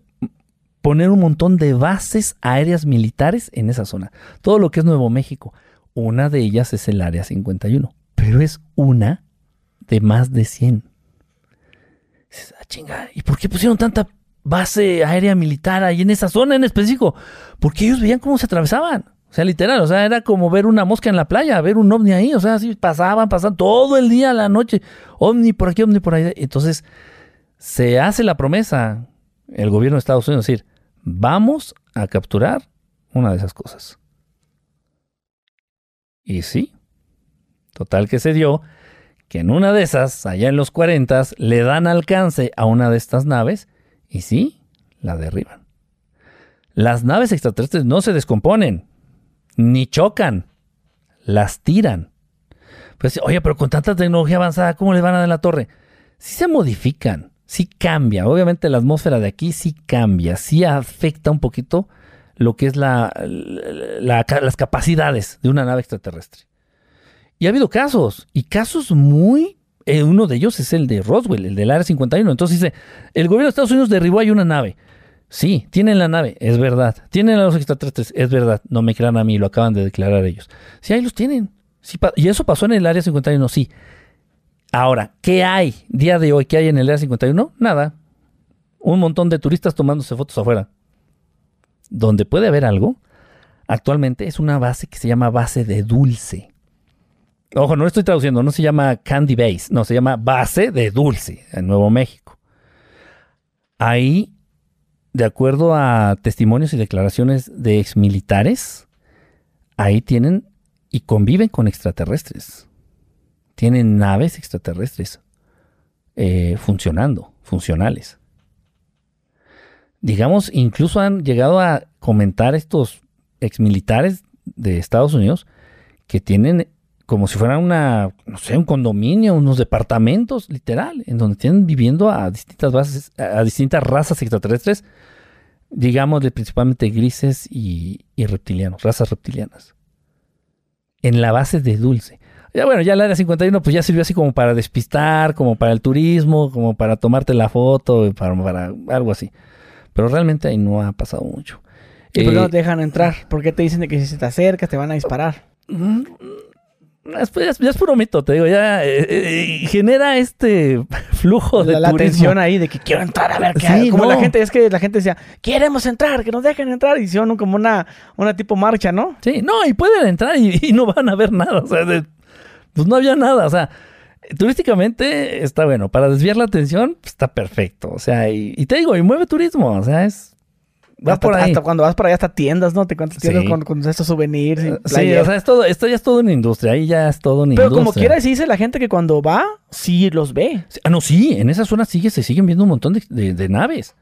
poner un montón de bases aéreas militares en esa zona. Todo lo que es Nuevo México. Una de ellas es el Área 51, pero es una de más de 100. Ah, chinga, ¿y por qué pusieron tanta base aérea militar ahí en esa zona en específico? Porque ellos veían cómo se atravesaban. O sea, literal, o sea, era como ver una mosca en la playa, ver un ovni ahí, o sea, así pasaban, pasaban todo el día, la noche, ovni por aquí, ovni por ahí. Entonces, se hace la promesa, el gobierno de Estados Unidos, decir, vamos a capturar una de esas cosas. Y sí, total que se dio que en una de esas, allá en los 40, le dan alcance a una de estas naves y sí, la derriban. Las naves extraterrestres no se descomponen, ni chocan, las tiran. Pues, oye, pero con tanta tecnología avanzada, ¿cómo le van a dar la torre? Sí se modifican, sí cambia. Obviamente la atmósfera de aquí sí cambia, sí afecta un poquito lo que es la, las capacidades de una nave extraterrestre. Y ha habido casos, y casos muy... Eh, uno de ellos es el de Roswell, el del Área 51. Entonces dice, el gobierno de Estados Unidos derribó ahí una nave. Sí, tienen la nave, es verdad. Tienen a los extraterrestres, es verdad. No me crean a mí, lo acaban de declarar ellos. Sí, ahí los tienen. y eso pasó en el área 51, sí. Ahora, ¿qué hay día de hoy? ¿Qué hay en el área 51? Nada. Un montón de turistas tomándose fotos afuera. Donde puede haber algo, actualmente es una base que se llama base de dulce. Ojo, no lo estoy traduciendo, no se llama Candy Base, no, se llama base de dulce en Nuevo México. Ahí de acuerdo a testimonios y declaraciones de exmilitares, ahí tienen y conviven con extraterrestres. Tienen naves extraterrestres eh, funcionando, funcionales. Digamos, incluso han llegado a comentar estos exmilitares de Estados Unidos que tienen como si fuera una, no sé, un condominio, unos departamentos, literal, en donde tienen viviendo a distintas bases, a distintas razas extraterrestres, digamos principalmente grises y, reptilianos, razas reptilianas. En la base de dulce. Ya bueno, ya la área 51 pues ya sirvió así como para despistar, como para el turismo, como para tomarte la foto, para, para algo así. Pero realmente ahí no ha pasado mucho. ¿Y por qué no te dejan entrar? ¿Por qué te dicen que si te acercas te van a disparar? Mm, ya, es puro mito, te digo, ya eh, eh, genera este [laughs] flujo de la, tensión ahí de que quiero entrar a ver qué hay. Como la gente, es que la gente decía, queremos entrar, que nos dejen entrar. Y hicieron como una, una tipo marcha, ¿no? Sí, no, y pueden entrar y, no van a ver nada. O sea, pues no había nada. O sea, turísticamente está bueno. Para desviar la atención, pues, está perfecto. O sea, y, y te digo, y mueve turismo. O sea, es hasta, cuando vas por allá hasta tiendas, ¿no? Te cuentas tiendas con, estos souvenirs. Y sí, o sea, es todo, esto ya es todo una industria, ahí ya es todo una Pero industria. como quiera dice la gente que cuando va, sí los ve. Ah, no, sí, en esa zona sigue, se siguen viendo un montón de, naves.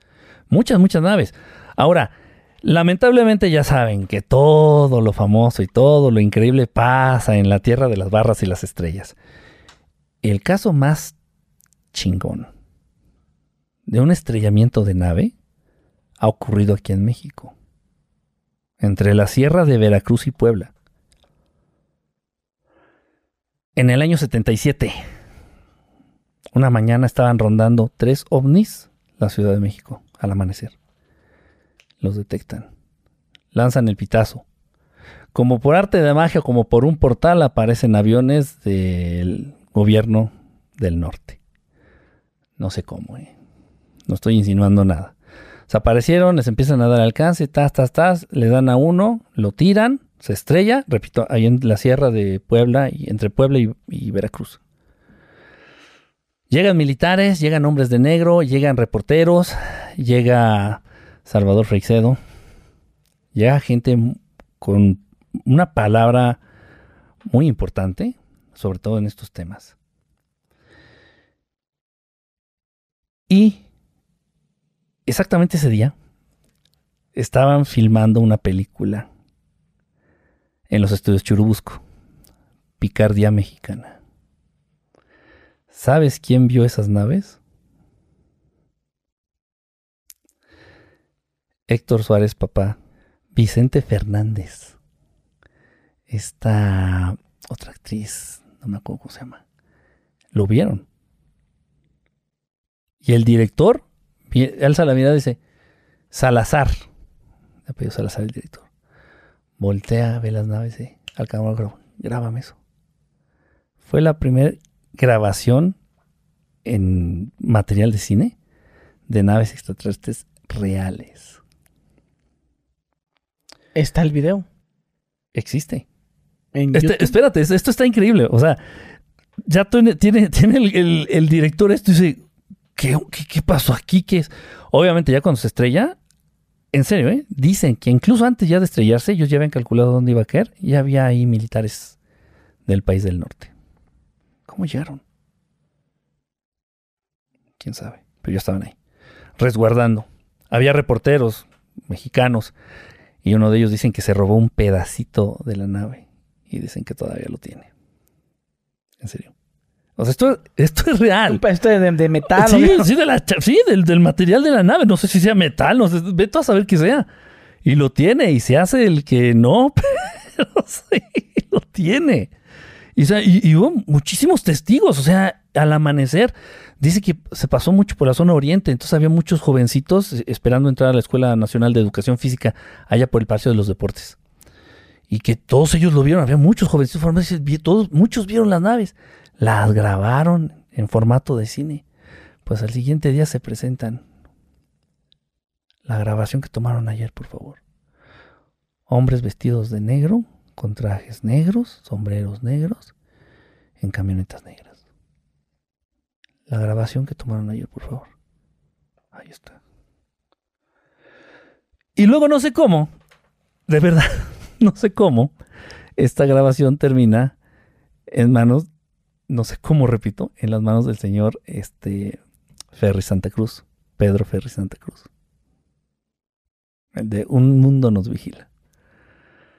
Muchas, muchas naves. Ahora, lamentablemente ya saben que todo lo famoso y todo lo increíble pasa en la Tierra de las Barras y las Estrellas. El caso más chingón de un estrellamiento de nave ha ocurrido aquí en México, entre la Sierra de Veracruz y Puebla. En el año 77, una mañana estaban rondando tres ovnis la Ciudad de México al amanecer. Los detectan. Lanzan el pitazo. Como por arte de magia, como por un portal, aparecen aviones del gobierno del norte. No sé cómo, eh. No estoy insinuando nada. Se aparecieron, les empiezan a dar alcance, tas, tas, tas, le dan a uno, lo tiran, se estrella, repito, ahí en la sierra de Puebla, y entre Puebla y Veracruz. Llegan militares, llegan hombres de negro, llegan reporteros, llega Salvador Freixedo, llega gente con una palabra muy importante, sobre todo en estos temas. Y exactamente ese día estaban filmando una película en los estudios Churubusco, Picardía Mexicana. ¿Sabes quién vio esas naves? Héctor Suárez, papá. Vicente Fernández. Esta otra actriz, no me acuerdo cómo se llama. Lo vieron. Y el director alza la mirada y dice, Salazar. Le pidió Salazar el director. Voltea, ve las naves y al camarógrafo, grábame eso. Fue la primera grabación en material de cine de naves extraterrestres reales. ¿Está el video? Existe. Este, espérate, esto está increíble. O sea, ya tiene, tiene, el, director esto y dice, ¿qué, pasó aquí? ¿Qué es? Obviamente ya cuando se estrella, en serio, ¿eh? dicen que incluso antes ya de estrellarse, ellos ya habían calculado dónde iba a caer y había ahí militares del país del norte. ¿Cómo llegaron? Quién sabe, pero ya estaban ahí, resguardando. Había reporteros mexicanos y uno de ellos dicen que se robó un pedacito de la nave y dicen que todavía lo tiene. En serio. O sea, esto, esto es real. Esto de, de metal. Sí, sí, sí del, material de la nave. No sé si sea metal, no sé, vete a saber qué sea. Y lo tiene, y se hace el que no, [laughs] pero sí, lo tiene. Y, hubo muchísimos testigos, o sea, al amanecer, dice que se pasó mucho por la zona oriente, entonces había muchos jovencitos esperando entrar a la Escuela Nacional de Educación Física, allá por el Palacio de los Deportes. Y que todos ellos lo vieron, había muchos jovencitos, todos, muchos vieron las naves, las grabaron en formato de cine. Pues al siguiente día se presentan la grabación que tomaron ayer, por favor. Hombres vestidos de negro, con trajes negros, sombreros negros, en camionetas negras. La grabación que tomaron ayer, por favor. Ahí está. Y luego no sé cómo, de verdad, [laughs] no sé cómo, esta grabación termina en manos, no sé cómo, repito, en las manos del señor este, Ferry Santa Cruz, Pedro Ferri Santa Cruz. El de Un Mundo nos vigila.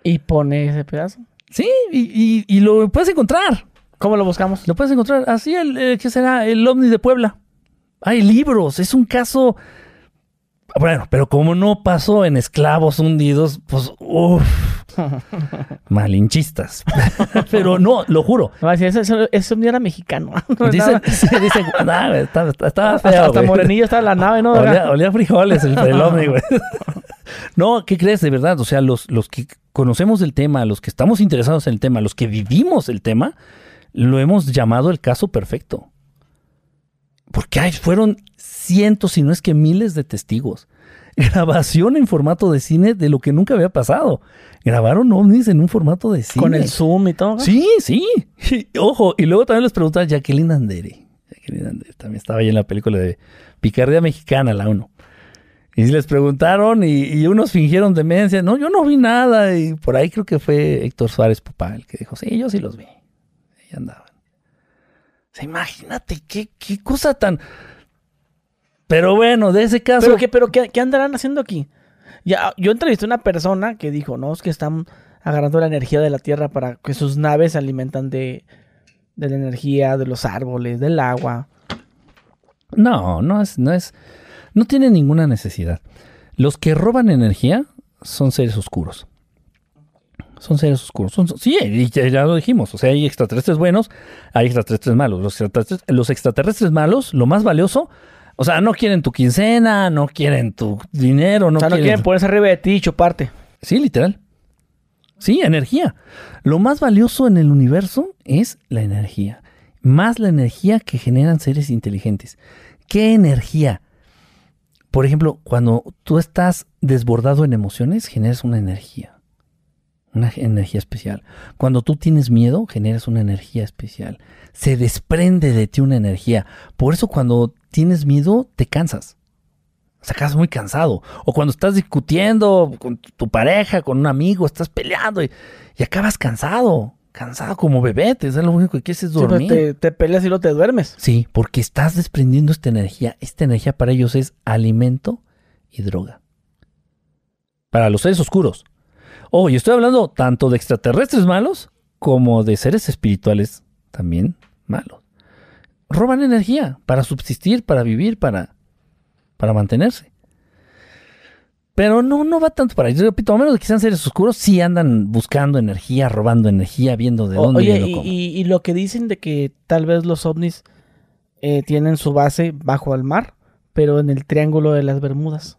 ¿Y pone ese pedazo? Sí, y, lo puedes encontrar. ¿Cómo lo buscamos? Lo puedes encontrar. Así, el, eh, ¿qué será? El ovni de Puebla. Hay libros. Es un caso. Bueno, pero como no pasó en esclavos hundidos, pues, uff. [laughs] Malinchistas. [laughs] pero no, lo juro. No, eso, eso, eso era mexicano. [laughs] dicen, dicen, estaba, estaba feo, Hasta, Morenillo estaba en la nave, ¿no? Olía, olía frijoles el, el ovni, güey. no, ¿qué crees de verdad? O sea, los, los que conocemos el tema, los que estamos interesados en el tema, los que vivimos el tema, lo hemos llamado el caso perfecto. Porque fueron cientos, si no es que miles de testigos. Grabación en formato de cine de lo que nunca había pasado. Grabaron ovnis en un formato de cine. Con el zoom y todo. Sí, sí. [laughs] ojo, y luego también les preguntaba Jacqueline Andere. Jacqueline Andere también estaba ahí en la película de Picardía Mexicana, la 1. Y les preguntaron y, unos fingieron demencia. No, yo no vi nada. Y por ahí creo que fue Héctor Suárez Papá el que dijo, sí, yo sí los vi. Y andaban. imagínate qué, qué cosa tan... Pero bueno, de ese caso. ¿Pero qué, pero qué, andarán haciendo aquí? Ya, yo entrevisté a una persona que dijo, no, es que están agarrando la energía de la Tierra para que sus naves se alimentan de, de la energía, de los árboles, del agua. No, no es, no es, no tiene ninguna necesidad. Los que roban energía son seres oscuros. Son seres oscuros. sí, ya, lo dijimos. O sea, hay extraterrestres buenos, hay extraterrestres malos. Los extraterrestres, los extraterrestres malos, lo más valioso, o sea, no quieren tu quincena, no quieren tu dinero, no o sea, no quieren, ponerse arriba de ti y chuparte. Sí, literal. Sí, energía. Lo más valioso en el universo es la energía. Más la energía que generan seres inteligentes. ¿Qué energía? Por ejemplo, cuando tú estás desbordado en emociones, generas una energía. Una energía especial. Cuando tú tienes miedo, generas una energía especial. Se desprende de ti una energía. Por eso cuando tienes miedo, te cansas. O acabas muy cansado. O cuando estás discutiendo con tu pareja, con un amigo, estás peleando y, acabas cansado. Cansado como bebé. Es lo único que quieres es dormir. te, te, peleas y no te duermes. Sí, porque estás desprendiendo esta energía. Esta energía para ellos es alimento y droga. Para los seres oscuros. Oh, y estoy hablando tanto de extraterrestres malos como de seres espirituales también malos. Roban energía para subsistir, para vivir, para, para mantenerse. Pero no, no va tanto para ellos. Repito, a menos de que sean seres oscuros, sí andan buscando energía, robando energía, viendo de dónde Oye, y, y, lo que dicen de que tal vez los ovnis eh, tienen su base bajo el mar, pero en el Triángulo de las Bermudas.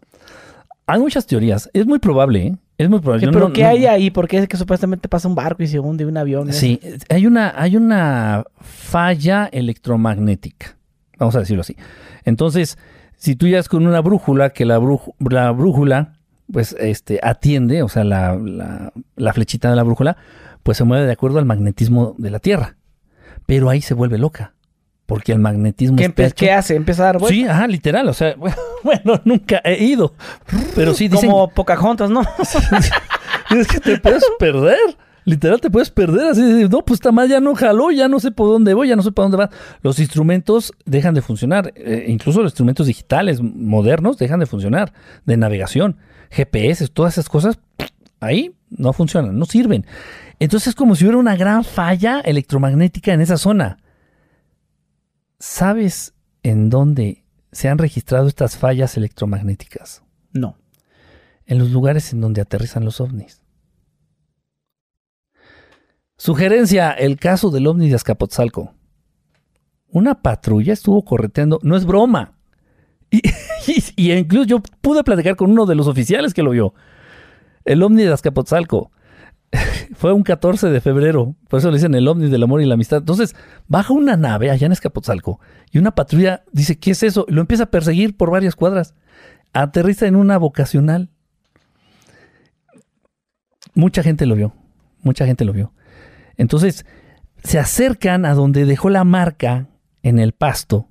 Hay muchas teorías. Es muy probable, ¿eh? Es muy probable. ¿Pero qué hay ahí? Porque es que supuestamente pasa un barco y se hunde un avión. Sí, hay una, hay una falla electromagnética. Vamos a decirlo así. Entonces, si tú llegas con una brújula, que la, la brújula, pues, este, atiende, o sea, la, la, flechita de la brújula, pues se mueve de acuerdo al magnetismo de la Tierra. Pero ahí se vuelve loca porque el magnetismo ¿Qué, ¿Qué hace? ¿Empieza a dar vueltas? Sí, ajá, literal. O sea, [laughs] bueno, nunca he ido. Pero sí dicen... Como Pocahontas, ¿no? [laughs] es que te puedes perder. Literal, te puedes perder así. No, pues está mal, ya no jaló, ya no sé por dónde voy, ya no sé para dónde va. Los instrumentos dejan de funcionar. Eh, incluso los instrumentos digitales modernos dejan de funcionar. De navegación. GPS, todas esas cosas, ahí no funcionan, no sirven. Entonces es como si hubiera una gran falla electromagnética en esa zona. ¿Sabes en dónde se han registrado estas fallas electromagnéticas? No. En los lugares en donde aterrizan los ovnis. Sugerencia, el caso del ovni de Azcapotzalco. Una patrulla estuvo correteando, no es broma. Y, [laughs] y, incluso yo pude platicar con uno de los oficiales que lo vio. El ovni de Azcapotzalco. [laughs] fue un 14 de febrero, por eso le dicen el ovni del amor y la amistad. Entonces, baja una nave allá en Escapotzalco y una patrulla dice, ¿qué es eso? Y lo empieza a perseguir por varias cuadras. Aterriza en una vocacional. Mucha gente lo vio, mucha gente lo vio. Entonces, se acercan a donde dejó la marca en el pasto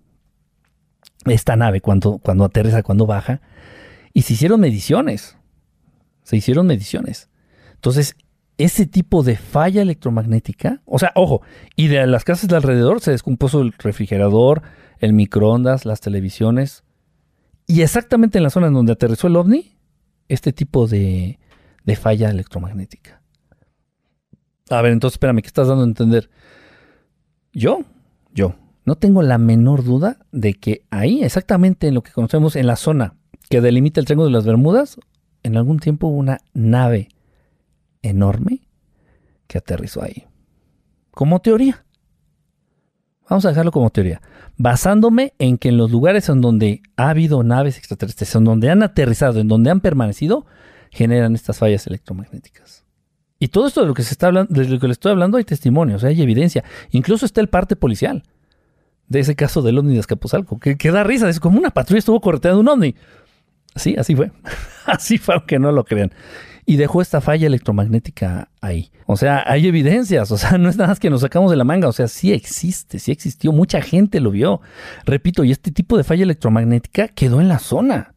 esta nave cuando, cuando aterriza, cuando baja, y se hicieron mediciones. Se hicieron mediciones. Entonces, ese tipo de falla electromagnética, o sea, ojo, y de las casas de alrededor se descompuso el refrigerador, el microondas, las televisiones, y exactamente en la zona en donde aterrizó el ovni, este tipo de, de falla electromagnética. A ver, entonces espérame, ¿qué estás dando a entender? Yo, yo, no tengo la menor duda de que ahí, exactamente en lo que conocemos en la zona que delimita el Triángulo de las Bermudas, en algún tiempo hubo una nave enorme que aterrizó ahí. Como teoría. Vamos a dejarlo como teoría. Basándome en que en los lugares en donde ha habido naves extraterrestres, en donde han aterrizado, en donde han permanecido, generan estas fallas electromagnéticas. Y todo esto de lo que se está hablando, de lo que le estoy hablando, hay testimonios, hay evidencia. Incluso está el parte policial de ese caso del ovni de Escapuzalco, que, que da risa, es como una patrulla estuvo correteando un ovni. Sí, así fue. [laughs] así fue, aunque no lo crean y dejó esta falla electromagnética ahí. O sea, hay evidencias, o sea, [laughs] no es nada más que nos sacamos de la manga, o sea, sí existe, sí existió, mucha gente lo vio. Repito, y este tipo de falla electromagnética quedó en la zona.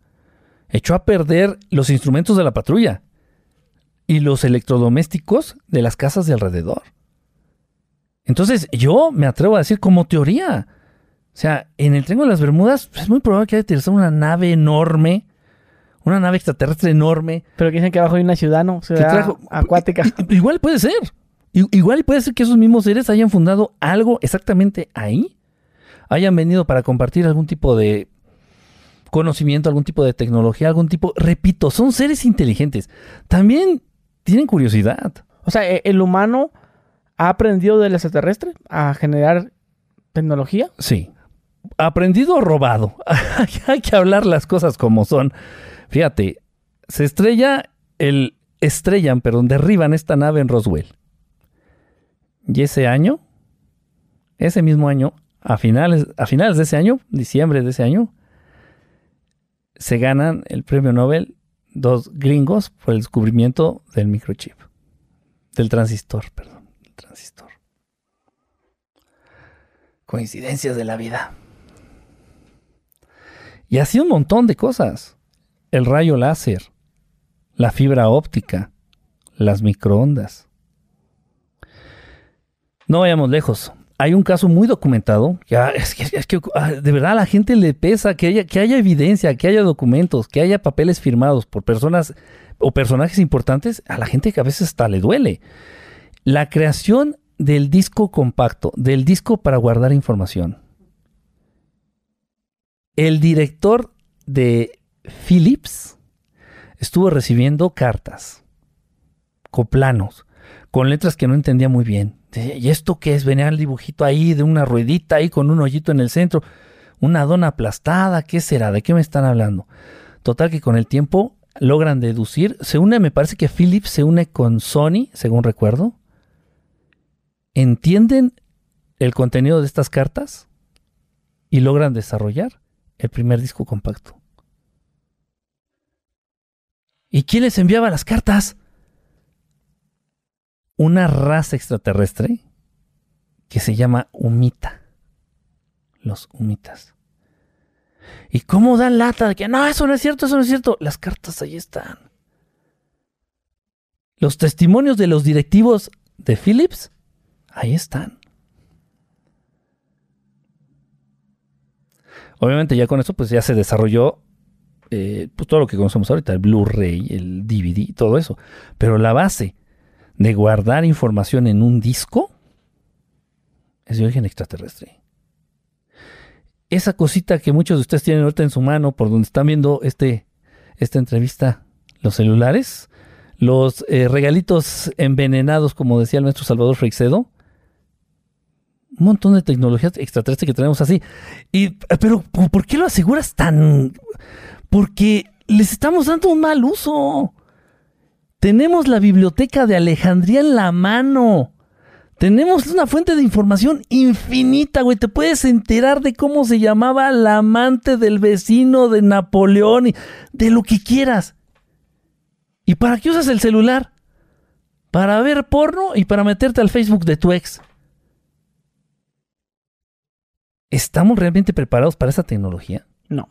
Echó a perder los instrumentos de la patrulla y los electrodomésticos de las casas de alrededor. Entonces, yo me atrevo a decir como teoría, O sea, en el Triángulo de las Bermudas es muy probable que haya aterrizado una nave enorme, una nave extraterrestre enorme. Pero que dicen que abajo hay una ciudad, ¿no? Ciudad acuática. Igual puede ser. Igual puede ser que esos mismos seres hayan fundado algo exactamente ahí. Hayan venido para compartir algún tipo de conocimiento, algún tipo de tecnología, algún tipo... Repito, son seres inteligentes. También tienen curiosidad. O sea, e, el humano ha aprendido del extraterrestre a generar tecnología. Sí. Aprendido o robado. [laughs] Hay que hablar las cosas como son. Fíjate, se estrella el estrellan, perdón, derriban esta nave en Roswell. Y ese año, ese mismo año, a finales, a finales de ese año, diciembre de ese año, se ganan el premio Nobel dos gringos por el descubrimiento del microchip, del transistor, perdón, el transistor. Coincidencias de la vida. Y así un montón de cosas. El rayo láser, la fibra óptica, las microondas. No vayamos lejos. Hay un caso muy documentado. Ya, es que, ah, de verdad a la gente le pesa que haya, que haya evidencia, que haya documentos, que haya papeles firmados por personas o personajes importantes. A la gente que a veces hasta le duele. La creación del disco compacto, del disco para guardar información. El director de Philips estuvo recibiendo cartas, coplanos, con letras que no entendía muy bien. ¿Y esto qué es? Venía el dibujito ahí de una ruedita ahí con un hoyito en el centro, una dona aplastada, ¿qué será? ¿De qué me están hablando? Total que con el tiempo logran deducir, se une, me parece que Philips se une con Sony, según recuerdo, entienden el contenido de estas cartas y logran desarrollar el primer disco compacto. ¿Y quién les enviaba las cartas? Una raza extraterrestre que se llama Humita. Los Humitas. ¿Y cómo dan lata de que no, eso no es cierto, eso no es cierto? Las cartas ahí están. Los testimonios de los directivos de Philips Ahí están. Obviamente ya con eso pues ya se desarrolló eh, pues todo lo que conocemos ahorita, el Blu-ray, el DVD, todo eso. Pero la base de guardar información en un disco es de origen extraterrestre. Esa cosita que muchos de ustedes tienen ahorita en su mano, por donde están viendo este, esta entrevista, los celulares, los eh, regalitos envenenados, como decía el maestro Salvador Freixedo, un montón de tecnologías extraterrestres que tenemos así. Y, pero, ¿por qué lo aseguras tan...? Porque les estamos dando un mal uso. Tenemos la biblioteca de Alejandría en la mano. Tenemos una fuente de información infinita, güey. Te puedes enterar de cómo se llamaba la amante del vecino de Napoleón y de lo que quieras. ¿Y para qué usas el celular? Para ver porno y para meterte al Facebook de tu ex. ¿Estamos realmente preparados para esa tecnología? No.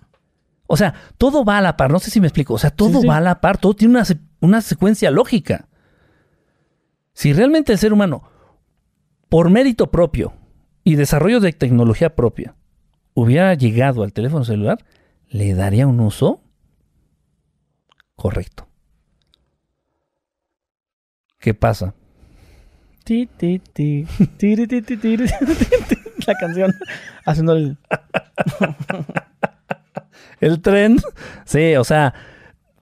O sea, todo va a la par, no sé si me explico. O sea, todo va a la par, todo tiene una, una secuencia lógica. Si realmente el ser humano, por mérito propio y desarrollo de tecnología propia, hubiera llegado al teléfono celular, le daría un uso correcto. ¿Qué pasa? [laughs] La canción haciendo el. [laughs] el tren. [laughs] Sí, o sea,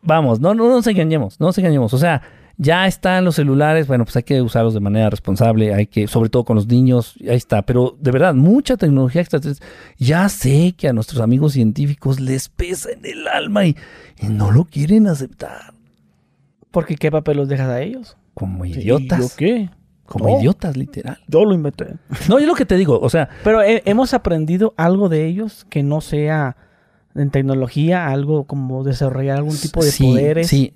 vamos, no, no, nos engañemos, no nos engañemos. O sea, ya están los celulares, bueno, pues hay que usarlos de manera responsable, hay que, sobre todo con los niños, ahí está. Pero de verdad, mucha tecnología extraterrestre. Ya sé que a nuestros amigos científicos les pesa en el alma y, no lo quieren aceptar. Porque qué papel los dejas a ellos. Como idiotas. ¿Y qué? Como idiotas, literal. Yo lo inventé. No, yo lo que te digo, o sea. Pero hemos aprendido algo de ellos que no sea en tecnología, algo como desarrollar algún tipo de poderes. Sí.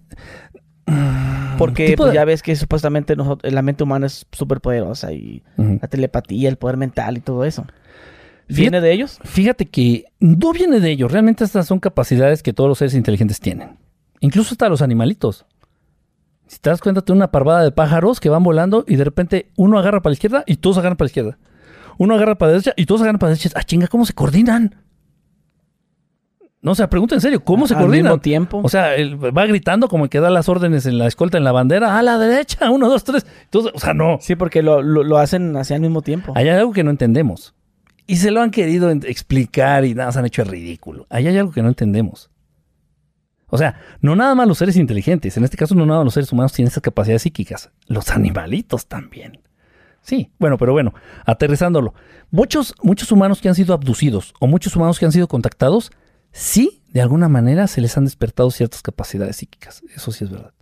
[clears throat] Porque pues, ya ves que supuestamente la mente humana es súper poderosa y la telepatía, el poder mental y todo eso. ¿Viene de ellos? Fíjate que no viene de ellos. Realmente estas son capacidades que todos los seres inteligentes tienen. Incluso hasta los animalitos. Si te das cuenta, tiene una parvada de pájaros que van volando y de repente uno agarra para la izquierda y todos agarran para la izquierda. uno agarra para derecha y todos agarran para derecha. Ah, chinga, ¿cómo se coordinan? No, o sea, pregunta en serio, ¿cómo se coordinan? Al mismo tiempo. O sea, va gritando como que da las órdenes en la escolta, en la bandera, a la derecha, uno, dos, tres. Entonces, o sea, no. Sí, porque lo, lo, hacen así al mismo tiempo. Hay algo que no entendemos. Y se lo han querido explicar y nada, se han hecho el ridículo. Ahí hay algo que no entendemos. O sea, no nada más los seres inteligentes, en este caso no nada más los seres humanos tienen esas capacidades psíquicas, los animalitos también. Sí, bueno, pero bueno, aterrizándolo. Muchos, muchos humanos que han sido abducidos o muchos humanos que han sido contactados, sí, de alguna manera se les han despertado ciertas capacidades psíquicas. Eso sí es verdad.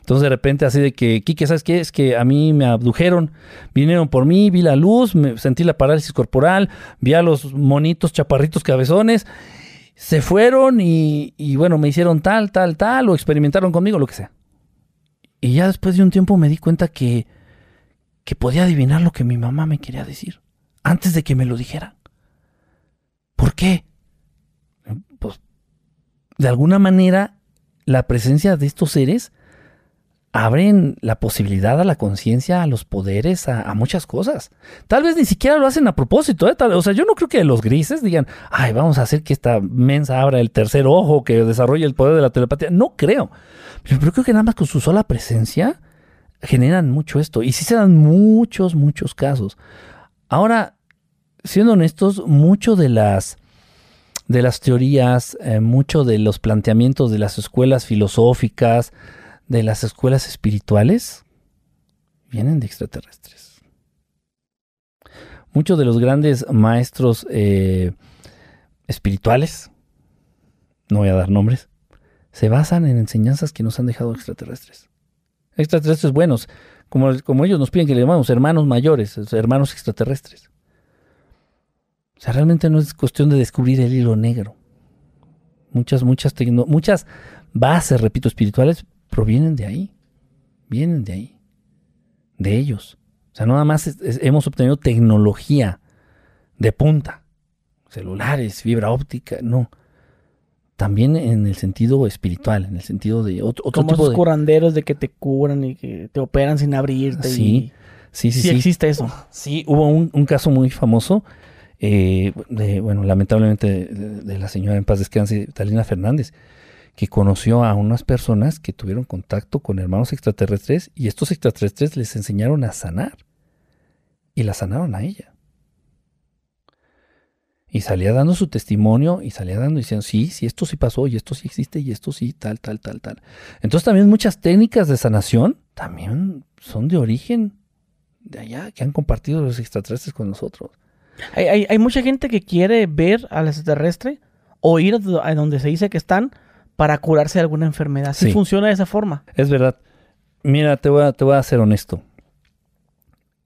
Entonces de repente así de que, Kike, ¿sabes qué? Es que a mí me abdujeron, vinieron por mí, vi la luz, me sentí la parálisis corporal, vi a los monitos chaparritos cabezones, se fueron y, y bueno, me hicieron tal, tal, tal, o experimentaron conmigo, lo que sea. Y ya después de un tiempo me di cuenta que, que podía adivinar lo que mi mamá me quería decir, antes de que me lo dijera. ¿Por qué? De alguna manera la presencia de estos seres abren la posibilidad a la conciencia, a los poderes, a, muchas cosas. Tal vez ni siquiera lo hacen a propósito. ¿eh? o sea, yo no creo que los grises digan, ay, vamos a hacer que esta mensa abra el tercer ojo, que desarrolle el poder de la telepatía. No creo. Pero, creo que nada más con su sola presencia generan mucho esto. Y sí se dan muchos, muchos casos. Ahora, siendo honestos, mucho de las de las teorías, eh, mucho de los planteamientos de las escuelas filosóficas, de las escuelas espirituales vienen de extraterrestres. Muchos de los grandes maestros eh, espirituales, no voy a dar nombres, se basan en enseñanzas que nos han dejado extraterrestres. Extraterrestres buenos, como, como ellos nos piden que le llamamos hermanos mayores, hermanos extraterrestres. O sea, realmente no es cuestión de descubrir el hilo negro. Muchas, muchas, muchas bases, repito, espirituales provienen de ahí. Vienen de ahí. De ellos. O sea, nada más hemos obtenido tecnología de punta. Celulares, fibra óptica, no. También en el sentido espiritual, en el sentido de otro, Como tipo esos curanderos de que te curan y que te operan sin abrirte. Sí, sí, sí, sí, existe eso. Sí, hubo un, caso muy famoso eh, de, bueno, lamentablemente de, de, la señora en paz descanse, Talina Fernández, que conoció a unas personas que tuvieron contacto con hermanos extraterrestres y estos extraterrestres les enseñaron a sanar. Y la sanaron a ella. Y salía dando su testimonio y salía dando diciendo, sí, sí, esto sí pasó y esto sí existe y esto sí, tal, tal, tal, tal. Entonces también muchas técnicas de sanación también son de origen de allá, que han compartido los extraterrestres con nosotros. Hay, hay mucha gente que quiere ver al extraterrestre o ir a donde se dice que están para curarse de alguna enfermedad. Sí, funciona de esa forma. Es verdad. Mira, te voy a, te voy a ser honesto.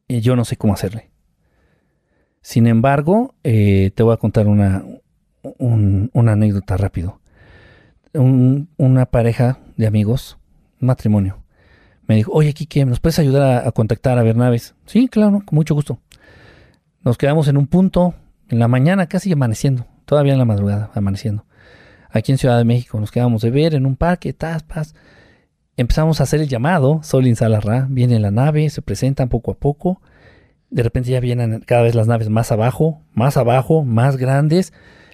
Yo no sé cómo hacerle. Sin embargo, eh, te voy a contar una, una anécdota rápido. una pareja de amigos, un matrimonio, me dijo, oye, Kike, ¿nos puedes ayudar a, contactar a Bernaves? Sí, claro, con mucho gusto. Nos quedamos en un punto, en la mañana, casi amaneciendo, todavía en la madrugada, amaneciendo aquí en Ciudad de México. Nos quedamos de ver en un parque, taspas. Empezamos a hacer el llamado, Solin Salarra, viene la nave, se presentan poco a poco. De repente ya vienen cada vez las naves más abajo, más abajo, más grandes.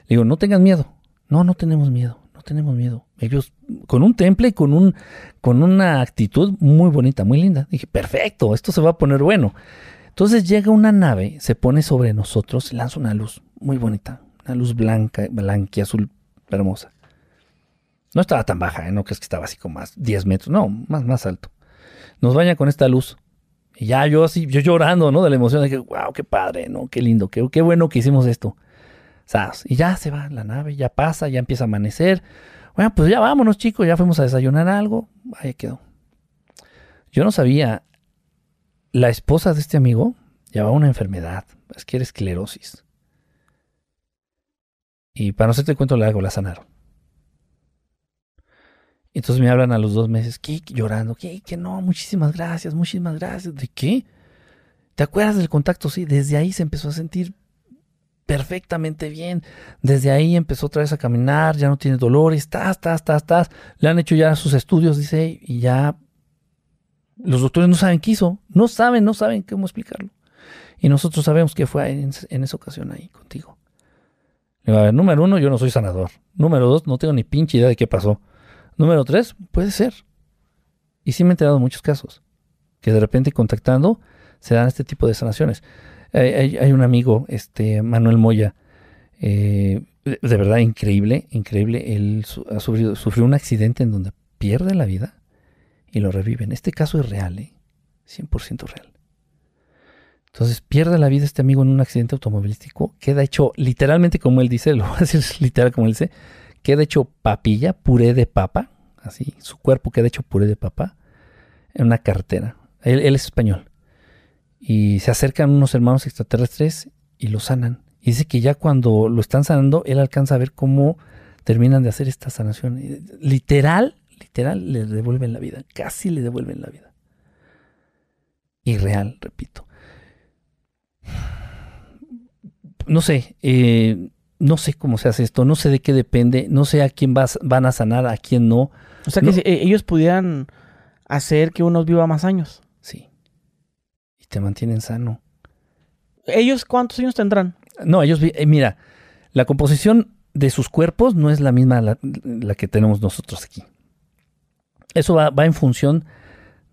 Le digo, no tengan miedo. No, no tenemos miedo, no tenemos miedo. Ellos con un temple y con, un, con una actitud muy bonita, muy linda. Dije, perfecto, esto se va a poner bueno. Entonces llega una nave, se pone sobre nosotros, lanza una luz muy bonita, una luz blanca, blanca azul hermosa. No estaba tan baja, ¿eh? no crees que estaba así como más 10 metros, no, más, más alto. Nos baña con esta luz. Y ya yo así, yo llorando, ¿no? De la emoción, de que, wow, qué padre, ¿no? Qué lindo, qué, qué bueno que hicimos esto. Y ya se va la nave, ya pasa, ya empieza a amanecer. Bueno, pues ya vámonos, chicos, ya fuimos a desayunar algo. Ahí quedó. Yo no sabía, la esposa de este amigo llevaba una enfermedad, es que era esclerosis. Y para no hacerte cuento largo, la sanaron. Entonces me hablan a los dos meses, ¿qué? Llorando, ¿qué? Que no, muchísimas gracias, muchísimas gracias. ¿De qué? ¿Te acuerdas del contacto? Sí, desde ahí se empezó a sentir perfectamente bien. Desde ahí empezó otra vez a caminar, ya no tiene dolores, estás, estás, estás, estás. Le han hecho ya sus estudios, dice, y ya los doctores no saben qué hizo. No saben, no saben cómo explicarlo. Y nosotros sabemos que fue en, esa ocasión ahí contigo. a ver, número uno, yo no soy sanador. Número dos, no tengo ni pinche idea de qué pasó. Número tres, puede ser. Y sí me he enterado de muchos casos. Que de repente contactando se dan este tipo de sanaciones. Hay, un amigo, este Manuel Moya, eh, de, verdad increíble, increíble. Él ha sufrió un accidente en donde pierde la vida y lo reviven. Este caso es real, ¿eh? 100% real. Entonces pierde la vida este amigo en un accidente automovilístico, queda hecho literalmente como él dice, [laughs] lo voy a decir literal como él dice, queda hecho papilla, puré de papa, así, su cuerpo queda hecho puré de papa en una carretera. Él, es español. Y se acercan unos hermanos extraterrestres y lo sanan. Y dice que ya cuando lo están sanando, él alcanza a ver cómo terminan de hacer esta sanación. Literal, literal, le devuelven la vida. Casi le devuelven la vida. Irreal, repito. No sé, eh, no sé cómo se hace esto, no sé de qué depende, no sé a quién vas, van a sanar, a quién no. O sea que eh, ellos pudieran hacer que uno viva más años. Sí. Y te mantienen sano. ¿Ellos cuántos años tendrán? No, ellos, eh, mira, la composición de sus cuerpos no es la misma la, la que tenemos nosotros aquí. Eso va, en función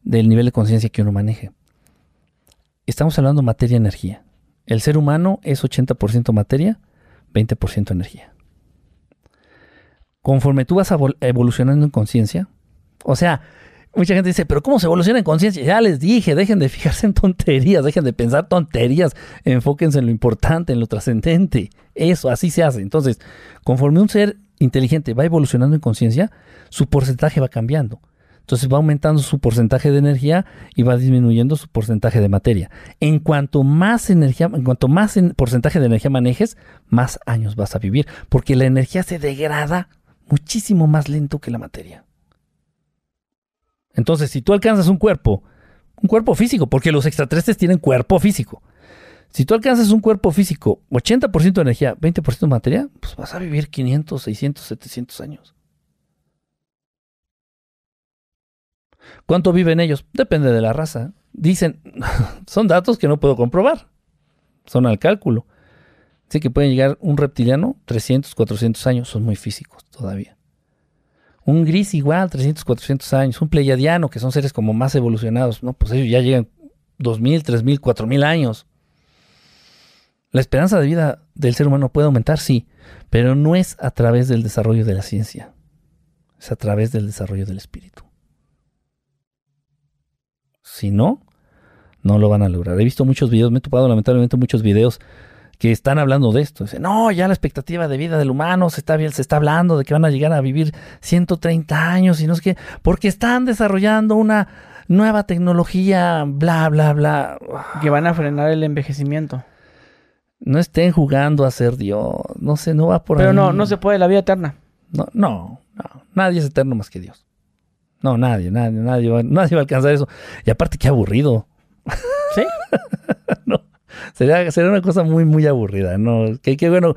del nivel de conciencia que uno maneje. Estamos hablando materia-energía. El ser humano es 80% materia, 20% energía. Conforme tú vas evolucionando en conciencia, o sea, mucha gente dice, pero ¿cómo se evoluciona en conciencia? Ya les dije, dejen de fijarse en tonterías, dejen de pensar tonterías, enfóquense en lo importante, en lo trascendente. Eso, así se hace. Entonces, conforme un ser inteligente va evolucionando en conciencia, su porcentaje va cambiando. Entonces va aumentando su porcentaje de energía y va disminuyendo su porcentaje de materia. En cuanto más energía, en cuanto más porcentaje de energía manejes, más años vas a vivir, porque la energía se degrada muchísimo más lento que la materia. Entonces, si tú alcanzas un cuerpo, un cuerpo físico, porque los extraterrestres tienen cuerpo físico. Si tú alcanzas un cuerpo físico, 80% de energía, 20% de materia, pues vas a vivir 500, 600, 700 años. ¿Cuánto viven ellos? Depende de la raza. Dicen, [laughs] son datos que no puedo comprobar. Son al cálculo. Así que pueden llegar un reptiliano, 300, 400 años, son muy físicos todavía. Un gris igual, 300, 400 años. Un pleiadiano, que son seres como más evolucionados, no, pues ellos ya llegan 2000, 3000, 4000 años. La esperanza de vida del ser humano puede aumentar, sí, pero no es a través del desarrollo de la ciencia, es a través del desarrollo del espíritu. Si no, no lo van a lograr. He visto muchos videos, me he topado lamentablemente muchos videos que están hablando de esto. Dicen, no, ya la expectativa de vida del humano se está, se está hablando de que van a llegar a vivir 130 años y no sé qué, porque están desarrollando una nueva tecnología, bla, bla, bla. Que van a frenar el envejecimiento. No estén jugando a ser Dios. No sé, no va por Pero no, no se puede la vida eterna. No, no, no. Nadie es eterno más que Dios. No, nadie, nadie, nadie va, nadie va a alcanzar eso. Y aparte, qué aburrido. ¿Sí? [laughs] no, sería, sería una cosa muy, muy aburrida, ¿no? Que, que bueno,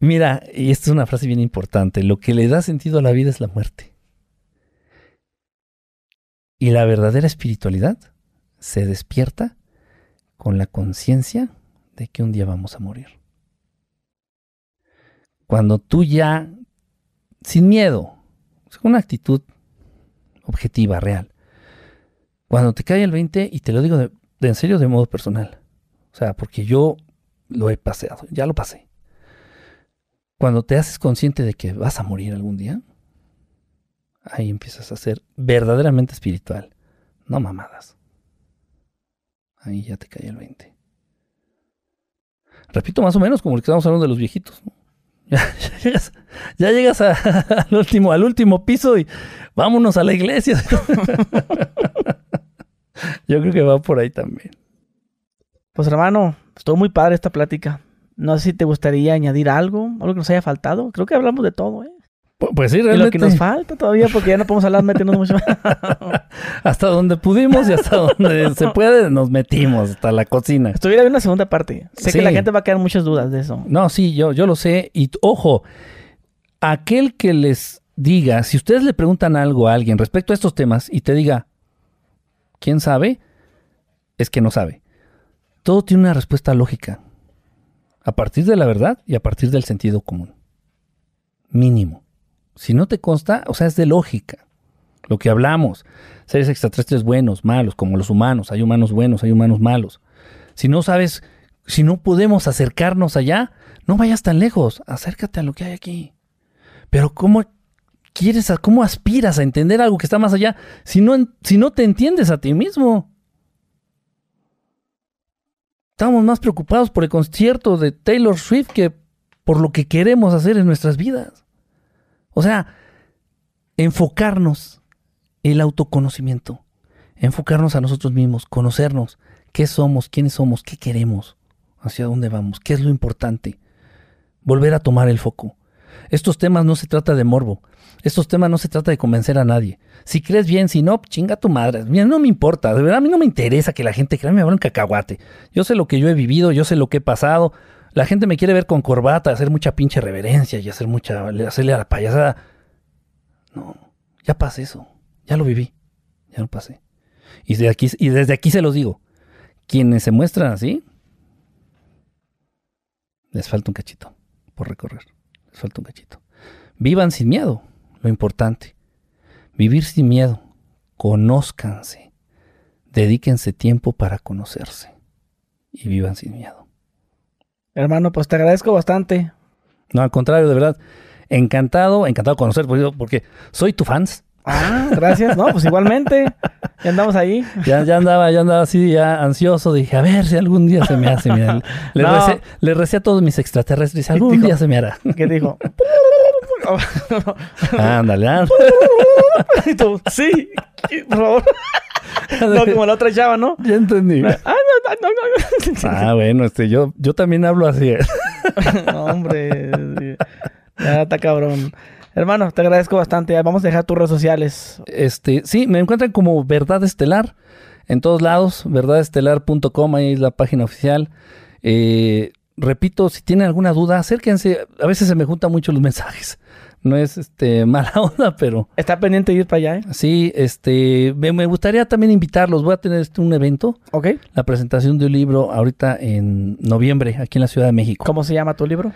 mira, y esta es una frase bien importante, lo que le da sentido a la vida es la muerte. Y la verdadera espiritualidad se despierta con la conciencia de que un día vamos a morir. Cuando tú ya, sin miedo, con una actitud objetiva, real. Cuando te cae el 20, y te lo digo de, en serio, de modo personal, o sea, porque yo lo he paseado, ya lo pasé. Cuando te haces consciente de que vas a morir algún día, ahí empiezas a ser verdaderamente espiritual, no mamadas. Ahí ya te cae el 20. Repito más o menos como el que estamos hablando de los viejitos. [laughs] Ya, llegas, [laughs] al, último, al último piso y vámonos a la iglesia. [laughs] Yo creo que va por ahí también. Pues hermano, estuvo muy padre esta plática. No sé si te gustaría añadir algo, algo que nos haya faltado. Creo que hablamos de todo, ¿eh? Pues sí, realmente. lo que nos falta todavía, porque ya no podemos hablar metiéndonos mucho. [laughs] hasta donde pudimos y hasta donde se puede, nos metimos, hasta la cocina. Estuviera bien una segunda parte. Sé que la gente va a quedar muchas dudas de eso. No, sí, yo, yo lo sé. Y ojo, aquel que les diga, si ustedes le preguntan algo a alguien respecto a estos temas y te diga, ¿quién sabe? Es que no sabe. todo tiene una respuesta lógica. A partir de la verdad y a partir del sentido común. Mínimo. Si no te consta, o sea, es de lógica. Lo que hablamos. Seres extraterrestres buenos, malos, como los humanos. Hay humanos buenos, hay humanos malos. Si no sabes, si no podemos acercarnos allá, no vayas tan lejos. Acércate a lo que hay aquí. Pero ¿cómo quieres, cómo aspiras a entender algo que está más allá si no, si no te entiendes a ti mismo? Estamos más preocupados por el concierto de Taylor Swift que por lo que queremos hacer en nuestras vidas. O sea, enfocarnos, el autoconocimiento, enfocarnos a nosotros mismos, conocernos, qué somos, quiénes somos, qué queremos, hacia dónde vamos, qué es lo importante. Volver a tomar el foco. Estos temas no se trata de morbo. Estos temas no se trata de convencer a nadie. Si crees bien, si no, chinga tu madre. Mira, no me importa. De verdad, a mí no me interesa que la gente crea me un cacahuate. Yo sé lo que yo he vivido, yo sé lo que he pasado. La gente me quiere ver con corbata, hacer mucha pinche reverencia y hacer mucha. hacerle a la payasada. No, ya pasé eso. Ya lo viví. Ya lo pasé. Y desde aquí, y desde aquí se los digo. Quienes se muestran así, les falta un cachito por recorrer falta un cachito. Vivan sin miedo, lo importante. Vivir sin miedo. Conózcanse. Dedíquense tiempo para conocerse. Y vivan sin miedo. Hermano, pues te agradezco bastante. No, al contrario, de verdad. Encantado, encantado de conocer, porque soy tu fans. Ah, gracias. No, pues igualmente. Ya andamos ahí. Ya, ya andaba, ya andaba así, ya ansioso. Dije, a ver si algún día se me hace. [laughs] le, recé, a todos mis extraterrestres. Algún día se me hará. ¿Qué dijo? [laughs] [laughs] ándale, ándale. sí, por favor. [laughs] No, como la otra chava, ¿no? Ya entendí. Ah, no, no, no, [laughs] ah bueno, este, yo, yo también hablo así. [laughs] no, hombre. Ya está cabrón. Hermano, te agradezco bastante. Vamos a dejar tus redes sociales. Este, sí, me encuentran como Verdad Estelar en todos lados, verdadestelar.com, ahí es la página oficial. Eh, repito, si tienen alguna duda, acérquense. A veces se me juntan mucho los mensajes. No es este [laughs] mala onda, pero. Está pendiente de ir para allá, ¿eh? Sí, este. Me, gustaría también invitarlos. Voy a tener este, un evento. Ok. La presentación de un libro ahorita en noviembre, aquí en la Ciudad de México. ¿Cómo se llama tu libro?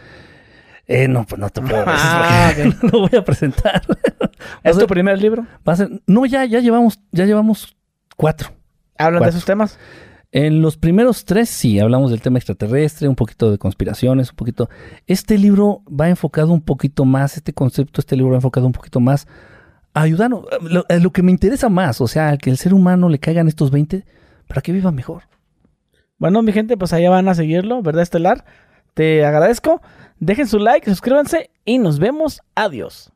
Eh, no, pues no te puedo ah, [laughs] no lo voy a presentar. [laughs] ¿Es tu primer libro? Va a ser, no, ya, ya llevamos, ya llevamos cuatro. ¿Hablan de esos temas? En los primeros tres sí, hablamos del tema extraterrestre, un poquito de conspiraciones, un poquito. Este libro va enfocado un poquito más, este concepto, este libro va enfocado un poquito más a ayudarnos. Lo, lo que me interesa más, o sea, que el ser humano le caigan estos 20 para que viva mejor. Bueno, mi gente, pues allá van a seguirlo, ¿verdad, Estelar? Te agradezco. Dejen su like, suscríbanse y nos vemos. Adiós.